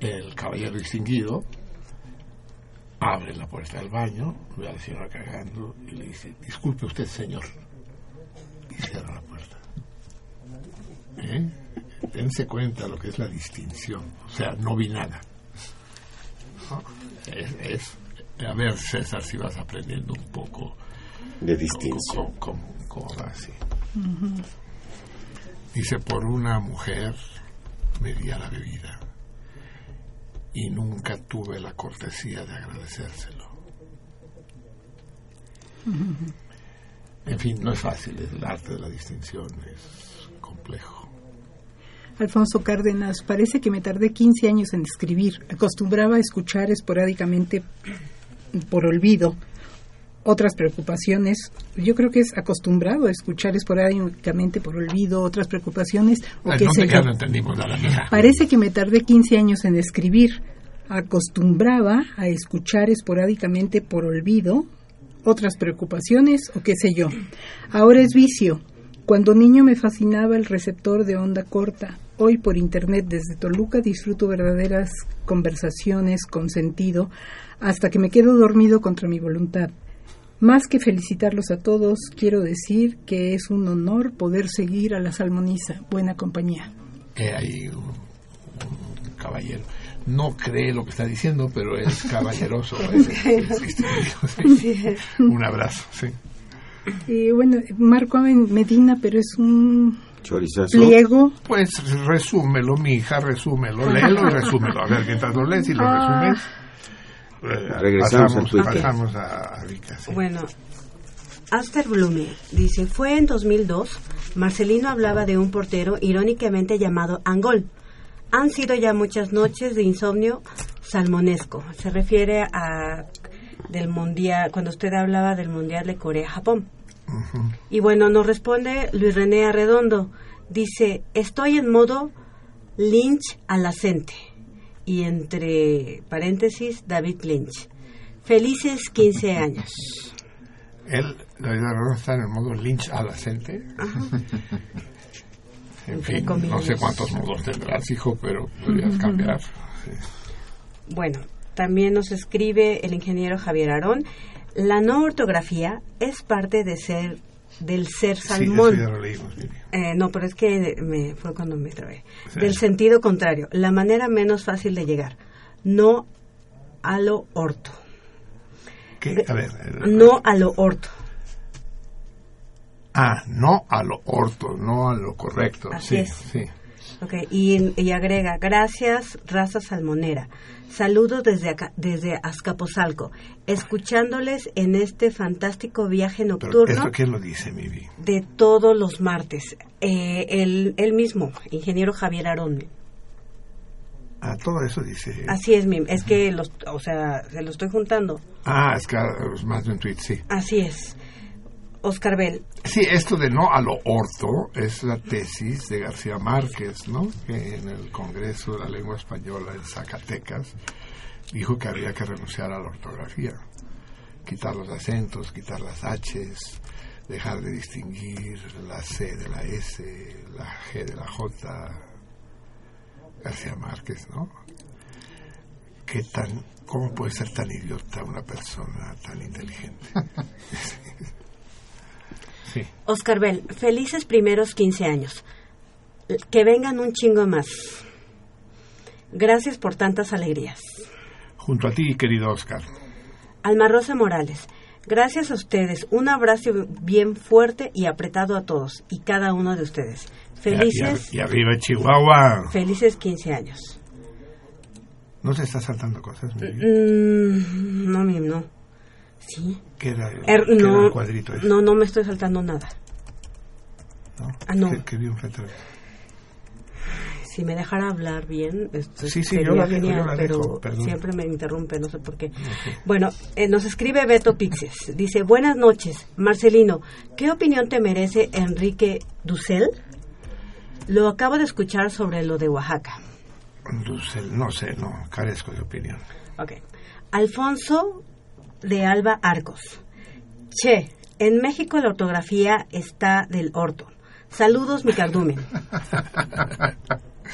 El caballero distinguido abre la puerta del baño, ve a la señora cagando y le dice, disculpe usted, señor, y cierra la puerta. ¿Eh? Dense cuenta lo que es la distinción, o sea, no vi nada. ¿No? Es, es- a ver, César, si vas aprendiendo un poco De distinción. cómo- cómo Dice, por una mujer me di a la bebida y nunca tuve la cortesía de agradecérselo. En fin, no es fácil, el arte de la distinción es complejo. Alfonso Cárdenas, parece que me tardé 15 años en escribir. Acostumbraba a escuchar esporádicamente por olvido otras preocupaciones. Yo creo que es acostumbrado a escuchar esporádicamente por olvido otras preocupaciones o Ay, qué no, ya no entendimos nada. Parece que me tardé 15 años en escribir. Acostumbraba a escuchar esporádicamente por olvido otras preocupaciones o qué sé yo. Ahora es vicio. Cuando niño me fascinaba el receptor de onda corta. Hoy por internet desde Toluca disfruto verdaderas conversaciones con sentido hasta que me quedo dormido contra mi voluntad. Más que felicitarlos a todos, quiero decir que es un honor poder seguir a la salmoniza. Buena compañía. He ahí un, un caballero. No cree lo que está diciendo, pero es caballeroso. es- es distinguido, sí. Un abrazo, sí. Y bueno, Marco Medina, pero es un Chorizazo. pliego. Pues resúmelo, mi hija, resúmelo, léelo y resúmelo. A ver, mientras lo lees y lo Ah. resumes, eh, Regresamos pasamos, Twitter. pasamos a, a Vika, sí. Bueno, Aster Blumer dice, fue en 2002, Marcelino hablaba de un portero irónicamente llamado Angol. Han sido ya muchas noches de insomnio salmonesco. Se refiere a del mundial, cuando usted hablaba del mundial de Corea-Japón. Y bueno, nos responde Luis René Arredondo. Dice, estoy en modo Lynch alacente. Y entre paréntesis, David Lynch. Felices 15 años. Él, David Arredondo, está en el modo Lynch alacente. en fin, no sé cuántos modos tendrás, hijo, pero podrías cambiar. Bueno, también nos escribe el ingeniero Javier Arón. La no ortografía es parte de ser del ser salmón. Sí, eso ya lo leímos, eh, no, pero es que me, fue cuando me trabé. Del sentido contrario, la manera menos fácil de llegar. No a lo orto. ¿Qué? A ver. No a lo orto. Ah, no a lo orto, no a lo correcto. Así sí, es. sí. Okay. Y, y, agrega, gracias, raza salmonera. Saludos desde acá, desde Azcapotzalco, escuchándoles en este fantástico viaje nocturno. ¿Pero ¿Esto quién lo dice, Mivi? De todos los martes. Eh, el, el mismo, ingeniero Javier Arón. Ah, todo eso dice. Así es, Mim. Es que, los, o sea, se lo estoy juntando. Ah, es que es más de un tweet, sí. Así es. Oscar Bell. Sí, esto de no a lo orto es la tesis de García Márquez, ¿no? Que en el Congreso de la Lengua Española en Zacatecas dijo que había que renunciar a la ortografía, quitar los acentos, quitar las H's, dejar de distinguir la C de la S, la G de la J. García Márquez, ¿no? ¿Qué tan, ¿Cómo puede ser tan idiota una persona tan inteligente? Sí. Oscar Bell, felices primeros 15 años. Que vengan un chingo más. Gracias por tantas alegrías. Junto a ti, querido Oscar. Alma Rosa Morales, gracias a ustedes. Un abrazo bien fuerte y apretado a todos y cada uno de ustedes. Felices. Y arriba Chihuahua. Felices 15 años. ¿No se está saltando cosas? Mm, no, no. Sí. ¿Qué era, er, ¿qué no, era el cuadrito ese? No, no me estoy saltando nada. ¿No? Ah, no. ¿Qué, qué vi enfrente de Si me dejara hablar bien, esto sí, sí, sería yo la genial, dejo, yo la pero perdón. siempre me interrumpe, no sé por qué. Bueno, eh, nos escribe Beto Pixes. Dice, buenas noches, Marcelino, ¿qué opinión te merece Enrique Dussel? Lo acabo de escuchar sobre lo de Oaxaca. Dussel, no sé, no, carezco de opinión. Ok. Alfonso de Alba Arcos. Che, en México la ortografía está del orto. Saludos, mi cardumen.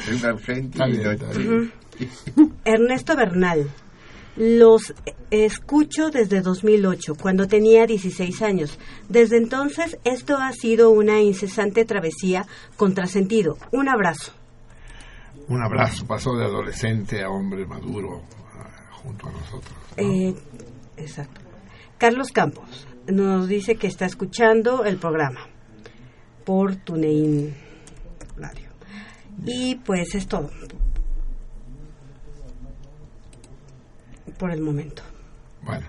Es argentino. Ujú. Ernesto Bernal. Los escucho desde 2008, cuando tenía 16 años. Desde entonces, esto ha sido una incesante travesía contrasentido. Un abrazo. Un abrazo, pasó de adolescente a hombre maduro junto a nosotros. ¿no? Eh, exacto. Carlos Campos nos dice que está escuchando el programa por TuneIn Radio. Y pues es todo. Por el momento. Bueno,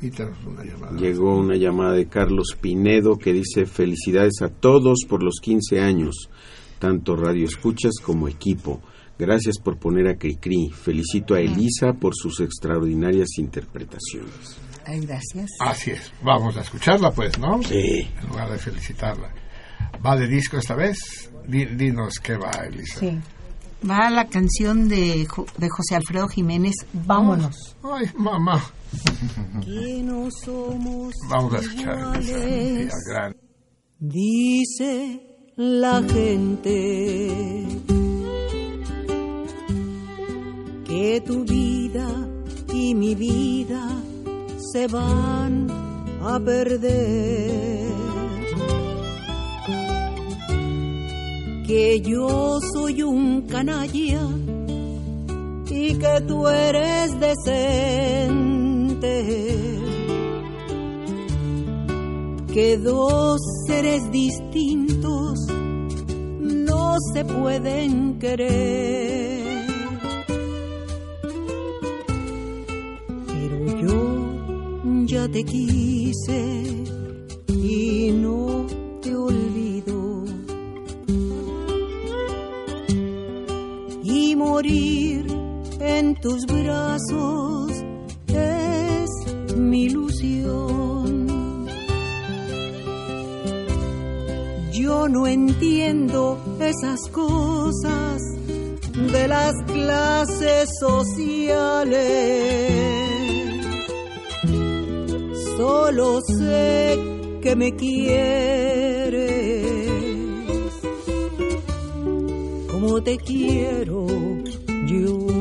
y una llamada. Llegó una llamada de Carlos Pinedo que dice felicidades a todos por los 15 años, tanto Radio Escuchas como equipo. Gracias por poner a Cricri. Felicito a Elisa por sus extraordinarias interpretaciones. Ay, gracias. Así es. Vamos a escucharla, pues, ¿no? Sí. En lugar de felicitarla. ¿Va de disco esta vez? Di- dinos qué va, Elisa. Sí. Va la canción de, Jo- de José Alfredo Jiménez, Vámonos. Ay, mamá. Que no somos Vamos a escuchar, Elisa. gran- Dice la gente que tu vida y mi vida se van a perder. Que yo soy un canalla y que tú eres decente que dos seres distintos no se pueden querer. Ya te quise y no te olvido. Y morir en tus brazos es mi ilusión. yo no entiendo esas cosas de las clases sociales. Solo sé que me quieres como te quiero yo.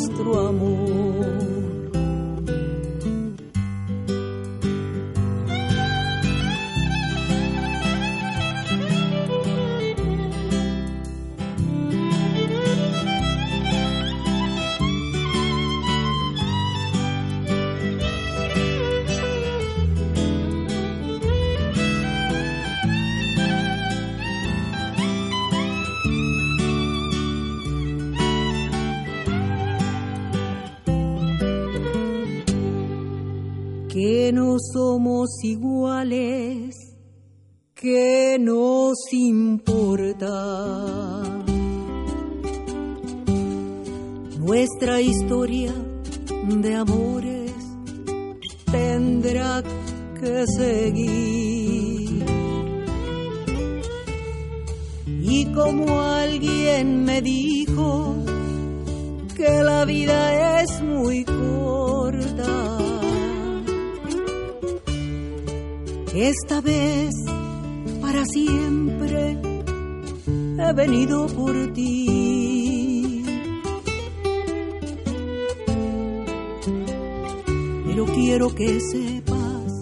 Nuestro amor. Somos iguales, que nos importa. Nuestra historia de amores tendrá que seguir. Y como alguien me dijo que la vida es muy esta vez para siempre he venido por ti. Pero quiero que sepas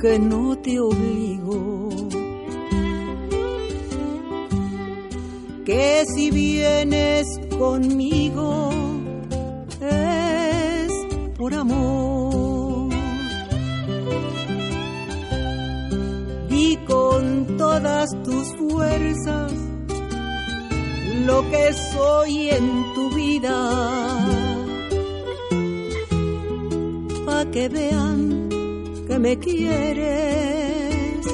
que no te obligo. Que si vienes conmigo es por amor. Lo que soy en tu vida. Pa' que vean que me quieres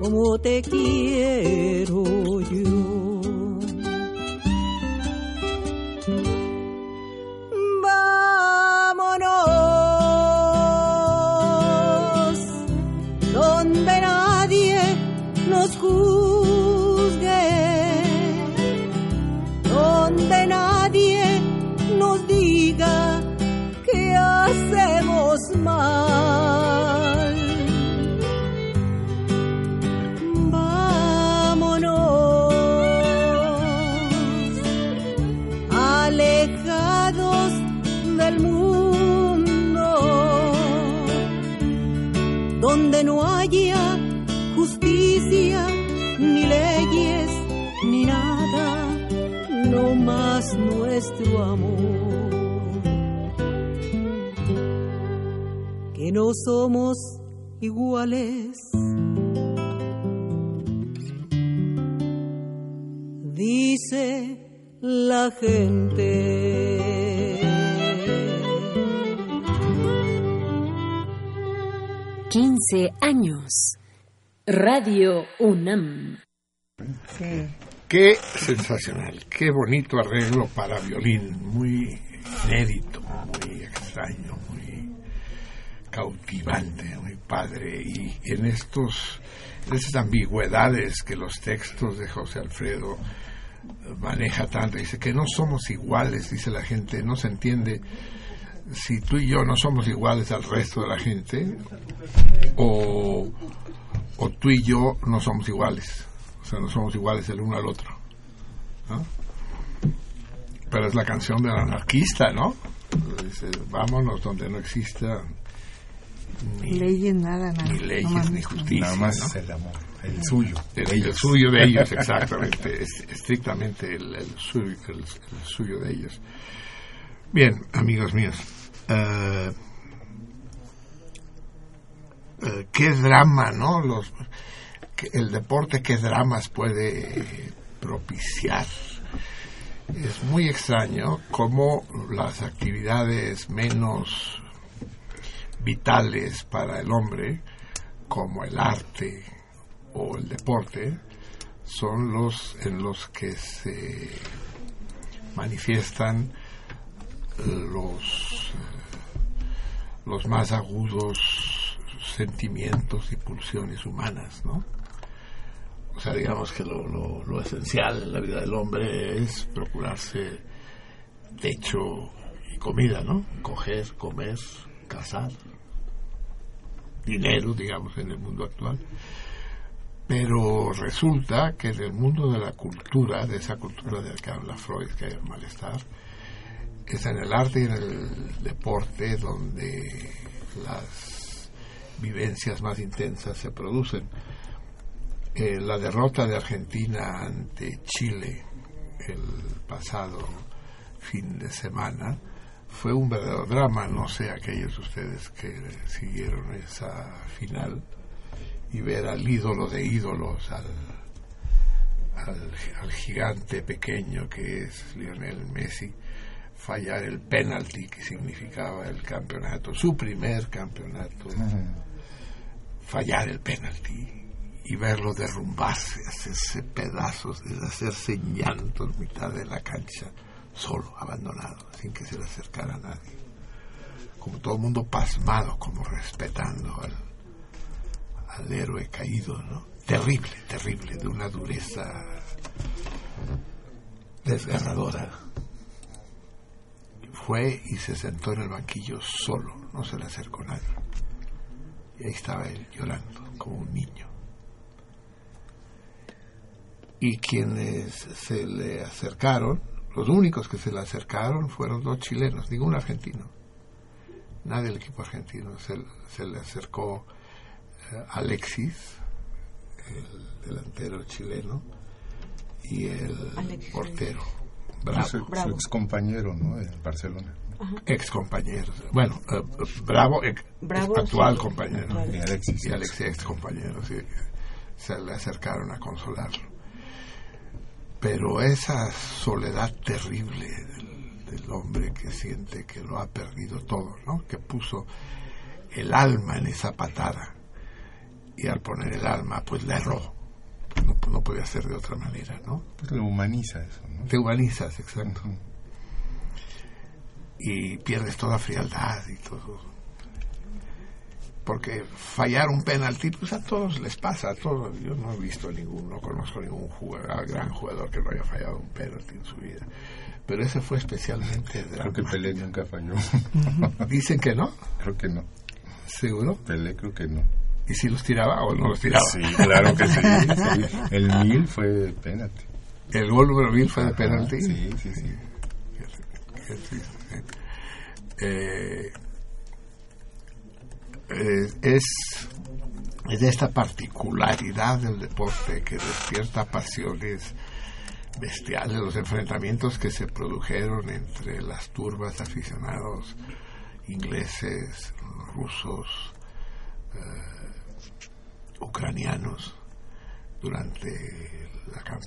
como te quiero yo. Que no somos iguales. Dice la gente. 15 años. Radio UNAM. Qué sensacional, qué bonito arreglo para violín, muy inédito, muy extraño, cautivante, muy padre. Y en estos, en ambigüedades que los textos de José Alfredo maneja tanto, dice que no somos iguales, dice la gente, no se entiende si tú y yo no somos iguales al resto de la gente o, o tú y yo no somos iguales. O sea, no somos iguales el uno al otro. Pero es la canción del anarquista, ¿no? Dice, vámonos donde no exista ni leyes, nada, nada. Ni leyes, ni justicia. Nada más ¿no? el amor, el suyo. El, de el ellos. suyo de ellos, exactamente. es- estrictamente el, el suyo, el- el suyo de ellos. Bien, amigos míos. eh, qué drama, ¿no? Los, que- el deporte, qué dramas puede propiciar. Es muy extraño cómo las actividades menos vitales para el hombre, como el arte o el deporte, son los en los que se manifiestan los los más agudos sentimientos y pulsiones humanas, ¿no? O sea, digamos que lo, lo, lo esencial en la vida del hombre es procurarse techo y comida, ¿no? Coger, comer, casar, dinero, digamos, en el mundo actual. Pero resulta que en el mundo de la cultura, de esa cultura de la que habla Freud, que hay el malestar, es en el arte y en el deporte donde las vivencias más intensas se producen. Eh, la derrota de Argentina ante Chile el pasado fin de semana fue un verdadero drama. No sé aquellos de ustedes que siguieron esa final y ver al ídolo de ídolos, al, al, al gigante pequeño que es Lionel Messi, fallar el penalti que significaba el campeonato, su primer campeonato, fallar el penalti y verlo derrumbarse, hacerse pedazos, deshacerse en llanto en mitad de la cancha, solo, abandonado, sin que se le acercara a nadie. Como todo el mundo pasmado, como respetando al, héroe caído, ¿no? Terrible, terrible, de una dureza desgarradora. Fue y se sentó en el banquillo solo, no se le acercó nadie. Y ahí estaba él llorando, como un niño. Y quienes se le acercaron, los únicos que se le acercaron fueron dos chilenos, ningún argentino. Nadie del equipo argentino. Se, se le acercó eh, Alexis, el delantero chileno, y el Alexis. portero, Bravo. Su, su ex compañero, ¿no? De Barcelona. Ex compañeros. Bueno, eh, Bravo, ex, Bravo, actual sí. compañero. Y Alexis. Y Alexis, ex compañero, sí. Se le acercaron a consolarlo. Pero esa soledad terrible del, del hombre que siente que lo ha perdido todo, ¿no? Que puso el alma en esa patada. Y al poner el alma, pues le erró. No, no podía ser de otra manera, ¿no? Pues lo humaniza eso, ¿no? Te humanizas, exacto. Y pierdes toda frialdad y todo. Porque fallar un penalti, pues a todos les pasa, a todos. Yo no he visto ningún, no conozco ningún jugador, gran jugador que no haya fallado un penalti en su vida. Pero ese fue especialmente Creo que dramático. Pelé nunca falló. Dicen que no. Creo que no. ¿Seguro? Pelé creo que no. ¿Y si los tiraba o no los tiraba? Sí, claro que sí. sí. El mil fue penalti. ¿El gol número mil fue de penalti? Sí, sí, sí. Triste. Eh, eh, es, de esta particularidad del deporte que despierta pasiones bestiales, los enfrentamientos que se produjeron entre las turbas aficionados ingleses, rusos, eh, ucranianos durante la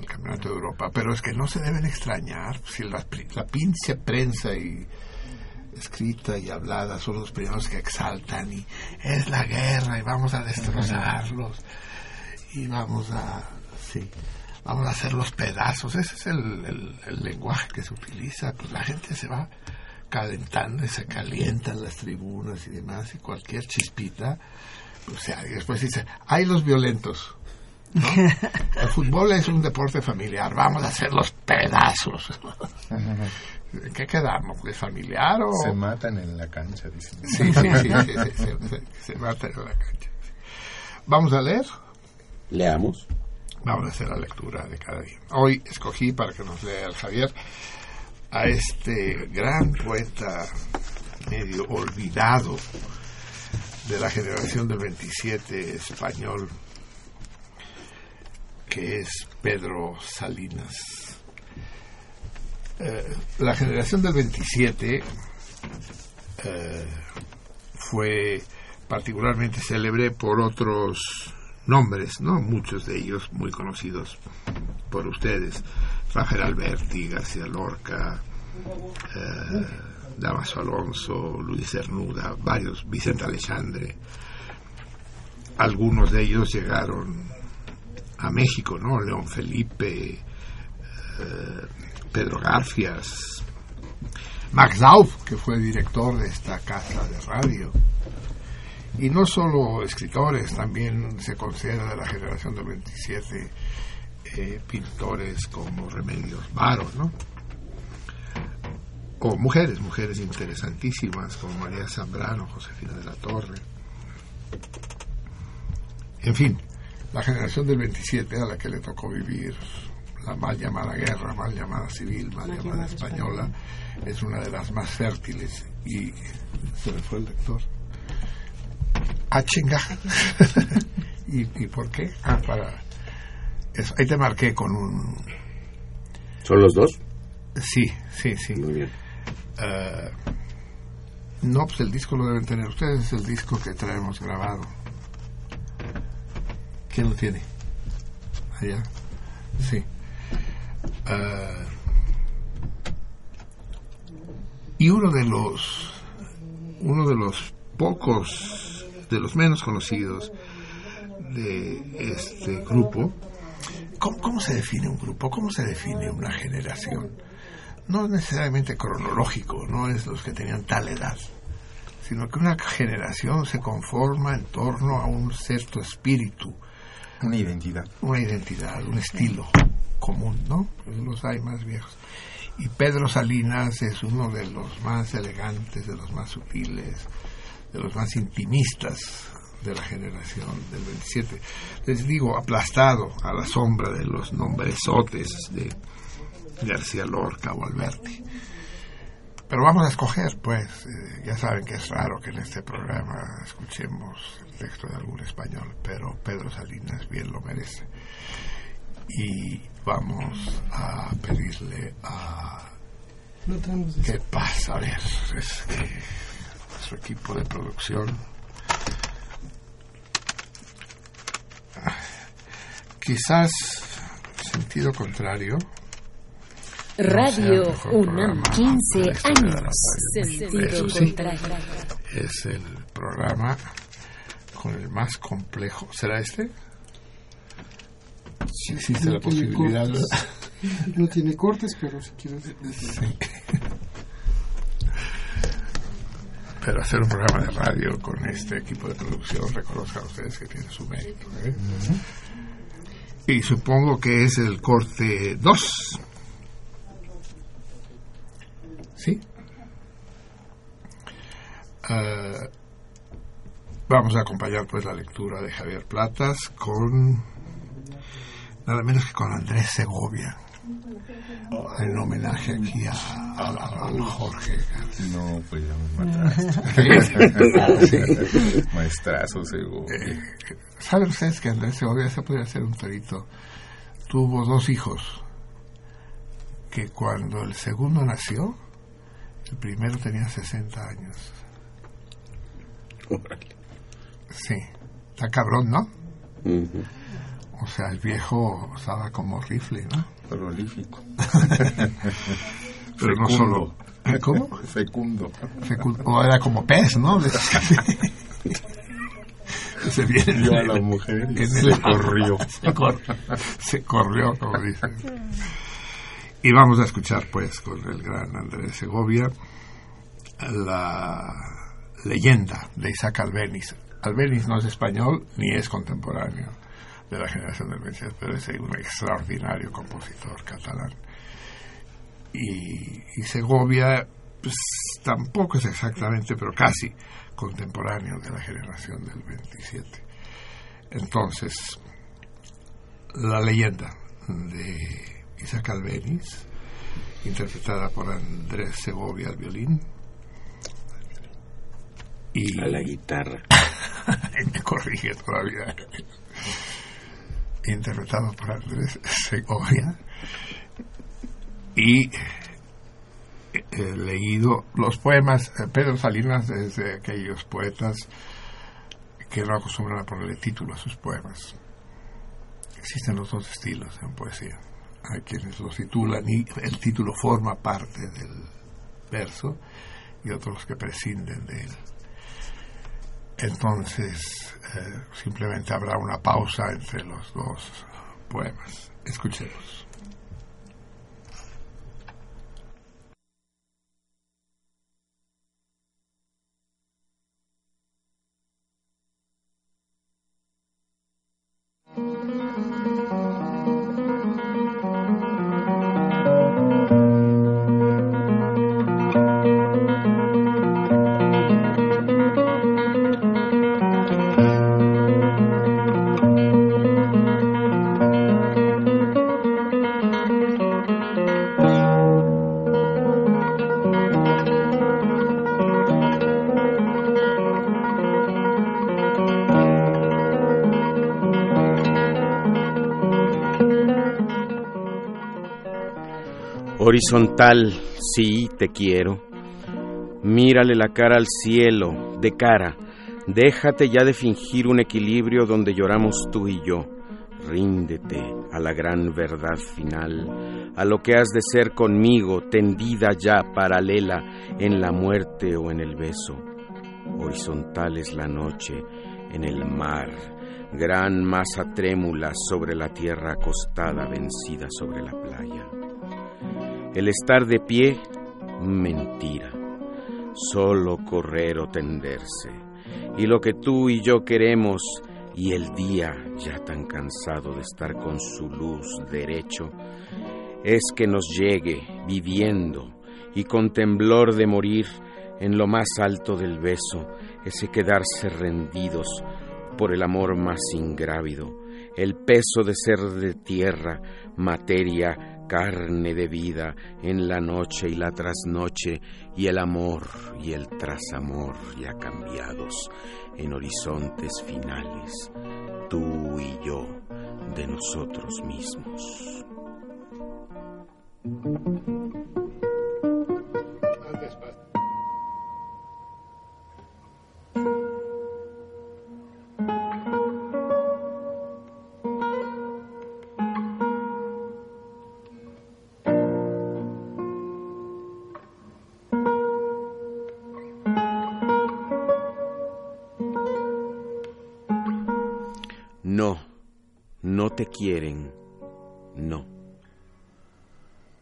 el campeonato de Europa. Pero es que no se deben extrañar si la, la pinche prensa y escrita y hablada son los primeros que exaltan y es la guerra y vamos a destrozarlos y vamos a sí vamos a hacer los pedazos. Ese es el, el- el lenguaje que se utiliza. Pues la gente se va calentando y se calientan las tribunas y demás y cualquier chispita pues sea, y después dice hay los violentos ¿no? el fútbol es un deporte familiar vamos a hacer los pedazos. ¿En qué quedamos? ¿De familiar o...? Se matan en la cancha, dicen. Sí, sí, sí, sí, sí, se, se- se matan en la cancha. ¿Vamos a leer? Leamos. Vamos a hacer la lectura de cada día. Hoy escogí, para que nos lea el Javier, a este gran poeta medio olvidado de la generación del 27 español, que es Pedro Salinas. Eh, la generación del 27 eh, fue particularmente célebre por otros nombres, ¿no? Muchos de ellos muy conocidos por ustedes. Rafael Alberti, García Lorca, eh, Damaso Alonso, Luis Cernuda, varios, Vicente Alexandre. Algunos de ellos llegaron a México, ¿no? León Felipe, Pedro Garfias, Max Dauf, que fue director de esta casa de radio. Y no solo escritores, también se considera de la generación del 27 eh, pintores como Remedios Varo, ¿no? O mujeres, mujeres interesantísimas como María Zambrano, Josefina de la Torre. En fin, la generación del 27 a la que le tocó vivir la mal llamada guerra, mal llamada civil, mal, llamada española, es una de las más fértiles y se me fue el lector. Ah, chinga. ¿Y, ¿Y por qué? Ah, para... Eso, ahí te marqué con un... ¿Son los dos? Sí, sí, sí. Muy bien. Eh, no, pues el disco lo deben tener ustedes, es el disco que traemos grabado. ¿Quién lo tiene? Allá. Sí. Eh, y uno de los uno de los pocos de los menos conocidos de este grupo ¿cómo, ¿cómo se define un grupo? ¿cómo se define una generación? no es necesariamente cronológico no es los que tenían tal edad sino que una generación se conforma en torno a un cierto espíritu una identidad una identidad, un estilo común, ¿no? Pues los hay más viejos. Y Pedro Salinas es uno de los más elegantes, de los más sutiles, de los más intimistas de la generación del 27. Les digo, aplastado a la sombra de los nombresotes de García Lorca o Alberti. Pero vamos a escoger, pues, eh, ya saben que es raro que en este programa escuchemos el texto de algún español, pero Pedro Salinas bien lo merece. Y vamos a pedirle a... No tenemos ¿Qué pasa? A ver, es que nuestro equipo de producción... Quizás sentido contrario. Radio No UNAM, programa 15 para esta hora de la años. Sentido Eso sí, contrario. es el programa con el más complejo. ¿Será este? Sí, existe no la tiene posibilidad. No tiene cortes, pero si quieres. Pero hacer un programa de radio con este equipo de producción, reconozcan ustedes que tiene su mérito. ¿eh? Y supongo que es el corte 2. ¿Sí? Ah, vamos a acompañar pues la lectura de Javier Platas con nada menos que con Andrés Segovia en homenaje aquí a, a- a Jorge No, pues ya me mataste. Sí. Maestrazo, seguro. Eh, ¿Saben ustedes que Andrés Segovia se podría hacer un torito? Tuvo dos hijos que cuando el segundo nació, el primero tenía 60 años. Sí, está cabrón, ¿no? O sea, el viejo estaba como rifle, ¿no? Prolífico. Pero no solo. ¿Eh, ¿Cómo? Fecundo. Fecundo. O era como pez, ¿no? Se vienen Vio a la mujer y se el- corrió. Se, cor- se corrió, como dicen. Y vamos a escuchar, pues, con el gran Andrés Segovia, la leyenda de Isaac Albeniz. Albeniz no es español ni es contemporáneo de la generación del 27, pero es un extraordinario compositor catalán. Y, y Segovia, pues tampoco es exactamente, pero casi contemporáneo de la generación del 27. Entonces, la leyenda de Isaac Albeniz interpretada por Andrés Segovia al violín. Y a la guitarra. me corrige todavía. Interpretado por Andrés Segovia. Y he leído los poemas. Pedro Salinas es de aquellos poetas que no acostumbran a ponerle título a sus poemas. Existen los dos estilos en poesía. Hay quienes los titulan y el título forma parte del verso y otros que prescinden de él. Entonces, eh, simplemente habrá una pausa entre los dos poemas. Escuchemos. Horizontal, sí, te quiero. Mírale la cara al cielo, de cara. Déjate ya de fingir un equilibrio donde lloramos tú y yo. Ríndete a la gran verdad final, a lo que has de ser conmigo, tendida ya paralela en la muerte o en el beso. Horizontal es la noche en el mar, gran masa trémula sobre la tierra acostada, vencida sobre la playa. El estar de pie, mentira. Solo correr o tenderse. Y lo que tú y yo queremos, y el día, ya tan cansado de estar con su luz derecho, es que nos llegue viviendo y con temblor de morir en lo más alto del beso, ese quedarse rendidos por el amor más ingrávido, el peso de ser de tierra, materia, carne de vida en la noche y la trasnoche y el amor y el trasamor ya cambiados en horizontes finales, tú y yo de nosotros mismos. Quieren, no.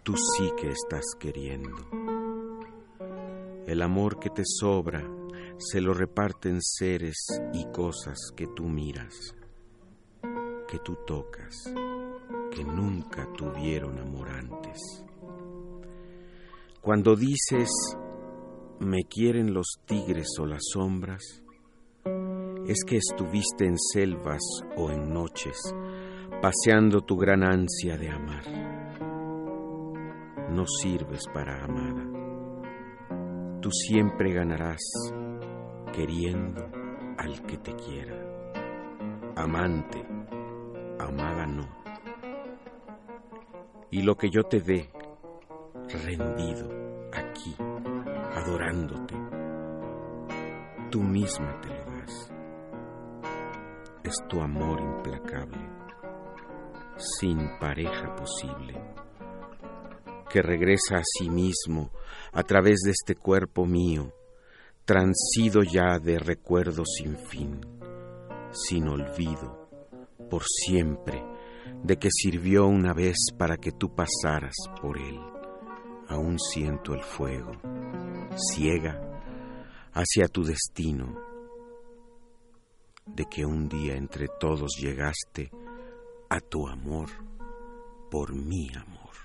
Tú sí que estás queriendo. El amor que te sobra se lo reparten seres y cosas que tú miras, que tú tocas, que nunca tuvieron amor antes. Cuando dices, me quieren los tigres o las sombras, es que estuviste en selvas o en noches paseando tu gran ansia de amar. No sirves para amada. Tú siempre ganarás queriendo al que te quiera. Amante, amada no. Y lo que yo te dé, rendido, aquí, adorándote, tú misma te lo das. Es tu amor implacable sin pareja posible, que regresa a sí mismo a través de este cuerpo mío, transido ya de recuerdos sin fin, sin olvido, por siempre, de que sirvió una vez para que tú pasaras por él. Aún siento el fuego, ciega, hacia tu destino, de que un día entre todos llegaste a tu amor por mi amor.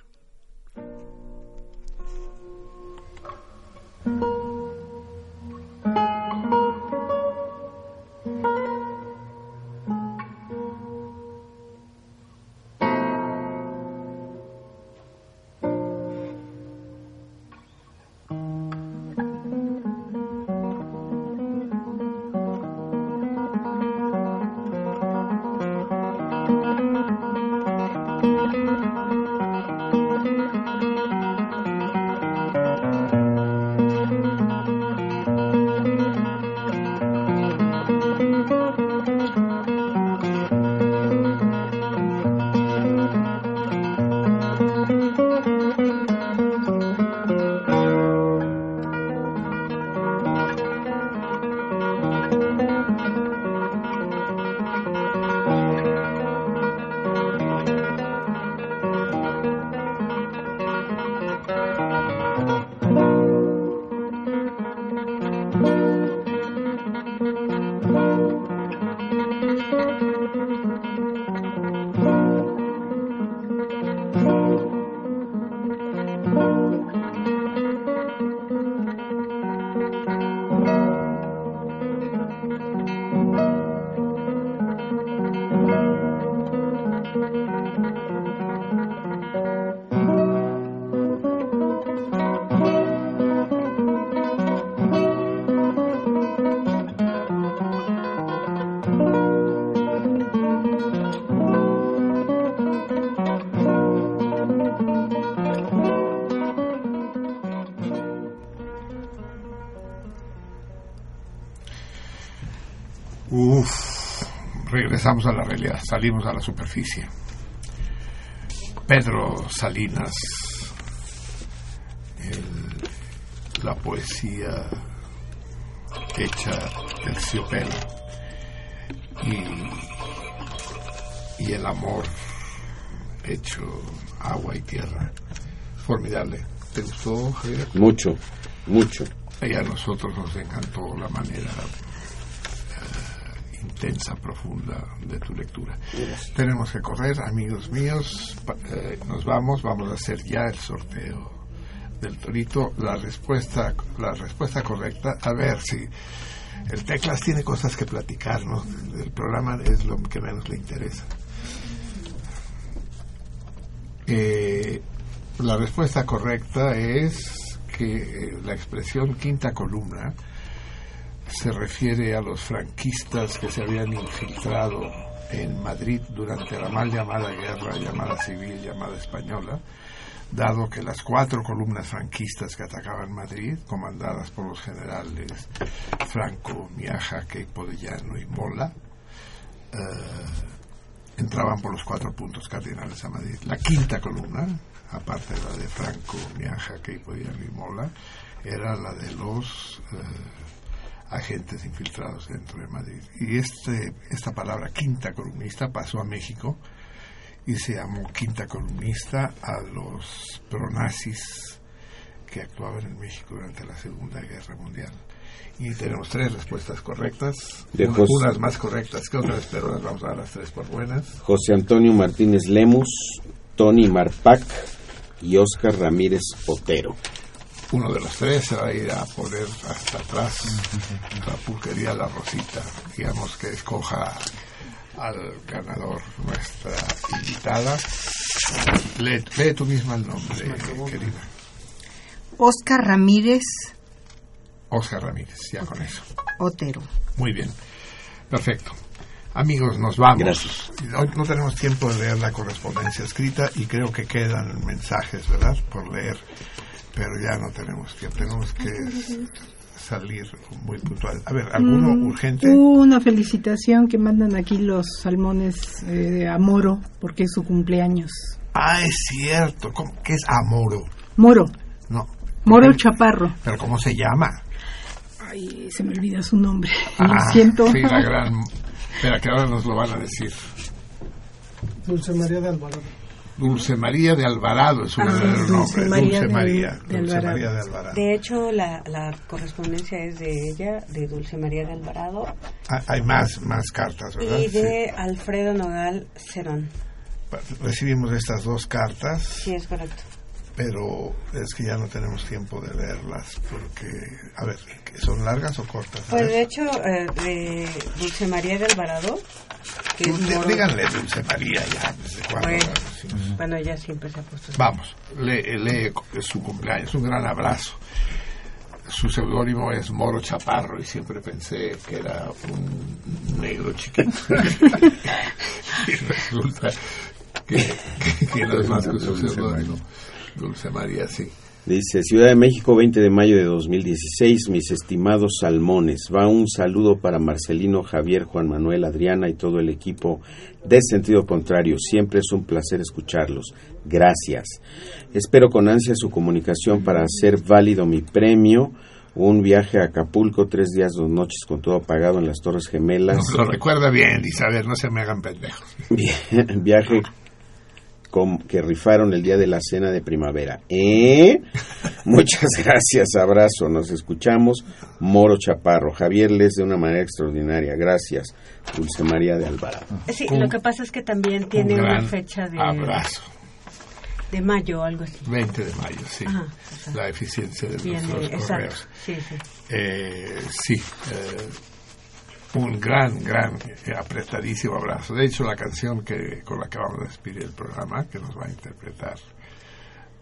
Regresamos a la realidad, salimos a la superficie. Pedro Salinas, el- la poesía hecha terciopelo y, y el amor hecho agua y tierra. Formidable. ¿Te gustó, Javier? Mucho, mucho. Y a nosotros nos encantó la manera intensa, profunda de tu lectura. Tenemos que correr, amigos míos. Eh, nos vamos, vamos a hacer ya el sorteo del torito. La respuesta, la respuesta correcta, a ver si el Teclas tiene cosas que platicarnos. El programa es lo que menos le interesa. Eh, la respuesta correcta es que eh, la expresión quinta columna se refiere a los franquistas que se habían infiltrado en Madrid durante la mal llamada guerra llamada civil llamada española, dado que las cuatro columnas franquistas que atacaban Madrid, comandadas por los generales Franco, Miaja, Queipo de Llano y Mola, eh, entraban por los cuatro puntos cardinales a Madrid. La quinta columna, aparte de la de Franco, Miaja, Queipo de Llano y Mola, era la de los eh, agentes infiltrados dentro de Madrid. Y este, esta palabra quinta columnista pasó a México y se llamó quinta columnista a los pronazis que actuaban en México durante la Segunda Guerra Mundial. Y tenemos tres respuestas correctas, De unas, José- unas más correctas que otras, pero las vamos a dar las tres por buenas. José Antonio Martínez Lemus, Tony Marpac y Oscar Ramírez Otero. Uno de los tres se va a ir a poner hasta atrás la pulquería La Rosita. Digamos que escoja al ganador nuestra invitada. Lee, lee tú misma el nombre, querida. Oscar Ramírez Oscar Ramírez, ya con eso. Otero. Muy bien. Perfecto. Amigos, nos vamos. Gracias. Hoy no tenemos tiempo de leer la correspondencia escrita y creo que quedan mensajes, ¿verdad? Por leer. Pero ya no tenemos tiempo. Tenemos que salir muy puntual. A ver, ¿alguno Mm, urgente? Una felicitación que mandan aquí los salmones eh, de Amoro porque es su cumpleaños. Ah, es cierto. ¿Cómo? ¿Qué es Amoro? Moro, No. Moro Chaparro. ¿Pero cómo se llama? Ay, se me olvida su nombre. Ah, Lo siento. Sí, la gran... Espera, que ahora nos lo van a decir. Dulce María de Alvarado. Dulce María de Alvarado es su verdadero nombre. María Dulce de- María. de Dulce. María de Alvarado. De hecho, la, la correspondencia es de ella, de Dulce María de Alvarado, Ah, Hay más, más cartas, ¿verdad? y de Alfredo Nogal Cerón. Recibimos estas dos cartas, Sí, es correcto. pero es que ya no tenemos tiempo de leerlas porque, a ver, ¿son largas o cortas? Pues de hecho, eh, de Dulce María de Alvarado, que es Dí- moro- Díganle Dulce María ya, ¿desde cuándo Bueno, la decimos? bueno, ella siempre se ha puesto. Vamos, lee, lee su cumpleaños, un gran abrazo. Su seudónimo es Moro Chaparro y siempre pensé que era un negro chiquito. y resulta que, que, que no es más que su seudónimo. Dulce María, sí. Dice Ciudad de México, 20 de mayo de 2016, mis estimados salmones. Va un saludo para Marcelino, Javier, Juan Manuel, Adriana y todo el equipo de Sentido Contrario. Siempre es un placer escucharlos. Gracias. Espero con ansia su comunicación para hacer válido mi premio. Un viaje a Acapulco, tres días, dos noches con todo pagado en las Torres Gemelas. Nos lo recuerda bien, Isabel, no se me hagan pendejos. Viaje com- que rifaron el día de la cena de primavera. ¿Eh? Muchas gracias, abrazo, nos escuchamos. Moro Chaparro, Javier Les de una manera extraordinaria, gracias. Dulce María de Alvarado. Sí, Un- lo que pasa es que también tiene una gran fecha de, Abrazo. de mayo o algo así. 20 de mayo, sí. Ajá, La eficiencia de exacto. correos. Sí, sí. Eh, sí, eh, un gran, gran, eh, apretadísimo abrazo. De hecho, la canción que con la que vamos a despedir el programa, que nos va a interpretar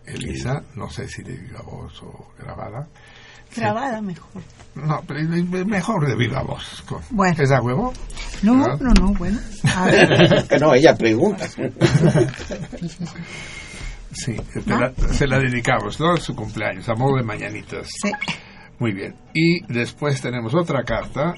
Elisa, no sé si de viva voz o grabada. Grabada mejor. No, pero mejor de viva voz. Con- Bueno. ¿Es a huevo? No, ¿Verdad? no, no, bueno. A ver. Que no, ella pregunta. Sí, la- se la dedicamos, ¿no? Es su cumpleaños, a modo de mañanitas. Sí. Muy bien. Y después tenemos otra carta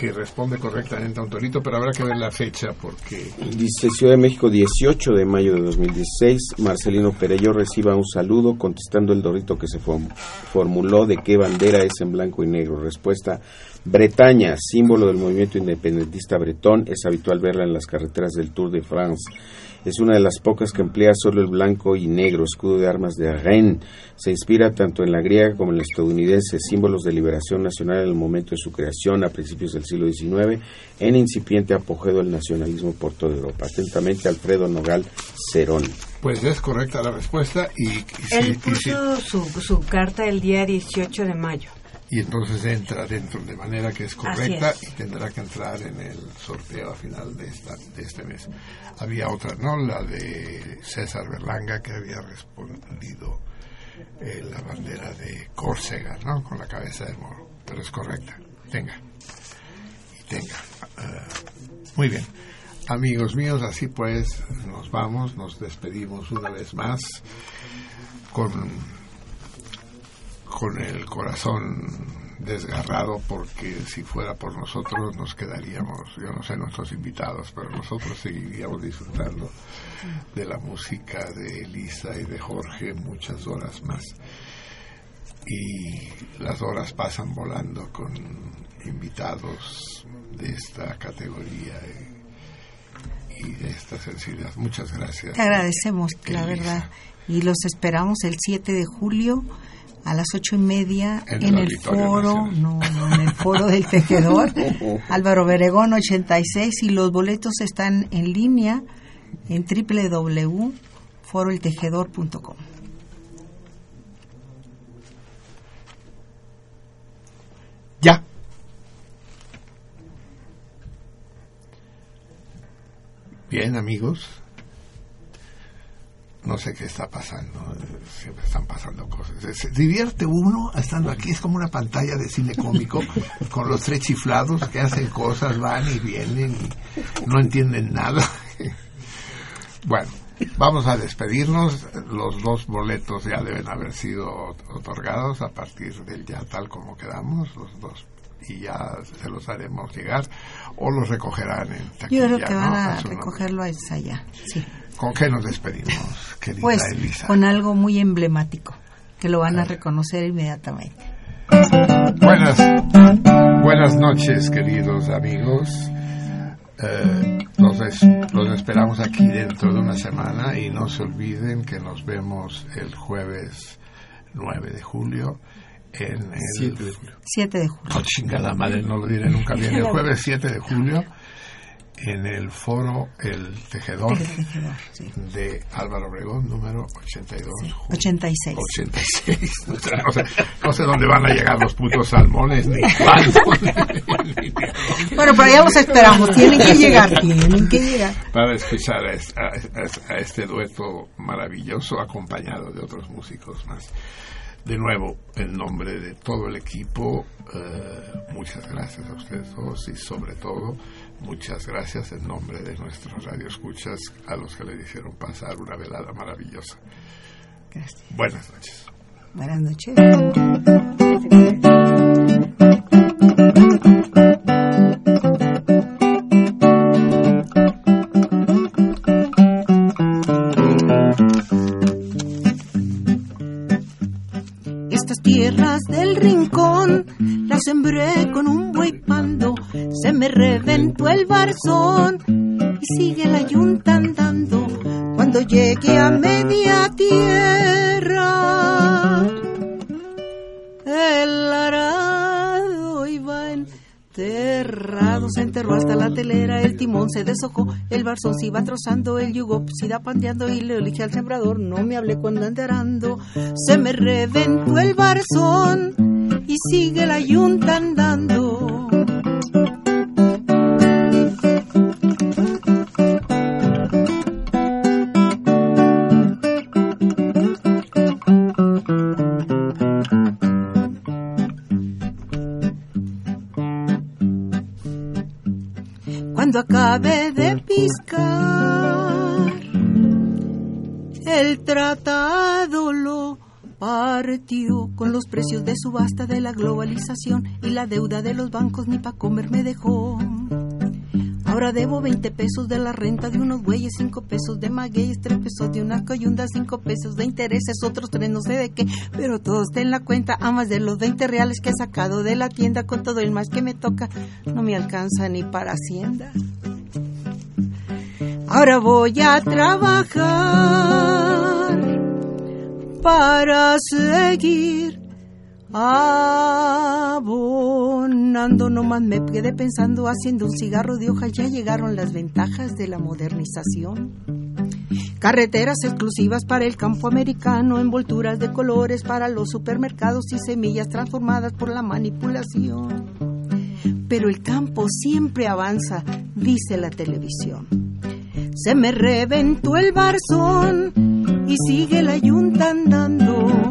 que responde correctamente a un torito, pero habrá que ver la fecha porque... Dice Ciudad de México, 18 de mayo de 2016, Marcelino Perello reciba un saludo contestando el dorito que se formuló de qué bandera es en blanco y negro. Respuesta, Bretaña, símbolo del movimiento independentista bretón, es habitual verla en las carreteras del Tour de France. Es una de las pocas que emplea solo el blanco y negro, escudo de armas de Rennes. Se inspira tanto en la griega como en la estadounidense, símbolos de liberación nacional en el momento de su creación a principios del siglo XIX, en incipiente apogeo del nacionalismo por toda Europa. Atentamente, Alfredo Nogal Cerón. Pues es correcta la respuesta y... Él puso su, su carta el día 18 de mayo y entonces entra dentro de manera que es correcta y tendrá que entrar en el sorteo a final de, esta, de este mes. Había otra, ¿no? La de César Berlanga que había respondido eh, la bandera de Córcega, ¿no? Con la cabeza de moro, pero es correcta. Tenga. Y tenga. Eh, muy bien. Amigos míos, así pues nos vamos, nos despedimos una vez más con con el corazón desgarrado porque si fuera por nosotros nos quedaríamos, yo no sé nuestros invitados, pero nosotros seguiríamos disfrutando de la música de Elisa y de Jorge muchas horas más. Y las horas pasan volando con invitados de esta categoría y, de esta sensibilidad. Muchas gracias. Te agradecemos, la verdad. Y los esperamos el 7 de julio a las ocho y media en, el foro, no, en el foro del tejedor, Álvaro Beregón 86 y los boletos están en línea en www.foroeltejedor.com. Ya. Bien, amigos no sé qué está pasando, siempre están pasando cosas. Se divierte uno estando aquí, es como una pantalla de cine cómico con los tres chiflados que hacen cosas, van y vienen y no entienden nada. bueno, vamos a despedirnos, los dos boletos ya deben haber sido otorgados a partir del ya tal como quedamos, los dos y ya se los haremos llegar o los recogerán en taquilla, Yo creo que van a, recogerlo allá, sí. ¿Con qué nos despedimos, querida pues, Elisa? Con algo muy emblemático, que lo van a reconocer inmediatamente. Buenas, buenas noches, queridos amigos. Eh, los, esperamos aquí dentro de una semana y no se olviden que nos vemos el jueves 9 de julio en el 7 de julio. 7 de julio. Oh, chingada madre, no lo diré nunca bien. El jueves 7 de julio en el foro El Tejedor, de Álvaro Obregón, número 82. 86. 86. No sé, dónde van a llegar los putos salmones ni bueno, pero ya los esperamos. Tienen que llegar, tienen que llegar. Para escuchar a, este dueto maravilloso acompañado de otros músicos más. De nuevo, en nombre de todo el equipo, eh, muchas gracias a ustedes dos y sobre todo Muchas gracias en nombre de nuestros radioescuchas a los que le hicieron pasar una velada maravillosa. Gracias. Buenas noches. Buenas noches. Estas tierras del rincón las sembré con un me reventó el barzón y sigue la yunta andando cuando llegue a media tierra. El arado iba enterrado, se enterró hasta la telera, el timón se deshojó, el barzón se iba trozando, el yugo se iba pandeando y le dije al sembrador, no me hable cuando ande arando, se me reventó el barzón y sigue la yunta andando. Los precios de subasta de la globalización y la deuda de los bancos ni pa' comer me dejó. Ahora debo 20 pesos de la renta de unos bueyes, 5 pesos de magueyes, 3 pesos de una coyunda, 5 pesos de intereses, otros 3 no sé de qué, pero todo está en la cuenta, a más de los 20 reales que he sacado de la tienda con todo el más que me toca, no me alcanza ni para hacienda. Ahora voy a trabajar para seguir abonando. Nomás me quedé pensando haciendo un cigarro de hoja. Ya llegaron las ventajas de la modernización. Carreteras exclusivas para el campo americano, envolturas de colores para los supermercados y semillas transformadas por la manipulación. Pero el campo siempre avanza, dice la televisión. Se me reventó el barzón y sigue la yunta andando.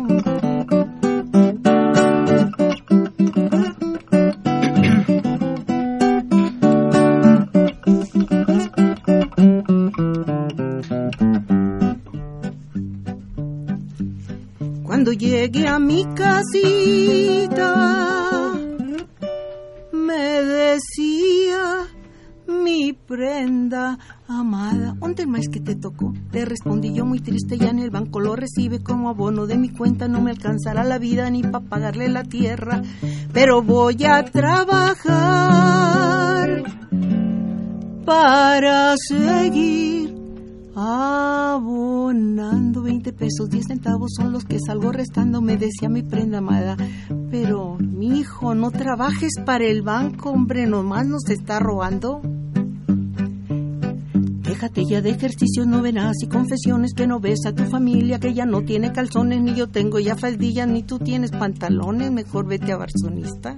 ¿Dónde más que te tocó? Le respondí yo muy triste, ya en el banco lo recibe como abono de mi cuenta, no me alcanzará la vida ni para pagarle la tierra, pero voy a trabajar para seguir abonando 20 pesos, 10 centavos son los que salgo restando, me decía mi prenda amada. Pero, mi hijo, no trabajes para el banco, hombre, nomás nos está robando. Déjate ya de ejercicios, novenas y confesiones que no ves a tu familia, que ya no tiene calzones, ni yo tengo ya faldillas, ni tú tienes pantalones, mejor vete a Barzonista.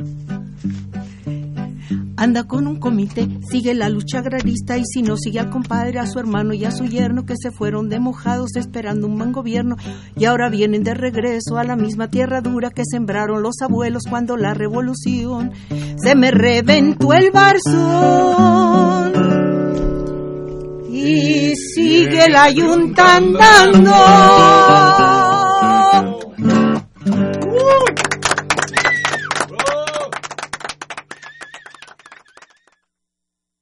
Anda con un comité, sigue la lucha agrarista y si no sigue al compadre, a su hermano y a su yerno que se fueron de mojados esperando un buen gobierno y ahora vienen de regreso a la misma tierra dura que sembraron los abuelos cuando la revolución se me reventó el barzón y sigue la yunta andando.